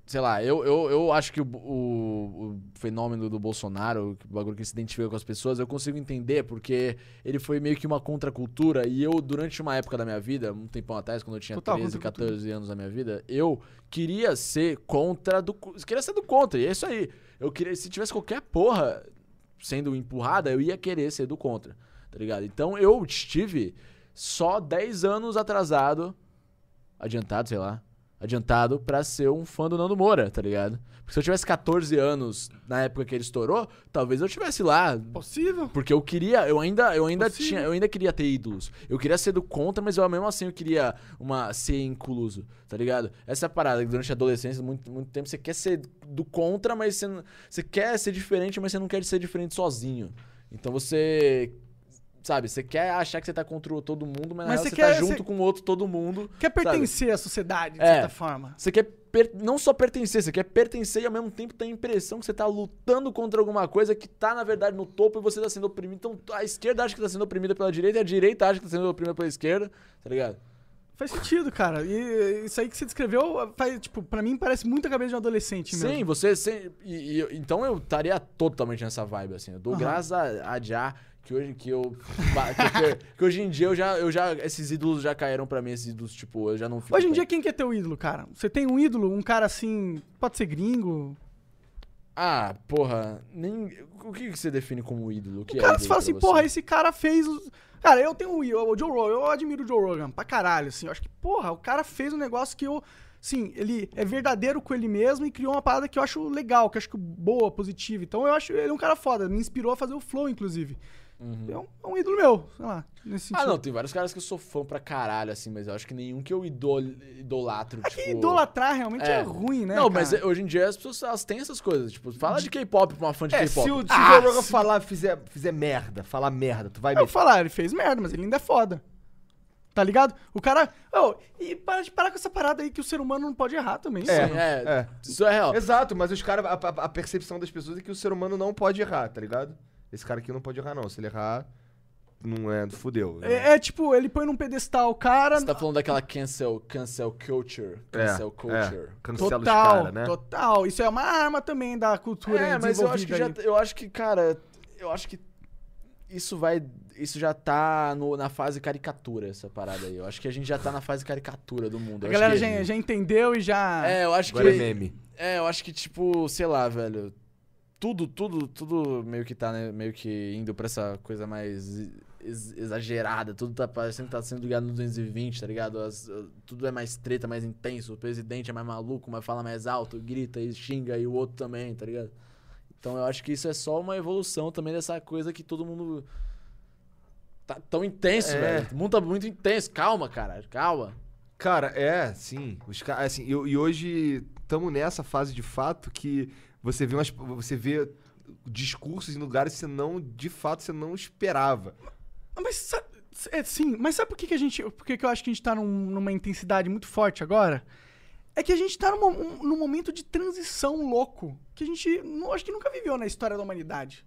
Sei lá, eu, eu, eu acho que o, o- o fenômeno do Bolsonaro, o bagulho que se identifica com as pessoas, eu consigo entender porque ele foi meio que uma contracultura e eu, durante uma época da minha vida, um tempão atrás, quando eu tinha Total 13, contracultura. 14 anos da minha vida, eu queria ser contra do. Queria ser do contra, e é isso aí. Eu queria, se tivesse qualquer porra sendo empurrada, eu ia querer ser do contra, tá ligado? Então eu estive só 10 anos atrasado, adiantado, sei lá, adiantado pra ser um fã do Nando Moura, tá ligado? Porque se eu tivesse 14 anos na época que ele estourou, talvez eu estivesse lá Possível. porque eu queria, eu ainda, eu ainda Possível. tinha, eu ainda queria ter ídolos. Eu queria ser do contra, mas eu mesmo assim eu queria uma ser incluso, tá ligado? Essa é a parada, que durante a adolescência, muito, muito tempo você quer ser do contra, mas você, você quer ser diferente, mas você não quer ser diferente sozinho. Então você sabe, você quer achar que você tá contra todo mundo, mas, Mas real você você, quer- tá junto você- com o outro todo mundo. Quer sabe? pertencer à sociedade, de É. certa forma. Você quer per- não só pertencer, você quer pertencer e ao mesmo tempo ter a impressão que você tá lutando contra alguma coisa que tá, na verdade, no topo e você tá sendo oprimido. Então a esquerda acha que tá sendo oprimida pela direita e a direita acha que tá sendo oprimida pela esquerda, tá ligado? Faz sentido, cara. E isso aí que você descreveu, faz, tipo, pra mim parece muito a cabeça de um adolescente mesmo. Sim, você. sem- e- e- então eu estaria totalmente nessa vibe, assim. Eu dou Aham. graças a, a Já que hoje, que, eu, que, [LAUGHS] que hoje em dia eu já, eu já. Esses ídolos já caíram pra mim, esses ídolos, tipo, eu já não fico. Hoje em tão- dia, quem que é teu ídolo, cara? Você tem um ídolo, um cara assim, pode ser gringo? Ah, porra. Nem, o que, que você define como ídolo? O que O é cara você fala assim, você? porra, esse cara fez. Cara, eu tenho um ídolo, o Joe Rogan, eu admiro o Joe Rogan pra caralho, assim. Eu acho que, porra, o cara fez um negócio que eu... Sim, ele é verdadeiro com ele mesmo e criou uma parada que eu acho legal, que eu acho que boa, positiva. Então eu acho ele um cara foda, me inspirou a fazer o Flow, inclusive. É, um, é um ídolo meu, sei lá, nesse sentido. Ah, não, tem vários caras que eu sou fã pra caralho, assim, mas eu acho que nenhum que eu idol, idolatro, É tipo... que idolatrar realmente é, É. ruim, né, Não, cara? mas hoje em dia as pessoas elas têm essas coisas. Tipo, fala de K-pop pra uma fã de É, K-pop. se o, se Ah, o se- falar, fizer, fizer merda, falar merda, tu vai Eu falar, ele fez merda, mas ele ainda é foda. Tá ligado? O cara. Oh, e para de parar com essa parada aí que o ser humano não pode errar também. É, é, é. Isso é real. Exato, mas os caras, a- a percepção das pessoas é que o ser humano não pode errar, tá ligado? Esse cara aqui não pode errar, não. Se ele errar, não é, fudeu. É, é tipo, ele põe num pedestal o cara. Você tá falando daquela cancel, cancel culture. É, Cancel culture. é. Cancela os Total, caras, né? total. Isso é uma arma também da cultura É, mas eu acho que já, aí. eu acho que, cara, eu acho que isso vai, isso já tá no- na fase caricatura essa parada aí. Eu acho que a gente já tá na fase caricatura do mundo. A galera que- já, já entendeu e já. É, eu acho Agora é que meme. É, eu acho que, tipo, sei lá, velho. Tudo, tudo, tudo meio que tá, né? Meio que indo pra essa coisa mais ex- exagerada. Tudo tá parecendo que tá sendo ligado no 220, tá ligado? As- tudo é mais treta, mais intenso. O presidente é mais maluco, mas fala mais alto, grita e xinga, e o outro também, tá ligado? Então eu acho que isso é só uma evolução também dessa coisa que todo mundo. Tá tão intenso, É. velho. O mundo tá muito intenso. Calma, cara, calma. Cara, é, sim. Os assim, e, e hoje estamos nessa fase de fato que você vê umas, você vê discursos em lugares que você não, de fato, você não esperava. Mas sabe, é, sim, mas sabe por que, que a gente. Por que, que eu acho que a gente tá num- numa intensidade muito forte agora? É que a gente tá num, um- num momento de transição louco que a gente não, acho que nunca viveu na história da humanidade.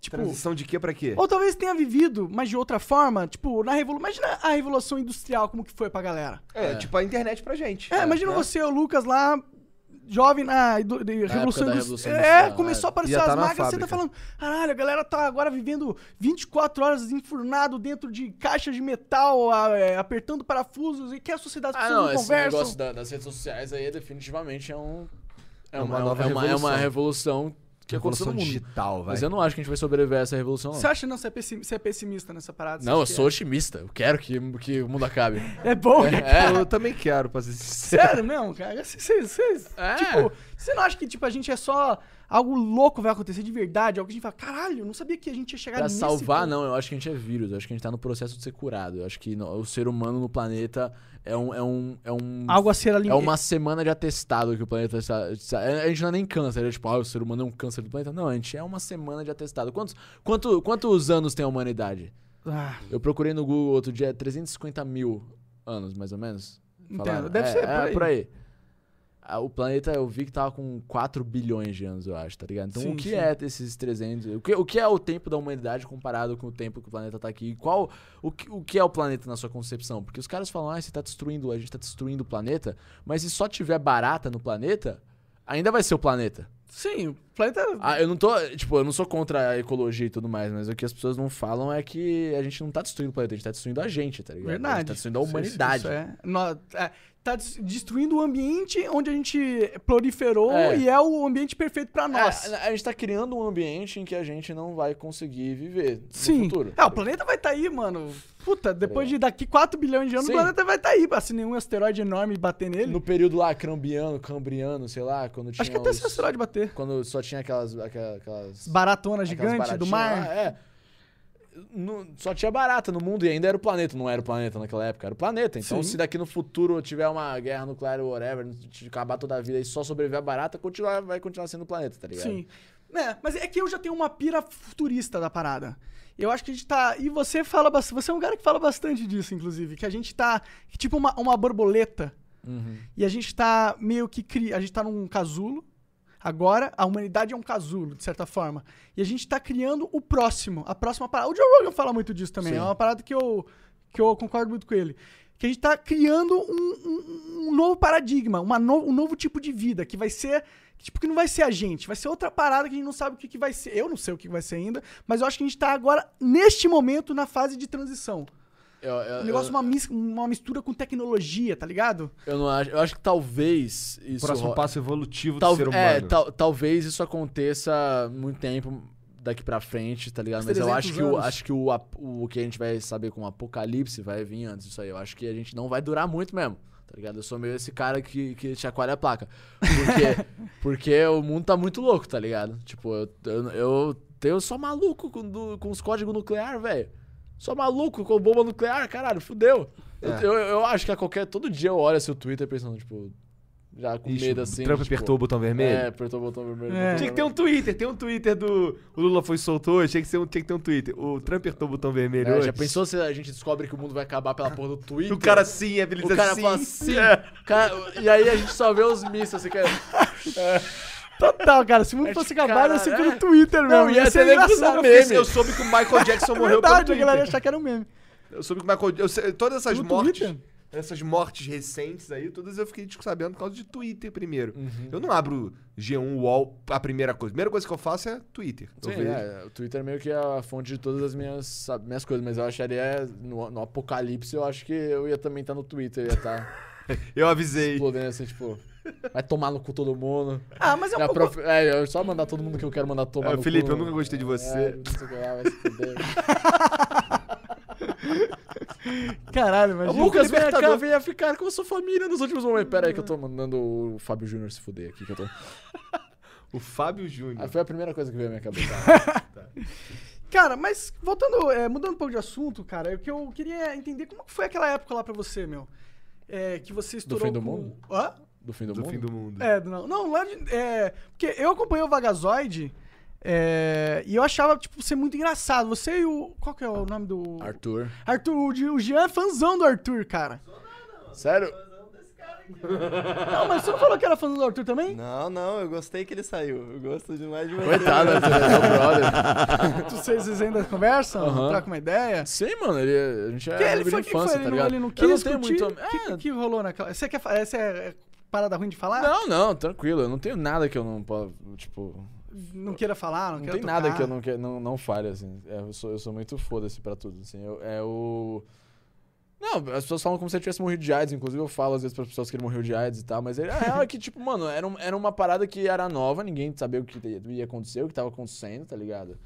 Tipo, Transição de quê pra quê? ou talvez tenha vivido, mas de outra forma, tipo, na revolução. Imagina a revolução industrial, como que foi pra galera. É, É. tipo a internet pra gente. É, imagina né? você, o Lucas lá, jovem na de Revolução, da Indus- Revolução É, Industrial, começou é. a aparecer Ia as tá na máquinas, você tá falando, caralho, a galera tá agora vivendo 24 horas enfurnado dentro de caixas de metal, a- é, apertando parafusos, e que a sociedade Ah, não, não esse negócio da- das redes sociais aí definitivamente é um. É É uma, uma nova é uma, é uma revolução. Que aconteceu Revolução no mundo. digital, vai. Mas eu não acho que a gente vai sobreviver a essa revolução, não. Você acha não, você é, pessim- você é pessimista nessa parada? Não, eu sou otimista. Eu quero que, que o mundo acabe. É, é bom, né? É. [LAUGHS] Eu também quero, pra ser sincero. Sério mesmo, cara? Você, você- você- É. tipo, você não acha que tipo, a gente é só algo louco vai acontecer de verdade? Algo que a gente fala, caralho, eu não sabia que a gente ia chegar Pra nesse salvar, ponto." não. Eu acho que a gente é vírus. Eu acho que a gente tá no processo de ser curado. Eu acho que o ser humano no planeta é um. É um, é um Algo a ser é alimentado. uma semana de atestado que o planeta está. está- A gente não é nem câncer, é tipo, ah, o ser humano é um câncer do planeta. Não, a gente é uma semana de atestado. Quantos, quanto, quantos anos tem a humanidade? Ah, Eu procurei no Google outro dia, 350 mil anos, mais ou menos. Entendo. Deve é, ser, é, por aí. por aí. O planeta, eu vi que tava com 4 bilhões de anos, eu acho, tá ligado? Então, Sim, o que sim. é esses 300... O que, o que é o tempo da humanidade comparado com o tempo que o planeta tá aqui? Qual... O que, o que é o planeta na sua concepção? Porque os caras falam, ah, você tá destruindo... A gente tá destruindo o planeta. Mas se só tiver barata no planeta, ainda vai ser o planeta. sim, o planeta. Ah, eu não tô... Tipo, eu não sou contra a ecologia e tudo mais, mas o que as pessoas não falam é que a gente não tá destruindo o planeta, a gente tá destruindo a gente, tá ligado? A gente Verdade. tá destruindo a Isso- humanidade. isso é. Nó- é, tá des- destruindo o ambiente onde a gente proliferou É. e é o ambiente perfeito pra nós. É, a gente tá criando um ambiente em que a gente não vai conseguir viver no Sim. futuro. É, o planeta vai estar aí, mano. Puta, depois de daqui 4 bilhões de anos, Sim. o planeta vai estar aí. Se nenhum asteroide enorme bater nele. No período lá, cambriano, cambriano, sei lá, quando tinha Acho que até os- se o asteroide bater. Quando só tinha aquelas... aquelas, aquelas Baratona aquelas gigante do mar. lá, é. No- só tinha barata no mundo e ainda era o planeta, não era o planeta naquela época, era o planeta. Então, Sim. se daqui no futuro tiver uma guerra nuclear ou whatever, acabar toda a vida e só sobreviver a barata, continuar, vai continuar sendo o planeta, tá ligado? Sim. É, mas é que eu já tenho uma pira futurista da parada. Eu acho que a gente tá. E você fala bastante. Você é um cara que fala bastante disso, inclusive. Que a gente tá. Tipo uma, uma borboleta. Uhum. E a gente tá meio que. Cri... A gente tá num casulo. Agora, a humanidade é um casulo, de certa forma. E a gente tá criando o próximo. A próxima parada. O Joe Rogan fala muito disso também. Sim. É uma parada que eu, que eu concordo muito com ele. Que a gente tá criando um, um- um novo paradigma, uma no- um novo tipo de vida, que vai ser. Tipo, que não vai ser a gente, vai ser outra parada que a gente não sabe o que, que vai ser. Eu não sei o que vai ser ainda, mas eu acho que a gente tá agora, neste momento, na fase de transição. Eu, eu, O negócio é eu, uma, mis- uma mistura com tecnologia, tá ligado? eu não acho. Eu acho que talvez isso. Próximo ro- passo evolutivo Tal- do ser humano. é, tal- talvez isso aconteça muito tempo daqui pra frente, tá ligado? Mas eu 300 acho que, o, acho que o, o que a gente vai saber como apocalipse vai vir antes disso aí. Eu acho que a gente não vai durar muito mesmo, tá tá ligado? Eu sou meio esse cara que, que chacoalha a placa. Porque, [LAUGHS] porque o mundo tá muito louco, tá ligado? Tipo, eu, eu, eu, eu sou maluco com, do- com os códigos nucleares, velho. Sou maluco com bomba nuclear, caralho, fudeu. Eu, É. eu, eu acho que a qualquer. Todo dia eu olho assim o Twitter pensando, tipo, já com Ixi, medo assim. Trump tipo, apertou o botão vermelho? É, apertou o botão vermelho. É. botão Tinha que ter um Twitter, tem um Twitter do. O Lula foi soltou tinha que, ser um, tinha que ter um Twitter. O Trump apertou o botão vermelho É, hoje. já pensou se a gente descobre que o mundo vai acabar pela porra do Twitter? O cara sim, ele O diz cara assim. fala assim. É. cara- e aí a gente só vê os mísseis assim, que é- [LAUGHS] Total, cara. Se o mundo Acho fosse acabar, ia cara, ser é. pelo Twitter Não, mesmo. ia Ia ser ter nego engraçado. Eu, meme. eu soube que o Michael Jackson É morreu verdade, pelo a galera ia Twitter. achar que era um meme. Eu soube que o Michael eu sei- Todas essas No mortes. Twitter? Essas mortes recentes aí, todas eu fiquei tipo, sabendo por causa de Twitter primeiro. Uhum. Eu não abro G1 UOL a primeira coisa. A primeira coisa que eu faço é Twitter. Eu Sim, vejo. é, o Twitter é meio que a fonte de todas as minhas, sabe, minhas coisas, mas eu acharia, no, no apocalipse, eu acho que eu ia também estar no Twitter, ia estar [LAUGHS] Eu avisei. explodendo assim, tipo, vai tomar no cu todo mundo. Ah, mas é um pouco... prof- É, eu só mandar todo mundo que eu quero mandar tomar É, no Felipe, cu. eu nunca gostei de você. É, não sei o que lá, vai se fuder. [LAUGHS] Caralho, O mas... Lucas vem cá, libertador. venha ficar com a sua família nos últimos momentos. Pera aí que eu tô mandando o Fábio Júnior se fuder aqui, que eu tô... [LAUGHS] O Fábio Júnior. Ah, foi a primeira coisa que veio à minha cabeça. [LAUGHS] Cara, mas voltando, é, mudando um pouco de assunto, cara, o que eu queria entender como foi aquela época lá pra você, meu. É, que você estourou fim do com- mundo? Hã? Do fim do, do mundo? fim do mundo. É, não, não, lá de, é, porque eu acompanhei o Vagazoid é, e eu achava, tipo, ser muito engraçado. Você e o, qual que é o nome do... Arthur. Arthur, o, o Jean é fãzão do Arthur, cara. Sério? [LAUGHS] Não, mas você não falou que era fãzão do Arthur também? Não, não, eu gostei que ele saiu. Eu gosto demais de você. Coitado, Arthur, é meu brother. [LAUGHS] Vocês, vocês ainda conversam? Aham. Trocam uma ideia? Sim, mano, ele, a gente é Que ele foi, de que foi? infância, Ele, tá não, ligado? ele não Eu quis não tenho muito... O que, É, que rolou naquela... Você quer. Essa é parada ruim de falar? Não, não, tranquilo. Eu não tenho nada que eu não posso, tipo... Não queira falar, não, Não queira tem nada tocar. que eu não, que, não, não fale, assim. É, eu, sou, eu sou muito foda-se pra tudo, assim. Eu, é o... Não, as pessoas falam como se eu tivesse morrido de AIDS. Inclusive, eu falo às vezes pras pessoas que ele morreu de AIDS e tal. Mas ele- a real é que, [LAUGHS] tipo, mano, era, um- era uma parada que era nova. Ninguém sabia o que ia acontecer, o que tava acontecendo, tá ligado?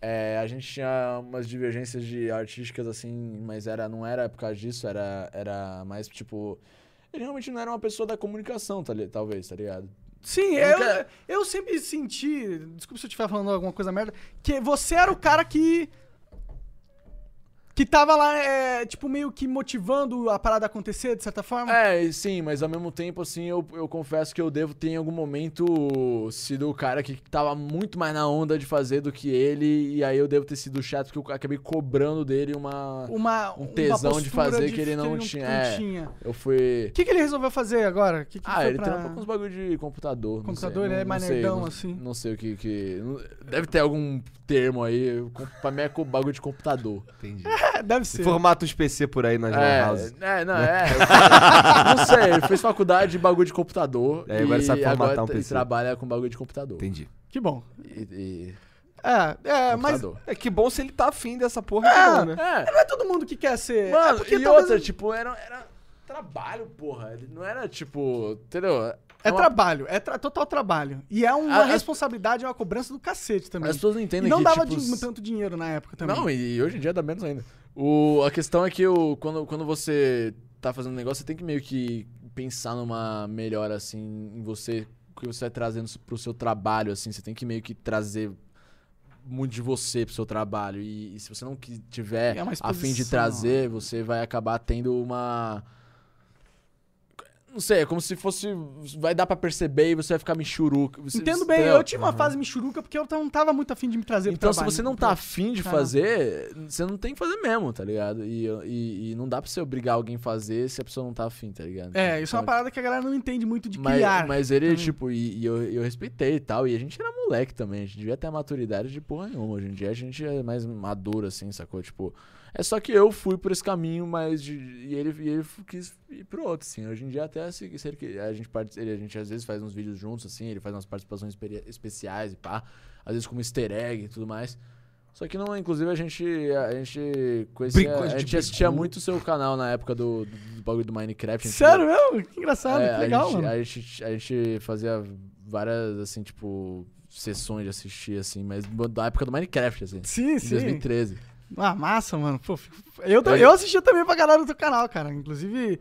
É, a gente tinha umas divergências de artísticas, assim, mas era, não era por causa disso. Era, era mais, tipo... Ele realmente não era uma pessoa da comunicação, tá, talvez, tá ligado? Sim, Eu eu, eu sempre senti, desculpa se eu estiver falando alguma coisa merda, que você era o cara que. Que tava lá, é, tipo, meio que motivando a parada acontecer, de certa forma. É, sim, mas ao mesmo tempo, assim, eu, eu confesso que eu devo ter em algum momento sido o cara que tava muito mais na onda de fazer do que ele, e aí eu devo ter sido chato porque eu acabei cobrando dele uma. Uma, Um uma tesão de postura fazer que ele não tinha, é. tinha. Eu fui. O que, que ele resolveu fazer agora? Que que Ah, ele pra... trampa com uns bagulho de computador. não Computador, sei, ele é não- mais não nerdão, não- assim. Não sei o que. que não- deve ter algum termo aí. Pra mim é com bagulho de computador. Entendi. [LAUGHS] Deve ser. Formata uns PC por aí nas É, houses. é, não, é. [LAUGHS] não sei, ele fez faculdade de bagulho de computador. É, agora e sabe formatar agora um PC. trabalha com bagulho de computador. Entendi. Que bom. E, e- É, é, mas computador. É que bom se ele tá afim dessa porra, É. bom, né? É, não é todo mundo que quer ser. é mano, porque e talvez- outra, tipo, era, era trabalho, porra. Ele não era tipo, entendeu? É uma- trabalho, é tra- total trabalho. E é uma A- responsabilidade, é uma cobrança do cacete também. As pessoas não E entendem não que, dava tipo, de- tanto dinheiro na época também. Não, e hoje em dia dá menos ainda. O, a questão é que o, quando, quando você tá fazendo um negócio, você tem que meio que pensar numa melhora, assim, em você, o que você vai trazendo pro seu trabalho, assim. Você tem que meio que trazer muito de você pro seu trabalho. E, e se você não tiver É a fim de trazer, você vai acabar tendo uma... Não sei, é como se fosse... Vai dar pra perceber e você vai ficar michuruca. Você- Entendo bem, entendeu? eu tive uma fase michuruca porque eu não tava muito afim de me trazer pro Então, se você não tá afim de Ah, fazer, você não tem que fazer mesmo, tá ligado? E, e, e não dá pra você obrigar alguém a fazer se a pessoa não tá afim, tá ligado? É, isso é uma Sabe? parada que a galera não entende muito de Mas, criar. mas ele, também. tipo, e, e eu, eu respeitei e tal. E a gente era moleque também. A gente devia ter a maturidade de porra nenhuma. Hoje em dia a gente é mais maduro, assim, sacou? Tipo, é só que eu fui por esse caminho, mas. De, e, ele, e ele quis ir pro outro, assim. Hoje em dia, até se, se ele, a, gente, ele- a gente às vezes faz uns vídeos juntos, assim. Ele faz umas participações especiais e pá. Às vezes como easter egg e tudo mais. Só que não, inclusive a gente. A gente conhecia. Brincou, a a gente gente assistia muito o seu canal na época do, do, do bagulho do Minecraft. gente- Sério mesmo? Que engraçado, é, que legal, a gente, mano. A gente, a gente fazia várias, assim, tipo, sessões de assistir, assim, mas da época do Minecraft, assim. Sim, Em sim. 2013. Ah, massa, mano. Pô, eu, Eu- eu assistia também pra galera do teu canal, cara. Inclusive,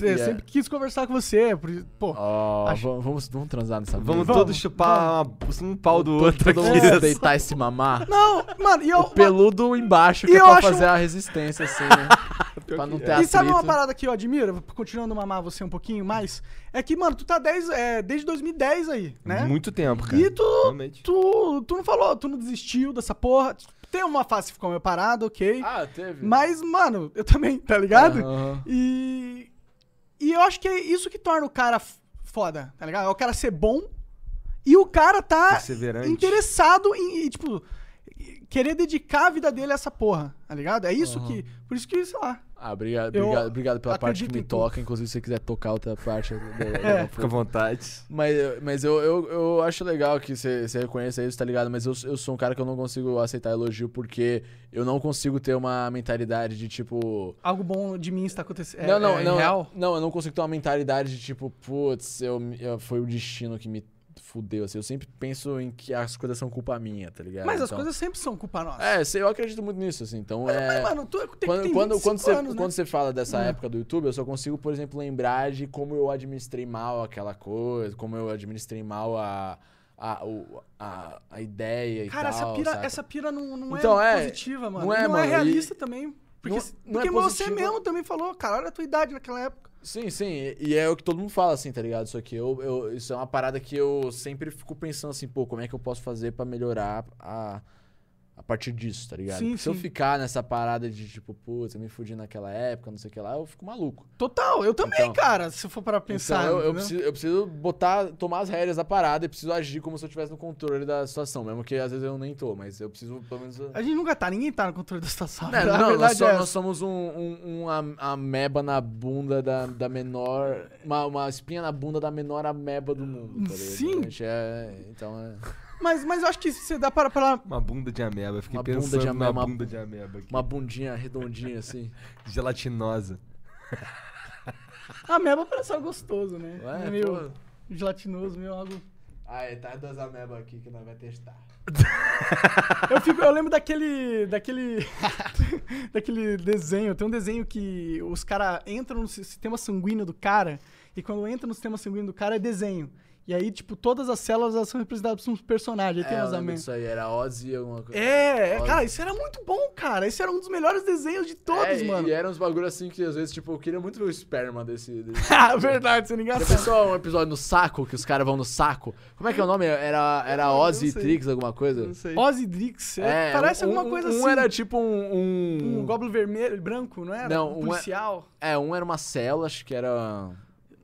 Yeah. sempre quis conversar com você. Pô, Ó, Acho- vamos, vamos, vamos transar nessa Vamos, mesa. todos chupar uma- um pau do Todo- outro todo aqui. mundo se deitar e se mamar. não, mano, e eu. O peludo embaixo, que é pra acho- fazer a resistência, assim, né? [LAUGHS] pra não ter E sabe uma parada que eu admiro, continuando a mamar você um pouquinho mais? É que, mano, tu tá 10, é, desde 2010 aí, né? Muito tempo, cara. E tu, Realmente. tu, tu não falou, tu não desistiu dessa porra. Tem uma fase que ficou meio parada, ok. Ah, teve. Mas, mano, eu também, tá ligado? Aham. E. E eu acho que é isso que torna o cara foda, tá ligado? É o cara ser bom e o cara tá interessado em, em, tipo, querer dedicar a vida dele a essa porra, tá ligado? É isso que. Por isso que, sei lá. Ah, obrigado, obrigado, obrigado pela parte que me toca. Inclusive, se você quiser tocar outra parte. eu- eu- eu- [LAUGHS] É. eu- Fica à vontade. Mas, mas eu, eu, eu acho legal que você você reconheça isso, tá ligado? Mas eu, eu sou um cara que eu não consigo aceitar elogio porque eu não consigo ter uma mentalidade de tipo. Algo bom de mim está acontecendo. não, não, é, não. Real. Não, eu não consigo ter uma mentalidade de tipo, putz, eu, eu- foi o destino que me fudeu. Assim, eu sempre penso em que as coisas são culpa minha, tá ligado? Mas as Então- coisas sempre são culpa nossa. É, eu acredito muito nisso, assim. Então Mas, é. mano, tu tem, Quando, tem quando, 25 quando, você, anos, né? quando você fala dessa É. época do YouTube, eu só consigo, por exemplo, lembrar de como eu administrei mal aquela coisa, como eu administrei mal a, a, a, a ideia e Cara, tal. essa pira, saca? essa pira não, não Então, é, é, positiva, mano. não é, não é mano, realista e- também. Porque, não- não porque é você mesmo também falou, cara, olha a tua idade naquela época. Sim, sim, e é o que todo mundo fala, assim, tá ligado? Isso aqui, eu, eu- isso é uma parada que eu sempre fico pensando assim, pô, como é que eu posso fazer pra melhorar a, a partir disso, tá ligado? Sim, Se eu ficar nessa parada de tipo, putz, eu me fudi naquela época, não sei o que lá, eu fico maluco. Total, eu também, Então. cara, se for para pensar. então, eu, eu preciso, eu preciso botar, tomar as rédeas da parada e preciso agir como se eu estivesse no controle da situação, mesmo que às vezes eu nem tô, mas eu preciso pelo menos. A gente nunca tá, ninguém tá no controle da situação. Não, [LAUGHS] não, nós, verdade só- é nós somos um, um, um am- ameba na bunda da, da menor. Uma, uma espinha na bunda da menor ameba do mundo. Tá ligado? Sim. É. Então é. Mas, mas eu acho que se você dá para, para Uma bunda de ameba. Eu Fiquei Uma bunda pensando de na ameba, uma- bunda de ameba aqui. Uma bundinha redondinha assim. [LAUGHS] Gelatinosa. [LAUGHS] A meba parece algo gostoso, né? Ué, meio pô. gelatinoso, meio algo. Aí, tá duas amebas aqui que nós vamos testar. [LAUGHS] Eu, fico, eu lembro daquele. daquele. daquele desenho. Tem um desenho que os caras entram no sistema sanguíneo do cara. E quando entra no sistema sanguíneo do cara é desenho. E aí, tipo, todas as células elas são representadas por um personagem. Aí tem É, eu umas lembro amebas. disso aí, era Ozzy alguma coisa. É, é, Olha. cara, isso era muito bom, cara. Esse era um dos melhores desenhos de todos, É, mano. E eram uns bagulho assim que às vezes, tipo, eu queria muito ver o esperma desse. desse... [LAUGHS] Ah, verdade, você não Já engraçado. pensou um episódio no saco, que os caras vão no saco? Como é que é o nome? Era, era Ozzy não e. Trix, alguma coisa? Não sei. Ozzy Drix, é, parece um- alguma um- coisa um assim. era tipo um. Um, Um goblin vermelho, branco, não era? Não, um um é- policial. É, um era uma célula, acho que era.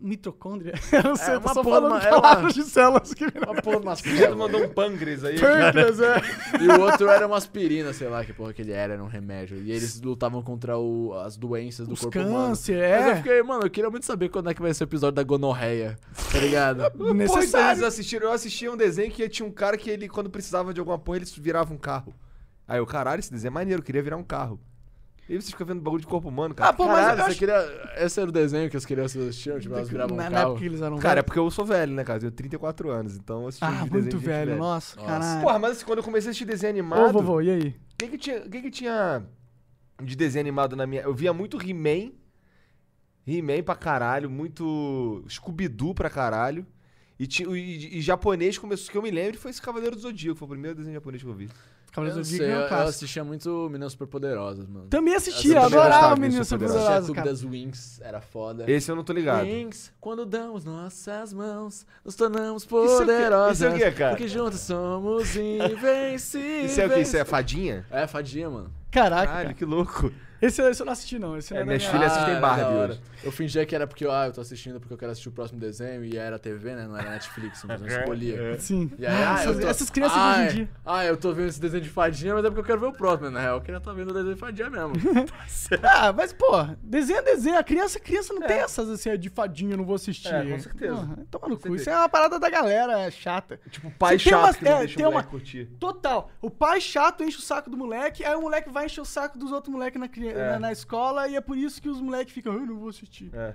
Mitocôndria. [LAUGHS] Eu não sei, É, eu tô uma só porra, falando uma- é uma- palavras de células que Uma porra, uma Ele célula. mandou um pâncreas aí. Pâncreas, é. E o outro era uma aspirina, sei lá que porra que ele era, era um remédio. E eles lutavam contra o- as doenças do Os corpo humano. câncer, Mas eu é. fiquei, mano, eu queria muito saber quando é que vai ser o episódio da gonorreia, tá ligado? Porra, [LAUGHS] então Necessário. eles assistiram, eu assistia um desenho que tinha um cara que ele, quando precisava de alguma porra, ele virava um carro. Aí eu, caralho, esse desenho é maneiro, eu queria virar um carro. E aí você fica vendo bagulho de corpo humano, cara. Ah, pô, mas Caralho, eu você acho... queria... Esse era o desenho que as crianças assistiam, tipo, elas viravam um na, carro. época que eles eram Cara, é velhos. porque eu sou velho, né, cara? Eu tenho 34 anos, então eu assisti Ah, muito desenhos de gente velho, nossa, Nossa. caralho. Porra, mas assim, quando eu comecei a assistir desenho Ô, animado, vovô, e aí? o que que tinha, o que que tinha de desenho animado na minha... Eu via muito He-Man, He-Man pra caralho, muito Scooby-Doo pra caralho. E, ti- e, e japonês começou, que eu me lembro, foi esse Cavaleiro do Zodíaco, foi o primeiro desenho japonês que eu vi. Eu, Cavaleiros do sei, Zodíaco é eu, um eu clássico. assistia muito Meninas Superpoderosas, mano. Também assistia, Eu adorava Meninas Superpoderosas. Assistia Clube cara. das Wings, era foda. Esse eu não tô ligado. Wings, quando damos nossas mãos, nos tornamos Isso é o quê? poderosas. Isso é o quê, cara? Porque juntos somos invencíveis. [LAUGHS] Isso é o que? Isso é fadinha? É, fadinha, mano. Caraca, Caralho, cara. que louco. Esse, esse eu não assisti, não. Esse não É, minhas minha- filhas assistem era Barbie hoje. Eu fingia que era porque, ah, eu tô assistindo porque eu quero assistir o próximo desenho e era TV, né? Não era Netflix, então eu [LAUGHS] escolhia. Sim. E aí, ah, essas, tô- essas crianças Ai, hoje em dia. Ah, eu tô vendo esse desenho de fadinha, mas é porque eu quero ver o próximo. Na real, eu queria estar vendo o desenho de fadinha mesmo. [LAUGHS] Ah, mas, pô, desenho é desenho. A criança, a criança não tem essas assim, de fadinha, eu não vou assistir. É, com certeza. Porra, toma no Com cu. Isso é uma parada da galera chata. Tipo, pai Você tem chato uma- que não é, deixa tem o uma- moleque curtir. Total. O pai chato enche o saco do moleque, aí o moleque vai encher o saco dos outros moleques na, cri- É. na, na escola, e é por isso que os moleques ficam, eu não vou assistir. É.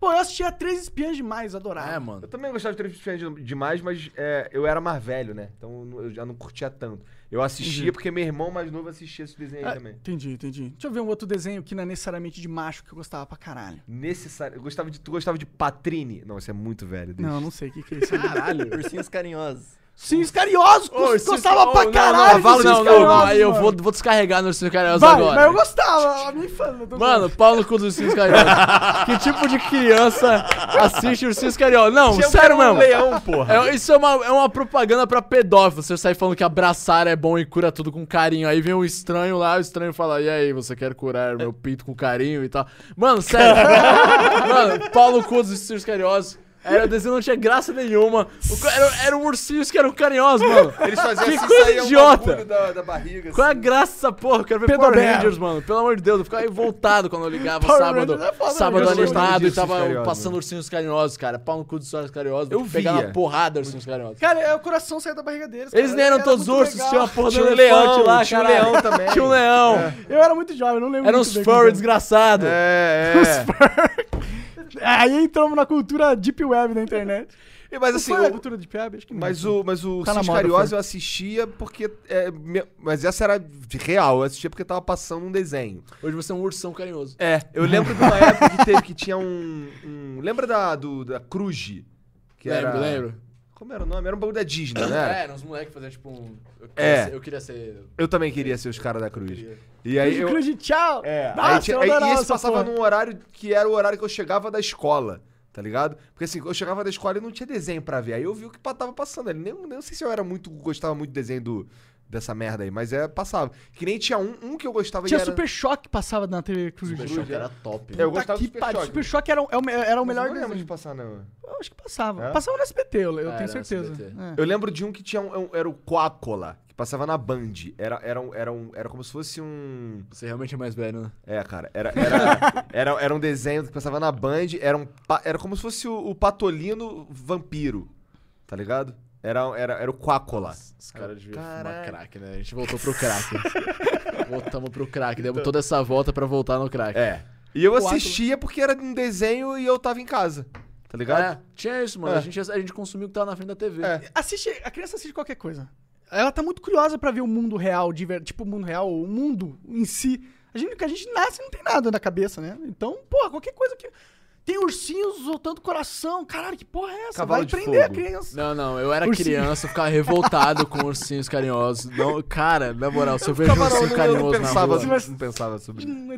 Pô, eu assistia Três Espiãs Demais, adorava. É, mano. Eu também gostava de Três Espiãs demais, mas é, eu era mais velho, né? Então eu já não curtia tanto. Eu assistia porque meu irmão mais novo assistia esse desenho aí Ah, também. entendi, entendi. Deixa eu ver um outro desenho que não é necessariamente de macho que eu gostava pra caralho. Necessário. Eu gostava de, tu gostava de Patrine? Não, isso é muito velho. deixa. Não, não sei o que, que é isso. [LAUGHS] Caralho. Ursinhos carinhosos. Sim, os carinhosos, Ô, gostava pra caralho. Não, não, não, não, não, eu vou, vou descarregar no Ursinhos Carinhosos Vai, agora. mas eu gostava, me fala. tô Mano, pau no cu Ursinhos Carinhosos. [LAUGHS] que tipo de criança assiste Ursinhos Carinhosos? Não, Tinha um sério um mesmo. leão, porra. É, isso é uma, é uma propaganda pra pedófilo. Você sai falando que abraçar é bom e cura tudo com carinho. Aí vem um estranho lá, o estranho fala: E aí, você quer curar meu pinto com carinho e tal? Mano, sério. [LAUGHS] mano, pau no cu ursinhos carinhosos. Era, o desenho não tinha graça nenhuma. O era, era um ursinhos que eram carinhosos, mano. Eles faziam Que assim, coisa saía um idiota. bagulho da, da barriga. Qual é a assim. graça dessa porra? Eu quero ver Pedro Power Bear. Rangers, mano. Pelo amor de Deus, eu ficava revoltado quando eu ligava Power sábado, Rangers é foda, sábado animado e tava carinhosos, passando mano. ursinhos carinhosos, cara. Pau no cu dos ursinhos carinhosos. Eu Pegava via. porrada ursinhos carinhosos. Cara, é, o coração saiu da barriga deles. Eles cara. nem eram Era todos ursos, legal. tinha uma porra Tinha do um leão, lá, tinha um leão também. Tinha um leão. Eu era muito jovem, não lembro Eram uns furry desgraçados. É, é. Aí entramos na cultura deep web da internet. Mas assim, foi a o- cultura deep web? Acho que não. mas o, mas o Tá Cis foi. eu assistia porque. é, me- mas essa era de real, eu assistia porque tava passando um desenho. Hoje você é um ursão carinhoso. É, eu lembro de uma [LAUGHS] época que teve que tinha um. um- lembra da, do, da Cruz? Que lembro, era, lembro. Como era o nome? Era um bagulho da Disney, né? É, eram uns moleques fazendo tipo um. Eu queria É. ser- eu queria ser. Eu também queria ser os caras da Cruz. E aí eu. Cruz de tchau. É, aí Nossa, tinha- eu aí- e esse passava porra. num horário que era o horário que eu chegava da escola, tá ligado? Porque assim, eu chegava da escola e não tinha desenho pra ver. Aí eu vi o que tava passando ali. Nem, nem sei se eu era muito, gostava muito do desenho do, dessa merda aí, mas é, passava. Que nem tinha um, um que eu gostava Tinha e era... Super Choque que passava na TV Cruz. Super Choque era top. Eu gostava que do Super Choque. Super Choque era, o- é o- era o melhor eu não lembro de desenho. passar, não. Eu acho que passava. É? Passava no SBT, eu, eu É, tenho era no certeza. SBT. É. Eu lembro de um que tinha um, um- era o Coacola, que passava na Band. Era, era, um, era, um, era como se fosse um... Você realmente é mais velho, né? É, cara, era, era, [LAUGHS] era, era um desenho que passava na Band, era, um, pa- era como se fosse o, o Patolino vampiro, tá ligado? Era, era, era o Quacola. Os caras deviam fumar crack, né? A gente voltou pro crack. [LAUGHS] Voltamos pro crack. Demos toda essa volta pra voltar no crack. É. E eu assistia porque era um desenho e eu tava em casa, tá ligado? É, tinha isso, mano. É. A, gente, a gente consumiu o que tava na frente da TV. É. Assiste, a criança assiste qualquer coisa. Ela tá muito curiosa pra ver o mundo real, tipo o mundo real, o mundo em si. A gente, que a gente nasce não tem nada na cabeça, né? Então, porra, qualquer coisa que. Tem ursinhos soltando coração. Caralho, que porra é essa? Cavalo Vai de prender a fogo. criança. Não, não, eu era Ursinho. criança, eu ficava revoltado com ursinhos carinhosos. Não, cara, na moral, se eu, vejo um ursinho eu não- carinhoso eu não na pensava, rua... não pensava sobre isso. Hum,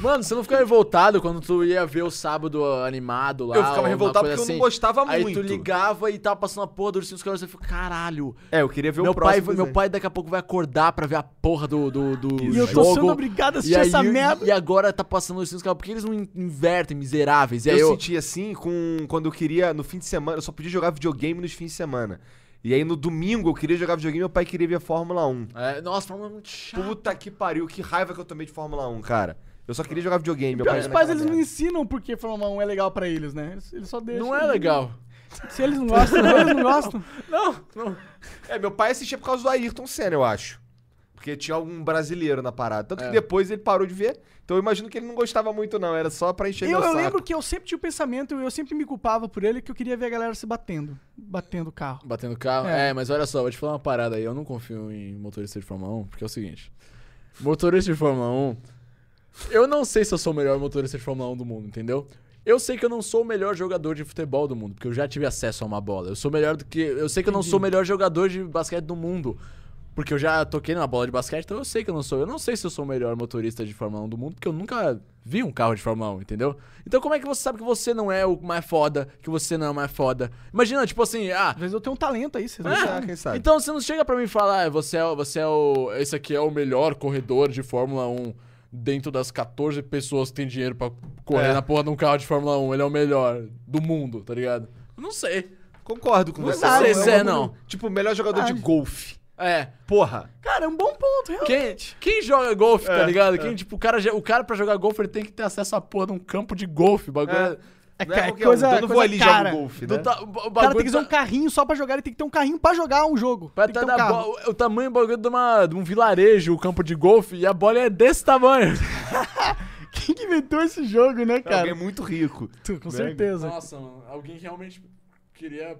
Mano, você não ficava revoltado quando tu ia ver o sábado animado lá? Eu ficava revoltado porque eu assim? não gostava Aí muito. tu ligava e tava passando a porra do ursinho carinhosos e você ficou, caralho. É, eu queria ver Meu o pai, próximo meu desenho. pai daqui a pouco vai acordar pra ver a porra do, do, do E eu jogo. tô sendo obrigado a assistir e aí, essa merda. E agora tá passando os ursinhos carinhosos. Por que eles não in- invertem, miseráveis? E aí eu, eu... sentia assim com quando eu queria, no fim de semana, eu só podia jogar videogame nos fins de semana. E aí no domingo eu queria jogar videogame e meu pai queria ver Fórmula 1. É, nossa, Fórmula 1 é muito chato. Puta que pariu, que raiva que eu tomei de Fórmula 1, cara. Eu só queria jogar videogame. Meu pai os pais eles não ensinam porque Fórmula 1 é legal pra eles, né? Eles, eles só deixam. Não é legal. Se eles não gostam, eles não gostam. [LAUGHS] Não, não. É, meu pai assistia por causa do Ayrton Senna, eu acho. Porque tinha algum brasileiro na parada. Tanto É. que depois ele parou de ver. Então eu imagino que ele não gostava muito, não. Era só pra encher Eu, meu eu saco. lembro que eu sempre tinha o pensamento, eu sempre me culpava por ele, que eu queria ver a galera se batendo. Batendo o carro. Batendo carro. É. É. mas olha só, vou te falar uma parada aí. Eu não confio em motorista de Fórmula 1, porque é o seguinte. Motorista de Fórmula 1. Eu não sei se eu sou o melhor motorista de Fórmula 1 do mundo, entendeu? Eu sei que eu não sou o melhor jogador de futebol do mundo, porque eu já tive acesso a uma bola. Eu sou melhor do que. Eu sei que eu não sou o melhor jogador de basquete do mundo. Porque eu já toquei numa bola de basquete, então eu sei que eu não sou. Eu não sei se eu sou o melhor motorista de Fórmula 1 do mundo, porque eu nunca vi um carro de Fórmula 1, entendeu? Então como é que você sabe que você não é o mais foda, que você não é o mais foda? Imagina, tipo assim, ah, Às vezes eu tenho um talento aí, vocês não É. sabem. quem sabe. então você não chega pra mim e fala, ah, você é, você é o. Esse aqui é o melhor corredor de Fórmula 1 dentro das 14 pessoas que tem dinheiro pra correr É. na porra de um carro de Fórmula 1. Ele é o melhor do mundo, tá ligado? Eu não sei. Concordo com Não você. sei se é, bagulho- não. Tipo, o melhor jogador de Ah. golfe. É. Porra. Cara, é um bom ponto, Quem, realmente. quem joga golfe, tá É, ligado? é. Quem, tipo, o cara, o cara pra jogar golfe, ele tem que ter acesso à porra de um campo de golfe. o Bagulho. É. É, Não ca- qualquer coisa, um. Eu não vou ali cara. jogo golfe, né? ta- o O cara tem que ter tá- um carrinho só pra jogar, ele tem que ter um carrinho pra jogar um jogo. Pra que tá ter um carro. o tamanho do bagulho de, uma, de um vilarejo, o campo de golfe, e a bola é desse tamanho. [LAUGHS] Quem que inventou esse jogo, né, cara? Alguém muito rico. Tu, com né? certeza. Nossa, mano, alguém realmente queria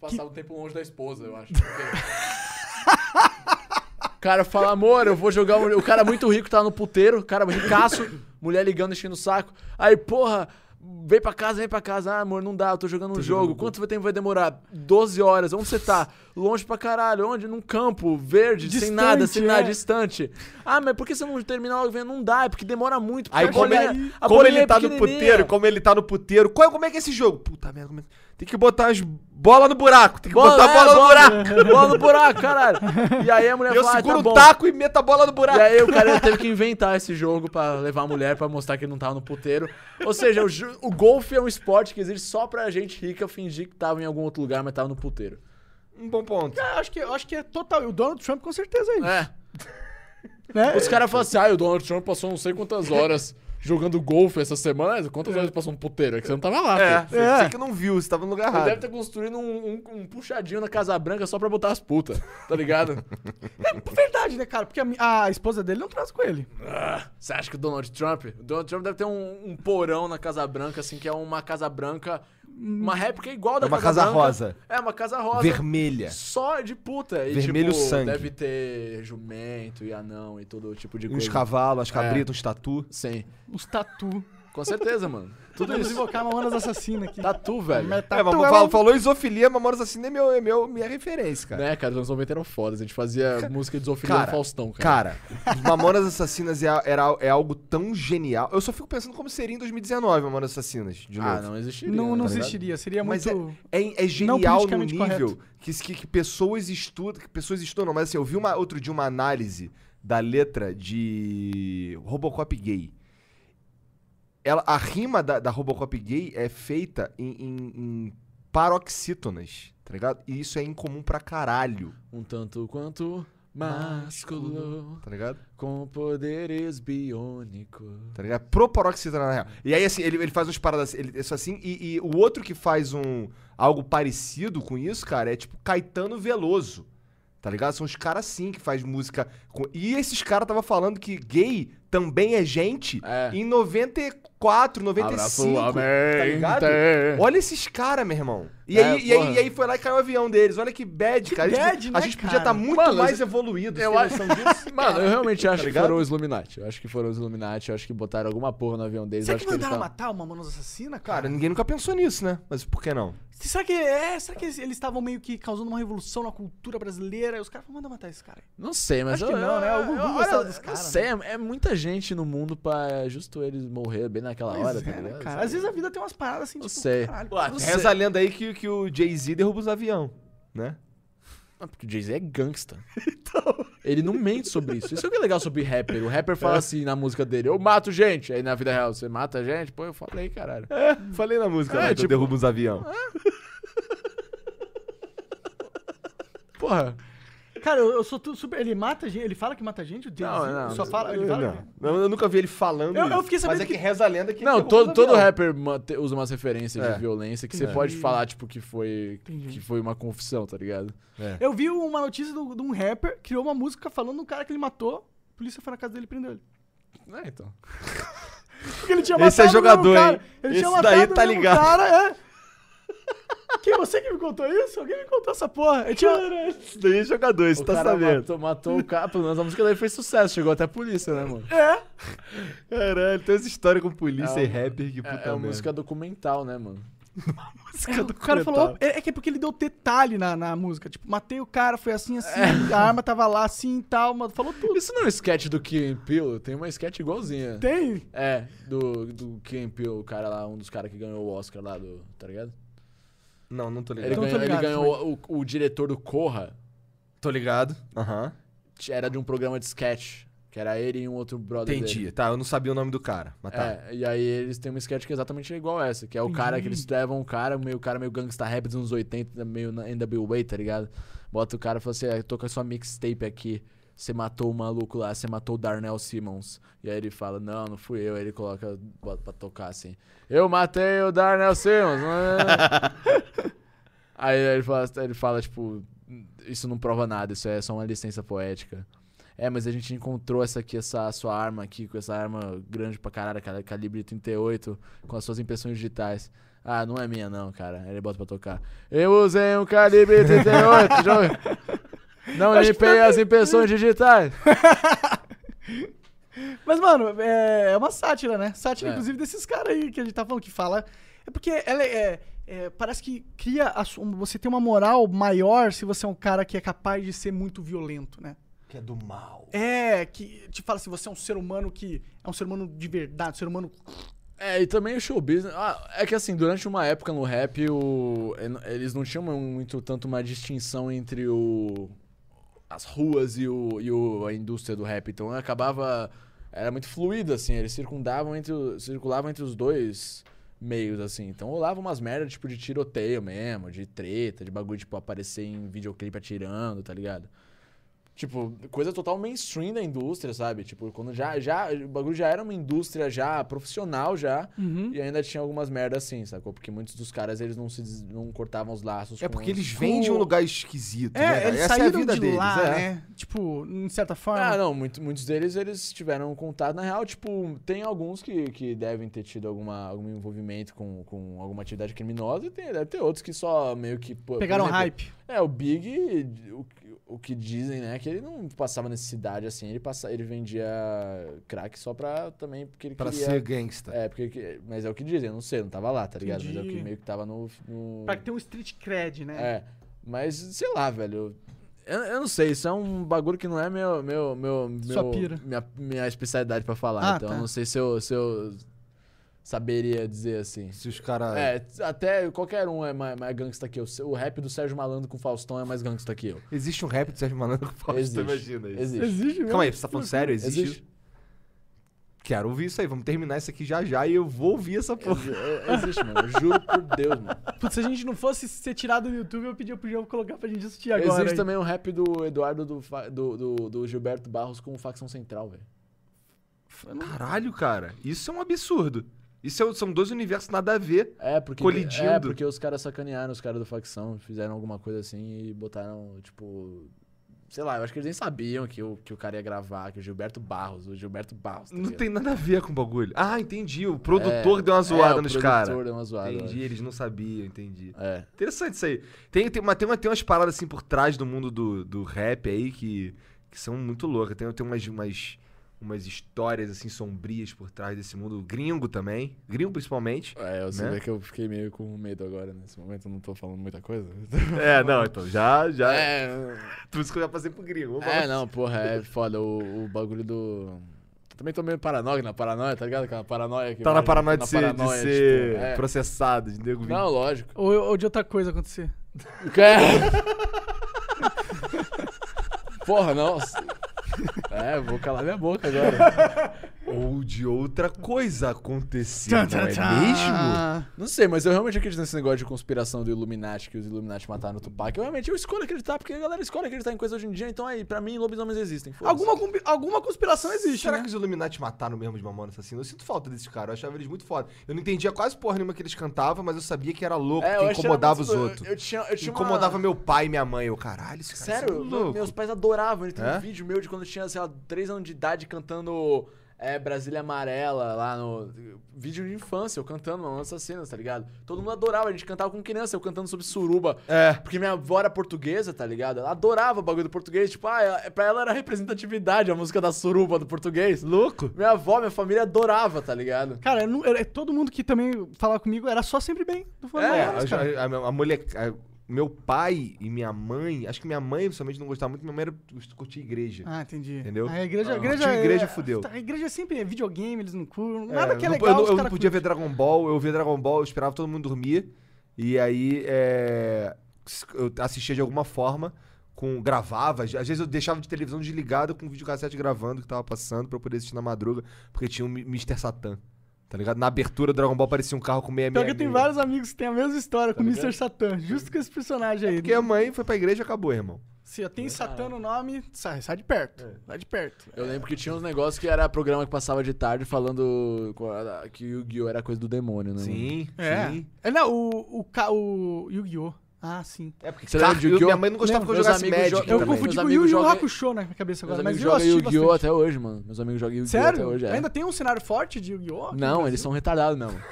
passar o tempo longe da esposa, eu acho. [LAUGHS] O [LAUGHS] cara fala, amor, eu vou jogar. um- O cara muito rico tá no puteiro, cara ricaço, mulher ligando, enchendo o saco. Aí, porra, vem pra casa, vem pra casa. Ah, amor, não dá, eu tô jogando um jogo. Quanto tempo vai demorar? 12 horas. Onde você tá? Longe pra caralho. Onde? Num campo, verde, sem Distante, nada, sem nada, é. distante. Ah, mas por que você não termina logo vendo? Não dá, é porque demora muito. porque Aí a como, bolinha- ele, a como ele é tá no puteiro, como ele tá no puteiro. Qual, como é que é esse jogo? Puta merda, como é... tem que botar as bolas no buraco. Tem que botar a é, bola no buraco. [LAUGHS] Bola no buraco, caralho. E aí a mulher Eu fala, ah, seguro tá o bom. taco e meto a bola no buraco. E aí o cara teve que inventar esse jogo pra levar a mulher pra mostrar que ele não tava no puteiro. Ou seja, o, o golfe é um esporte que existe só pra gente rica fingir que tava em algum outro lugar, mas tava no puteiro. Um bom ponto. Ah, acho, que, eu acho que é total. O Donald Trump com certeza é isso. É. [LAUGHS] Né? Os caras falam assim, ah, o Donald Trump passou não sei quantas horas [LAUGHS] jogando golfe essa semana. Quantas horas ele passou no puteiro? É que você não tava lá, É, filho. você, É. você que não viu, você tava no lugar Ele errado. deve ter construído um, um- um puxadinho na Casa Branca só pra botar as putas, tá ligado? [LAUGHS] É verdade, né, cara? Porque a, mi- a esposa dele não traz com ele. Ah, Você acha que o Donald Trump? O Donald Trump deve ter um, um porão na Casa Branca, assim, que é uma Casa Branca. Uma réplica igual da É uma Casa, casa rosa. É, uma casa rosa. Vermelha. Só de puta. E, Vermelho tipo, sangue. Deve ter jumento e anão e todo tipo de Uns coisa. cavalos, É. as cabritas, uns tatu. Sim. Os tatu. Com certeza, mano. Tudo isso. invocar Mamonas Assassina aqui. Tatu, velho. Mas É, tatu mas é falou, falou isofilia, Mamonas Assassina é, meu, é meu, minha referência, cara. Né, cara, os anos 90 eram fodas. A gente fazia música de zoofilia cara, no Faustão, cara. Cara, Mamonas Assassinas é, era, é algo tão genial. Eu só fico pensando como seria em 2019 Mamonas Assassinas, de novo. ah, não existiria. Não, não tá ligado? existiria. Seria Mas muito. É, é genial no nível que, que, que pessoas estudam. Que pessoas estudam, não, mas assim, eu vi uma, outro dia uma análise da letra de Robocop gay. Ela, a rima da, da Robocop gay é feita em, em- em paroxítonas, tá ligado? E isso é incomum pra caralho, Um tanto quanto másculo, tá ligado? com poderes biônicos. Tá ligado? Pro paroxítona, na real. E aí, assim, ele, ele faz umas paradas ele, isso assim, e, e o outro que faz um algo parecido com isso, cara, é tipo Caetano Veloso. Tá ligado? São os caras sim que faz música. E esses caras tava falando que gay também é gente É. em 94, 95. Tá ligado? Olha esses caras, meu irmão. E, É, aí, e, aí, e aí foi lá e caiu o avião deles. Olha que bad, cara. A gente- bad, a né, gente podia cara? estar muito Mano, mais eu- evoluído. Eu acho... disso? [LAUGHS] Mano, eu realmente acho que ligado? foram os Illuminati. Eu acho que foram os Illuminati. Eu acho que botaram alguma porra no avião deles. eu Será acho que que eles mandaram tavam- matar o Mamonas Assassina, cara? Cara, ninguém nunca pensou nisso, né? Mas por que não? Será que, é, será que eles estavam meio que causando uma revolução na cultura brasileira? E os caras falaram, manda matar esse cara aí. Não sei, mas Acho que eu- não, né? eu- O Gugu eu- gostava olha, dos caras, sei, é, é muita gente no mundo pra justo eles morrer bem naquela Pois hora, é, tá né, ligado? cara? Às vezes a vida tem umas paradas assim, Não tipo, sei. caralho. Ué, não sei. Reza a lenda aí que, que o Jay-Z derruba os aviões, né? Ah, Porque o Jay-Z é gangsta. [LAUGHS] Ele não mente sobre isso. Isso é o que é legal sobre rapper. O rapper fala assim na música dele: Eu mato gente. Aí na vida real, você mata gente? Pô, eu falei, caralho. É, falei na música, É, né? eu tipo- derrubo os aviões. [LAUGHS] Porra. Cara, eu, eu sou tudo super. Ele mata gente, ele fala que mata gente, o Jay-Z Não, não, só fala. Ele fala. Não, eu nunca vi ele falando Eu- eu isso. fiquei sabendo Mas é que, que- reza a lenda que ele Não, todo, todo rapper ma- te- usa umas referências É. de violência que você Entendi. pode falar, tipo, que foi, Entendi. que foi uma confissão, tá ligado? É. Eu vi uma notícia do- de um rapper criou uma música falando do cara que ele matou. A polícia foi na casa dele e prendeu ele. É, então. [LAUGHS] Porque ele tinha Esse é matado o jogador, mesmo cara. hein? Ele Esse tinha daí matado o tá mesmo ligado. cara, é. Quem, você que me contou isso? Alguém me contou essa porra. Ele tinha... Isso daí é jogador, isso O tá cara sabendo. matou, matou o cara, pelo menos a música dele fez sucesso, chegou até a polícia, né, mano? É. Caralho, tem essa história com polícia É e uma- rapper que puta É, é uma música documental, né, mano? [LAUGHS] É, o cara falou. É, é que é porque ele deu detalhe na, na música. Tipo, matei o cara, foi assim, assim. É. A arma tava lá, assim e tal. Mas falou tudo. Isso não é um sketch do and Peele? Tem uma sketch igualzinha. Tem. É, do, do Peele, o cara lá, um dos caras que ganhou o Oscar lá, do, tá ligado? Não, não tô Ele ligado. Não tô ganhou, ele ligado, ganhou o, o diretor do Corra, Tô ligado. Aham. era de um programa de sketch, que era ele e um outro brother Entendi. dele. Tá, eu não sabia o nome do cara, mas tá. É, e aí eles têm uma sketch que é exatamente igual essa, que é o cara que eles levam um cara, meio cara meio gangsta rap dos anos 80, meio na NWA, tá ligado? Bota o cara e fala assim, ah, eu tô com a sua mixtape aqui, você matou o maluco lá, você matou o Darnell Simmons. E aí ele fala, não, não fui eu, aí ele coloca, bota pra tocar assim, eu matei o Darnell Simmons. [LAUGHS] [LAUGHS] aí ele fala, ele fala, tipo, isso não prova nada, isso é só uma licença poética. É, mas a gente encontrou essa aqui, essa sua arma aqui, com essa arma grande pra caralho, cara, calibre 38, com as suas impressões digitais. Ah, não é minha não, cara. Aí Ele bota pra tocar. Eu usei um calibre 38, já ouviu? Não Acho limpei tá- as impressões digitais. [LAUGHS] Mas, mano, é, é uma sátira, né? Sátira, É. inclusive, desses caras aí que a gente tá falando que fala. É porque ela é. É, parece que cria. a você tem uma moral maior se você é um cara que é capaz de ser muito violento, né? Que é do mal. É, que te fala assim, você é um ser humano que é um ser humano de verdade, um ser humano. É, e também o show business. Ah, é que assim, durante uma época no rap, o, eles não tinham muito tanto uma distinção entre o, as ruas e, o, e o, a indústria do rap. Então acabava. Era muito fluido, assim. Eles circundavam entre, circulavam entre os dois meios, assim. Então rolava umas merdas, tipo, de tiroteio mesmo, de treta, de bagulho, tipo, aparecer em videoclipe atirando, tá ligado? Tipo, coisa total mainstream da indústria, sabe? Tipo, quando já, já, o bagulho já era uma indústria já profissional já, Uhum. e ainda tinha algumas merdas assim, sacou? Porque muitos dos caras, eles não se des- não cortavam os laços É com porque eles vêm de um lugar esquisito, né? É, cara? eles Essa é a vida de deles, lá, é. né? Tipo, em certa forma. Ah, não, muito- muitos deles, eles tiveram contato. Na real, tipo, tem alguns que, que devem ter tido alguma, algum envolvimento com, com alguma atividade criminosa, e tem, deve ter outros que só meio que... Pegaram exemplo, hype. É, o Big, o, o que dizem, né, que ele não passava necessidade, assim, ele, passa, ele vendia crack só pra também, porque ele Pra queria... ser gangsta. É, porque, que- mas é o que dizem, eu não sei, eu não tava lá, tá ligado? Mas é o Entendi. que meio que tava no... no... Pra ter um street cred, né? É, mas sei lá, velho. Eu, eu não sei, isso é um bagulho que não é meu, meu, meu, Sua meu- pira. Minha, minha especialidade pra falar. Ah, então tá. eu não sei se eu, se eu saberia dizer assim. Se os caras. É, até qualquer um é mais, mais gangsta que eu. O rap do Sérgio Malandro com Faustão é mais gangsta que eu. Existe um rap do Sérgio Malandro com Fausto, Existe. imagina isso. Existe. Existe mesmo. Calma aí, você tá falando sério? Existe? Existe. Quero ouvir isso aí. Vamos terminar isso aqui já já e eu vou ouvir essa porra. Exi- Existe, mano. Eu juro por Deus, mano. Putz, se a gente não fosse ser tirado do YouTube, eu pedia pro João colocar pra gente assistir agora. Existe aí. também o rap do Eduardo do, do, do, do Gilberto Barros com facção central, velho. Caralho, cara. Isso é um absurdo. Isso é- são dois universos nada a ver. É, porque. Colidindo. É, porque os caras sacanearam os caras do facção, fizeram alguma coisa assim e botaram, tipo. Sei lá, eu acho que eles nem sabiam que o, que o cara ia gravar, que o Gilberto Barros, o Gilberto Barros. tá Não tem nada a ver com o bagulho. Ah, entendi. O produtor É, deu uma zoada é, o nos produtor caras. deu uma zoada. Entendi, eles não sabiam, entendi. É. Interessante isso aí. Tem, tem, uma, tem, uma, tem umas paradas assim por trás do mundo do, do rap aí que, que são muito loucas. Tem, tem umas, umas, umas histórias assim sombrias por trás desse mundo gringo também. Gringo principalmente. É, você Né? vê que eu fiquei meio com medo agora nesse momento, eu não tô falando muita coisa. É, não, então já. já É, Tudo isso que eu já passei pro gringo. Vamos é, não, porra, é foda o, o bagulho do. Também tô meio paranoico na paranoia, tá ligado? Aquela paranoia que. Tá na vai- paranoia de na ser, de ser tipo, é. processado, de nego. Não, lógico. Ou, ou de outra coisa acontecer. [LAUGHS] Porra, não. É, vou calar minha boca agora. [LAUGHS] Ou de outra coisa acontecer, não é mesmo? Não sei, mas eu realmente acredito nesse negócio de conspiração do Illuminati, que os Illuminati mataram o Tupac. Eu realmente eu escolho acreditar, porque a galera escolhe acreditar em coisas hoje em dia, então aí, pra mim, lobisomens existem. Alguma, alguma conspiração existe, Será né? que os Illuminati mataram mesmo os Mamonas Assassinos? Eu sinto falta desses caras, eu achava eles muito foda. Eu não entendia quase porra nenhuma que eles cantavam, mas eu sabia que era louco, É, que incomodava muito os outros. Eu, tinha, eu tinha uma- Incomodava meu pai e minha mãe. Eu, caralho, esse cara Sério, é meu- louco. meus pais adoravam. Ele tem É? um vídeo meu de quando eu tinha, sei lá, 3 anos de idade cantando é, Brasília Amarela lá no. Vídeo de infância, eu cantando Mamãe Assassinas, tá ligado? Todo mundo adorava, a gente cantava com criança, eu cantando sobre suruba. É. Porque minha avó era portuguesa, tá ligado? Ela adorava o bagulho do português. Tipo, ah, é- pra ela era representatividade a música da suruba do português. Louco. Minha avó, minha família adorava, tá ligado? Cara, eu não- é- todo mundo que também falava comigo era só sempre bem. Do É, Mamonas, a, a, a, a mulher. a- meu pai e minha mãe, acho que minha mãe principalmente não gostava muito, minha mãe era, curtia igreja. Ah, entendi. Entendeu? A igreja, a igreja, curtiu igreja, é- fudeu. A igreja sempre é videogame, eles não curtam. É, Nada que é não- legal. Eu, eu não podia ver curtem. Dragon Ball, eu via Dragon Ball, eu esperava todo mundo dormir. E aí é, eu assistia de alguma forma, com gravava. Às vezes eu deixava de televisão desligada com o videocassete gravando que tava passando pra eu poder assistir na madruga, porque tinha o Mi- Mr. Satan. Tá ligado? Na abertura do Dragon Ball parecia um carro com meia Pior meia. que tem vários amigos que têm a mesma história com o ligado? Mr. Satan. Justo com esse personagem aí. Porque a mãe foi pra igreja e acabou, irmão. Se tem Satan no nome, sai, sai de perto. Sai de perto. Eu lembro que tinha uns negócios que era programa que passava de tarde falando que o Yu-Gi-Oh! era coisa do demônio, né? mano? Sim, É. sim. É, não, o, o, o Yu-Gi-Oh! Ah, sim. É porque Você lembra de Yu-Gi-Oh? minha mãe não gostava que eu Meus jogasse amigos Magic jogam- Eu também. confundi Meus com o Yu amigos Yu jogam- Hakusho na cabeça Meus agora. Mas amigos eu jogam assisti Yu-Gi-Oh! bastante. até hoje, mano. Meus amigos jogam Yu-Gi-Oh! Sério? até hoje. é. Ainda tem um cenário forte de Yu-Gi-Oh? aqui no Não, Brasil? eles são retardados mesmo. [LAUGHS]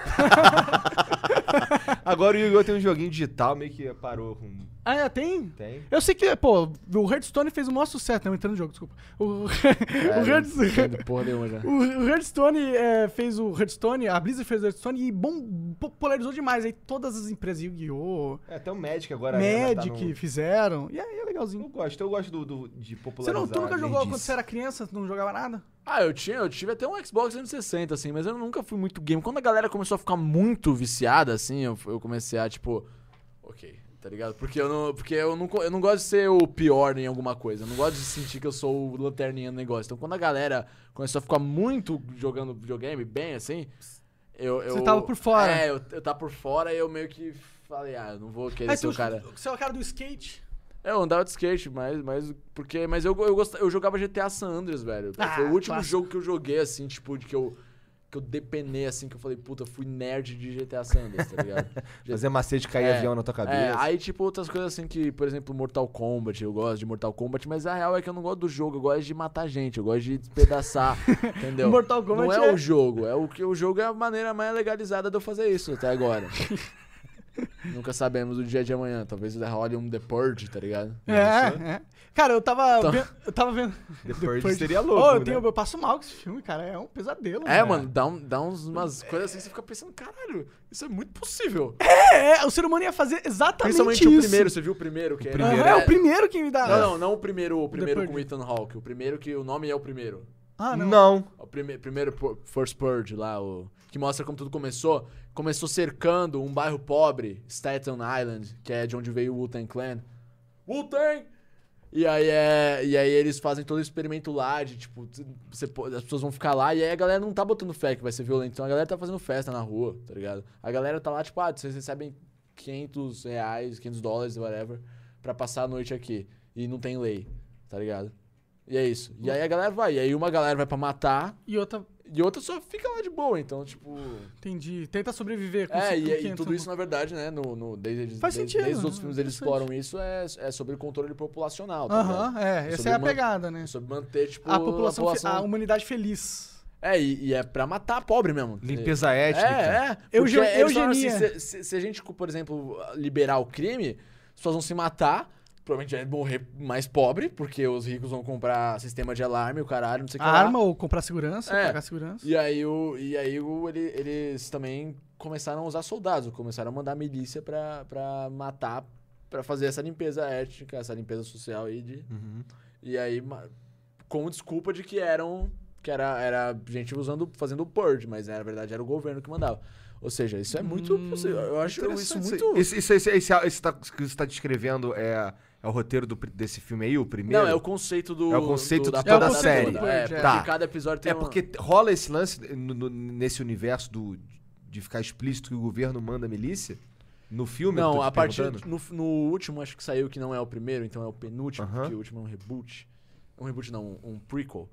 Agora o Yu-Gi-Oh! tem um joguinho digital, meio que parou com... Ah, é, tem? Tem? Eu sei que, pô, o Hearthstone fez o maior sucesso. Não, entrando no jogo, desculpa. O, [LAUGHS] o, Hearthstone, Entendo porra nenhuma já. o Hearthstone é, fez o Hearthstone, a Blizzard fez o Hearthstone e bom, popularizou demais. Aí todas as empresas, Yu-Gi-Oh!, É, até o Magic agora. né, tá Magic no- fizeram. E aí é Eu legalzinho. gosto, eu gosto do, do- de Você popularizar não, tu nunca jogou nerdice. quando você era criança? Não jogava nada? Ah, eu tinha, eu tive até um Xbox 360, assim, mas eu nunca fui muito game. Quando a galera começou a ficar muito viciada, assim, eu, eu comecei a, tipo, ok, tá ligado? Porque eu não, porque eu não, eu não gosto de ser o pior em alguma coisa. Eu não gosto de sentir que eu sou o lanterninha no negócio. Então, quando a galera começou a ficar muito jogando videogame, bem assim, eu. eu Você tava por fora. É, eu, eu tava por fora e eu meio que falei, ah, eu não vou querer Aí ser o cara. Você é o cara do skate? Eu andava de skate, mas, mas porque, mas eu, eu, gostava, eu jogava GTA San Andreas, velho. Ah, Foi o último clássico. jogo que eu joguei, assim, tipo, de que eu, que eu depenei, assim, que eu falei, puta, fui nerd de GTA San Andreas, tá ligado? [LAUGHS] Fazer macete cair É, avião na tua É, cabeça. aí, tipo, outras coisas assim que, por exemplo, Mortal Kombat, eu gosto de Mortal Kombat, mas a real é que eu não gosto do jogo, eu gosto de matar gente, eu gosto de despedaçar, [LAUGHS] entendeu? Mortal Kombat Não é, é- o jogo, é o que o jogo é a maneira mais legalizada de eu fazer isso até agora. [LAUGHS] Nunca sabemos o dia de amanhã, talvez role um The Purge, tá ligado? É, é. Cara, eu tava Então- vendo. Eu tava vendo. [LAUGHS] The Purge Depois- seria louco, eu, né? tenho, eu passo mal com esse filme, cara. É um pesadelo. É, né? mano, dá, um, dá uns, umas coisas assim que você fica pensando, caralho, isso é muito possível. É, é, o ser humano ia fazer exatamente Principalmente isso. o primeiro, você viu o primeiro? Que primeiro Aham, é o primeiro que me dá. Não, não, não o primeiro, o primeiro Purge. com Ethan Hawke. O primeiro que o nome é o primeiro. Ah, não. Não. O prime primeiro First Purge lá, o que mostra como tudo começou. Começou cercando um bairro pobre, Staten Island, que é de onde veio o Wu-Tang Clan. Wu-Tang! E aí, é, e aí eles fazem todo o experimento lá de, tipo, você, as pessoas vão ficar lá e aí a galera não tá botando fé que vai ser violento. Então a galera tá fazendo festa na rua, tá ligado? A galera tá lá, tipo, ah, vocês recebem 500 reais, 500 dólares, whatever, pra passar a noite aqui. E não tem lei, tá ligado? E é isso. E aí a galera vai. E aí uma galera vai pra matar E outra. E outra só fica lá de boa. Então, tipo... Entendi. Tenta sobreviver com É, e, e 500 tudo isso, na verdade, né, no, no, desde, Faz desde, sentido, desde os outros filmes eles exploram isso, é, é sobre o controle populacional, tá? Aham, é. Essa sobre é a pegada, né? É sobre manter, tipo, A população, fe- a humanidade feliz. É, e, e é pra matar pobre mesmo. Limpeza étnica. É, é. Euge- Porque eles falaram eugenia. Assim, se, se- se a gente, por exemplo, liberar o crime, as pessoas vão se matar, provavelmente vai morrer mais pobre, porque os ricos vão comprar sistema de alarme, o caralho, não sei o que lá. Arma ou comprar segurança, É. pagar segurança. E aí, o, e aí o, ele- eles também começaram a usar soldados, começaram a mandar milícia pra, pra matar, pra fazer essa limpeza étnica, essa limpeza social aí de... Uhum. E aí, ma- com desculpa de que eram... Que era, era gente usando, fazendo o purge, mas na verdade era o governo que mandava. Ou seja, isso é muito possível. Eu acho isso Interessante muito... Isso, isso, isso, esse, esse tá- que você tá descrevendo é, é o roteiro do, desse filme aí, o primeiro? Não, é o conceito do... É o conceito do, de toda a parada série. toda. É, é. porque Tá. cada episódio tem É uma- porque rola esse lance no- no- nesse universo do, de ficar explícito que o governo manda a milícia? No filme? Não, a partir no, no último acho que saiu que não é o primeiro, então é o penúltimo, Aham. porque o último é um reboot. Um reboot não, um, um prequel.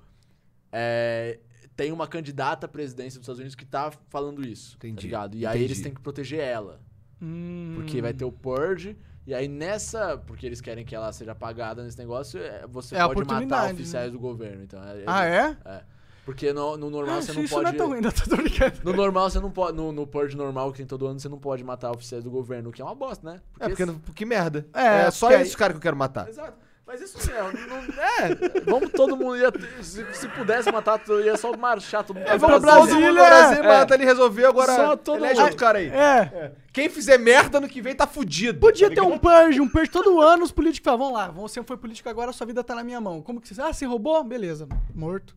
É, tem uma candidata à presidência dos Estados Unidos que tá falando isso, tá Entendi, ligado? E aí entendi. eles têm que proteger ela, Hum. porque vai ter o purge e aí nessa, porque eles querem que ela seja apagada nesse negócio, é, você É pode matar oportunidade, oficiais do governo, então é, Ah, é? é. Porque no, no normal Ah, você não isso pode não é tão ainda, tô brincando. no normal você não pode, no, no purge normal que tem todo ano, você não pode matar oficiais do governo, o que é uma bosta, né? É, porque, esse- que merda. É, É, só porque aí- esse cara que eu quero matar. Exato. Mas isso ó, não, é, vamos todo mundo ia se, se pudesse matar, todo- ia só marchar todo mundo. É, vamos pra Brasília, no Brasil, é. mata ele resolveu, agora Só todo elege mundo. outro cara aí. É. Quem fizer merda no que vem tá fudido. Podia tá ter um purge, um purge todo ano, os políticos falavam, vamos lá, você foi político agora, sua vida tá na minha mão. Como que você... Ah, você roubou? Beleza, morto.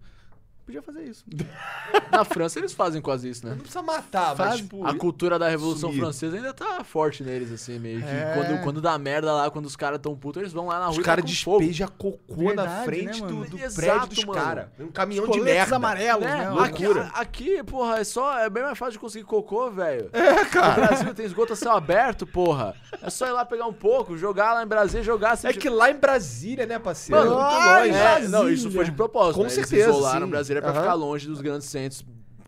Podia fazer isso. [LAUGHS] Na França eles fazem quase isso, né? Não precisa matar, Faz- mas tipo... A cultura da Revolução Sumir. Francesa ainda tá forte neles, assim, meio que. É. Quando, quando dá merda lá, quando os caras tão putos, eles vão lá na rua Os e caras despejam cocô na Verdade, frente né, do, do Exato, prédio dos caras. Um caminhão de merda. amarelos, Né? né? Aqui, Loucura. aqui, porra, é só. É bem mais fácil de conseguir cocô, velho. É, cara. No Brasil tem esgoto a céu aberto, porra. É só ir lá pegar um pouco, jogar lá em Brasília, jogar assim. É que lá em Brasília, né, parceiro? Mano, muito longe. É, não, isso foi de propósito. Com né? certeza, Eles isolaram sim. Brasília pra Aham. ficar longe dos grandes centros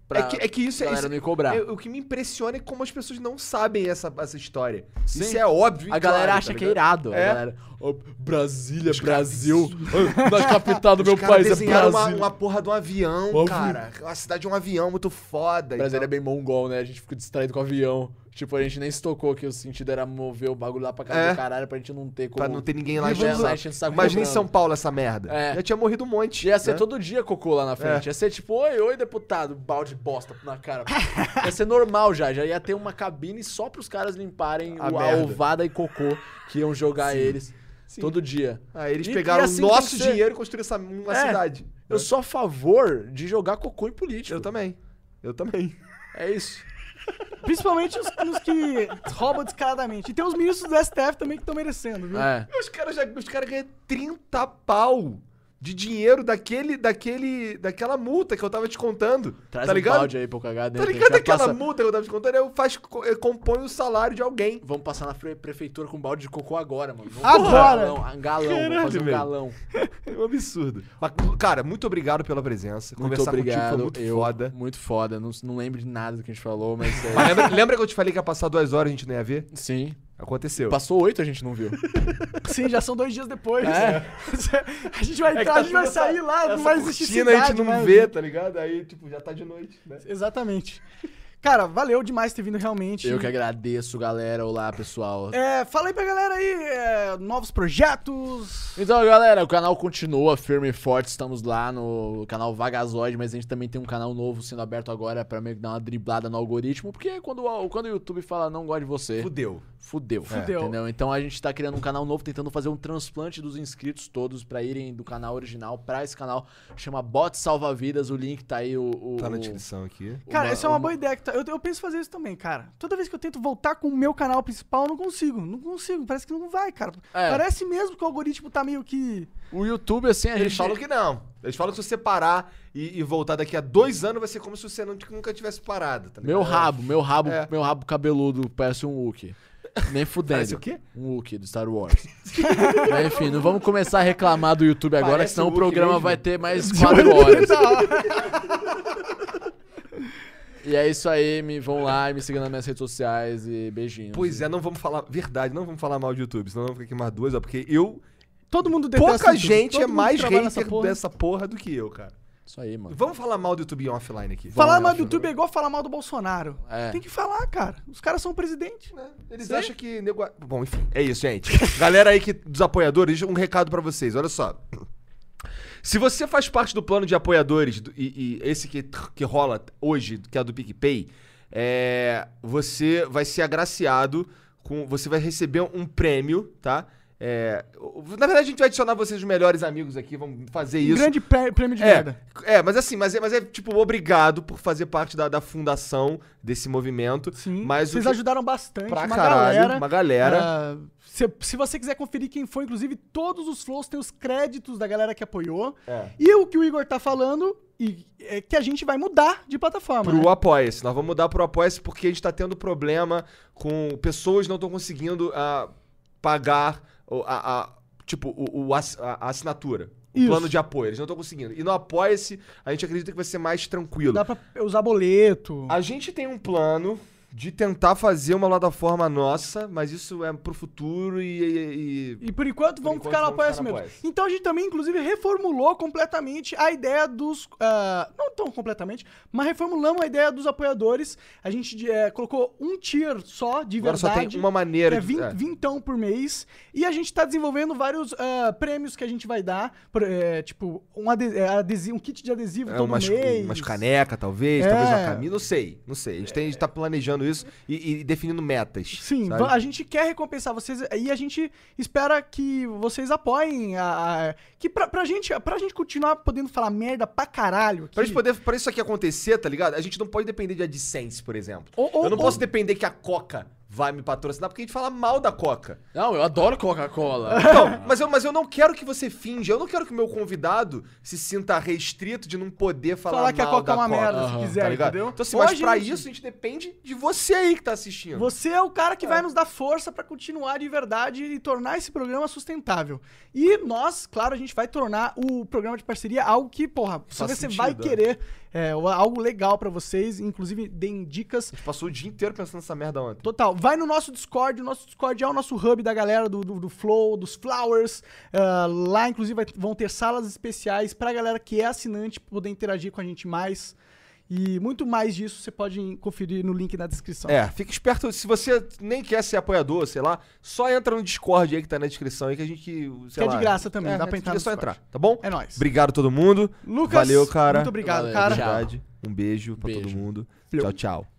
pra É que, é que isso é galera isso, não me cobrar. é- o que me impressiona é como as pessoas não sabem essa, essa história. Sim. Isso é óbvio. A galera claro, acha tá que é irado. É. A galera, "Ó, Brasília, Os Brasil. [LAUGHS] Na capital do meu país é desenharam uma, uma porra de um avião, Um cara. Uma cidade de um avião muito foda. Brasília é tal. bem mongol, né? A gente fica distraído com o avião. Tipo, a gente nem se tocou que o sentido era mover o bagulho lá pra casa É. do caralho pra gente não ter como... Pra não ter ninguém lá saco Imagina em. São Paulo essa merda. É. Já tinha morrido um monte. Ia ser né? todo dia cocô lá na frente. É. Ia ser tipo, oi, oi, deputado, balde de bosta na cara. ia ser normal já. Já ia ter uma cabine só pros caras limparem A o- a, ovada e cocô que iam jogar eles todo dia. Aí eles E- pegaram e assim o nosso ser. dinheiro e construíram essa, uma É. cidade. Eu sou a favor de jogar cocô em político. Eu também. Eu também. É isso. Principalmente os, os que roubam descaradamente. E tem os ministros do STF também que estão merecendo, viu? É. Os caras já, os caras ganham 30 pau de dinheiro daquele, daquele, daquela multa que eu tava te contando. Traz tá um ligado? balde aí pra eu cagar Tá ligado aquela passa- multa que eu tava te contando? Eu faz, eu compõe o salário de alguém. Vamos passar na pre- prefeitura com um balde de cocô agora, mano. Vamos Agora? Um galão, um galão Caralho, fazer um galão. [LAUGHS] É um absurdo. Mas, cara, muito obrigado pela presença. Muito Conversar obrigado. contigo foi muito eu, foda. Muito foda. Não, não lembro de nada do que a gente falou, mas. é- Mas lembra, lembra que eu te falei que ia passar duas horas e a gente não ia ver? Sim. Aconteceu. Passou oito, a gente não viu. [LAUGHS] Sim, já são dois dias depois. É. [LAUGHS] a gente vai É tá a gente vai sair essa- lá, não vai existir cortina a gente cidade não mais, vê, tá ligado? Aí, tipo, já tá de noite, né? Exatamente. Cara, valeu demais ter vindo realmente. Eu que agradeço, galera. Olá, pessoal. É, fala aí pra galera aí, é, novos projetos. Então, galera, o canal continua firme e forte. Estamos lá no canal Vagazoide, mas a gente também tem um canal novo sendo aberto agora pra meio que dar uma driblada no algoritmo. Porque quando, o- quando o YouTube fala não gosta de você, Fudeu. fudeu. Fudeu. Entendeu? Então a gente tá criando um canal novo, tentando fazer um transplante dos inscritos todos pra irem do canal original pra esse canal. Chama Bot Salva Vidas. O link tá aí. O, o- Tá na descrição aqui. Cara, uma- essa é uma- boa ideia. que tá- Eu, eu penso fazer isso também, cara. Toda vez que eu tento voltar com o meu canal principal, eu não consigo. Não consigo. Parece que não vai, cara. É. Parece mesmo que o algoritmo tá meio que. O YouTube, assim, a Eles gente. falam que não. Eles falam que se você parar e, e voltar daqui a dois anos, vai ser como se você não- nunca tivesse parado. Tá Meu ligado? rabo, meu rabo, É. meu rabo cabeludo parece um Wookie. Nem [LAUGHS] fudendo. Parece o quê? Um Wookie do Star Wars. Mas enfim, não vamos começar a reclamar do YouTube agora, Parece senão o o programa mesmo. vai ter mais [LAUGHS] 4 horas. [LAUGHS] E é isso aí, me vão lá e me sigam nas minhas redes sociais e beijinhos. Pois é, não vamos falar. Verdade, não vamos falar mal de YouTube, senão vamos ficar aqui mais duas, ó. Porque eu. Todo mundo detesta Pouca YouTube. gente é mais hater porra. dessa porra do que eu, cara. Isso aí, mano. Vamos falar mal do YouTube offline aqui. Falar mal do acho- YouTube é igual falar mal do Bolsonaro. É. Tem que falar, cara. Os caras são o presidente. né? Eles Sim. acham que. nego- Bom, enfim, é isso, gente. Galera aí que, dos apoiadores, um recado pra vocês. Olha só. Se você faz parte do plano de apoiadores, do- e, e esse que, que rola hoje, que é do PicPay, é, você vai ser agraciado com. Você vai receber um prêmio, tá? É, na verdade, a gente vai adicionar vocês os melhores amigos aqui, vamos fazer Um isso. grande prêmio de É, merda. é, mas assim, mas é, mas é tipo, obrigado por fazer parte da, da fundação desse movimento. Sim. Mas Vocês ajudaram bastante. Pra uma caralho, galera. uma galera. Ah, se, se você quiser conferir quem foi, inclusive, todos os flows tem os créditos da galera que apoiou. É. E o que o Igor tá falando e, é que a gente vai mudar de plataforma. Pro né? Apoia-se. Nós vamos mudar pro Apoia-se porque a gente tá tendo problema com pessoas não estão conseguindo ah, pagar a, a- tipo, o, o a, a assinatura. O Isso. plano de apoio. Eles não estão conseguindo. E no Apoia-se, a gente acredita que vai ser mais tranquilo. Dá pra usar boleto. A gente tem um plano de tentar fazer uma plataforma nossa, mas isso é pro futuro e. e- e- E por enquanto vamos enquanto, ficar ficar no mesmo. Apoia-se. Então a gente também, inclusive, reformulou completamente a ideia dos. ah, não tão completamente, mas reformulamos a ideia dos apoiadores. A gente eh, colocou um tier só, de Agora verdade. só tem uma que maneira é de. 20, é. vintão por mês. E a gente tá desenvolvendo vários ah, prêmios que a gente vai dar. por, eh, tipo, um, eh, adesivo, um kit de adesivo É, todo umas, mês. umas canecas, talvez, É. talvez uma camisa, não sei, não sei. A gente, tem, a gente tá planejando isso e, e definindo metas. Sim, sabe? a gente quer recompensar vocês e a gente espera que vocês apoiem a, a- que pra, pra gente, pra gente continuar podendo falar merda pra caralho. Pra, aqui, gente poder, pra isso aqui acontecer, tá ligado? A gente não pode depender de AdSense, por exemplo. Ou- ou- Eu não ou- posso depender que a Coca vai me patrocinar porque a gente fala mal da Coca. Não, eu adoro Coca-Cola. [LAUGHS] Não, mas eu, mas eu não quero que você finja, eu não quero que o meu convidado se sinta restrito de não poder falar, Falar que a Coca é uma merda, Aham, se quiser, tá ligado? entendeu? Então assim, mas a pra gente- isso a gente depende de você aí que tá assistindo. Você é o cara que vai nos dar força pra continuar de verdade e tornar esse programa sustentável. E nós, claro, a gente vai tornar o programa de parceria algo que, porra, Faz você sentido, vai é. querer, é, algo legal pra vocês, inclusive deem dicas. A gente passou o dia inteiro pensando nessa merda ontem. Total. Vai no nosso Discord. O nosso Discord é o nosso hub da galera do, do, do Flow, dos Flowers. Ah, lá, inclusive, vai- vão ter salas especiais pra galera que é assinante poder interagir com a gente mais. E muito mais disso você pode conferir no link na descrição. É, fica esperto. Se você nem quer ser apoiador, sei lá, só entra no Discord aí que tá na descrição aí que a gente. Sei Que é lá, de graça também, dá é, pra entrar É só entrar, tá bom? É nóis. Obrigado a todo mundo. Lucas, Valeu, cara. Muito obrigado, Valeu, cara. Um beijo pra Beijo. todo mundo. Tchau, tchau.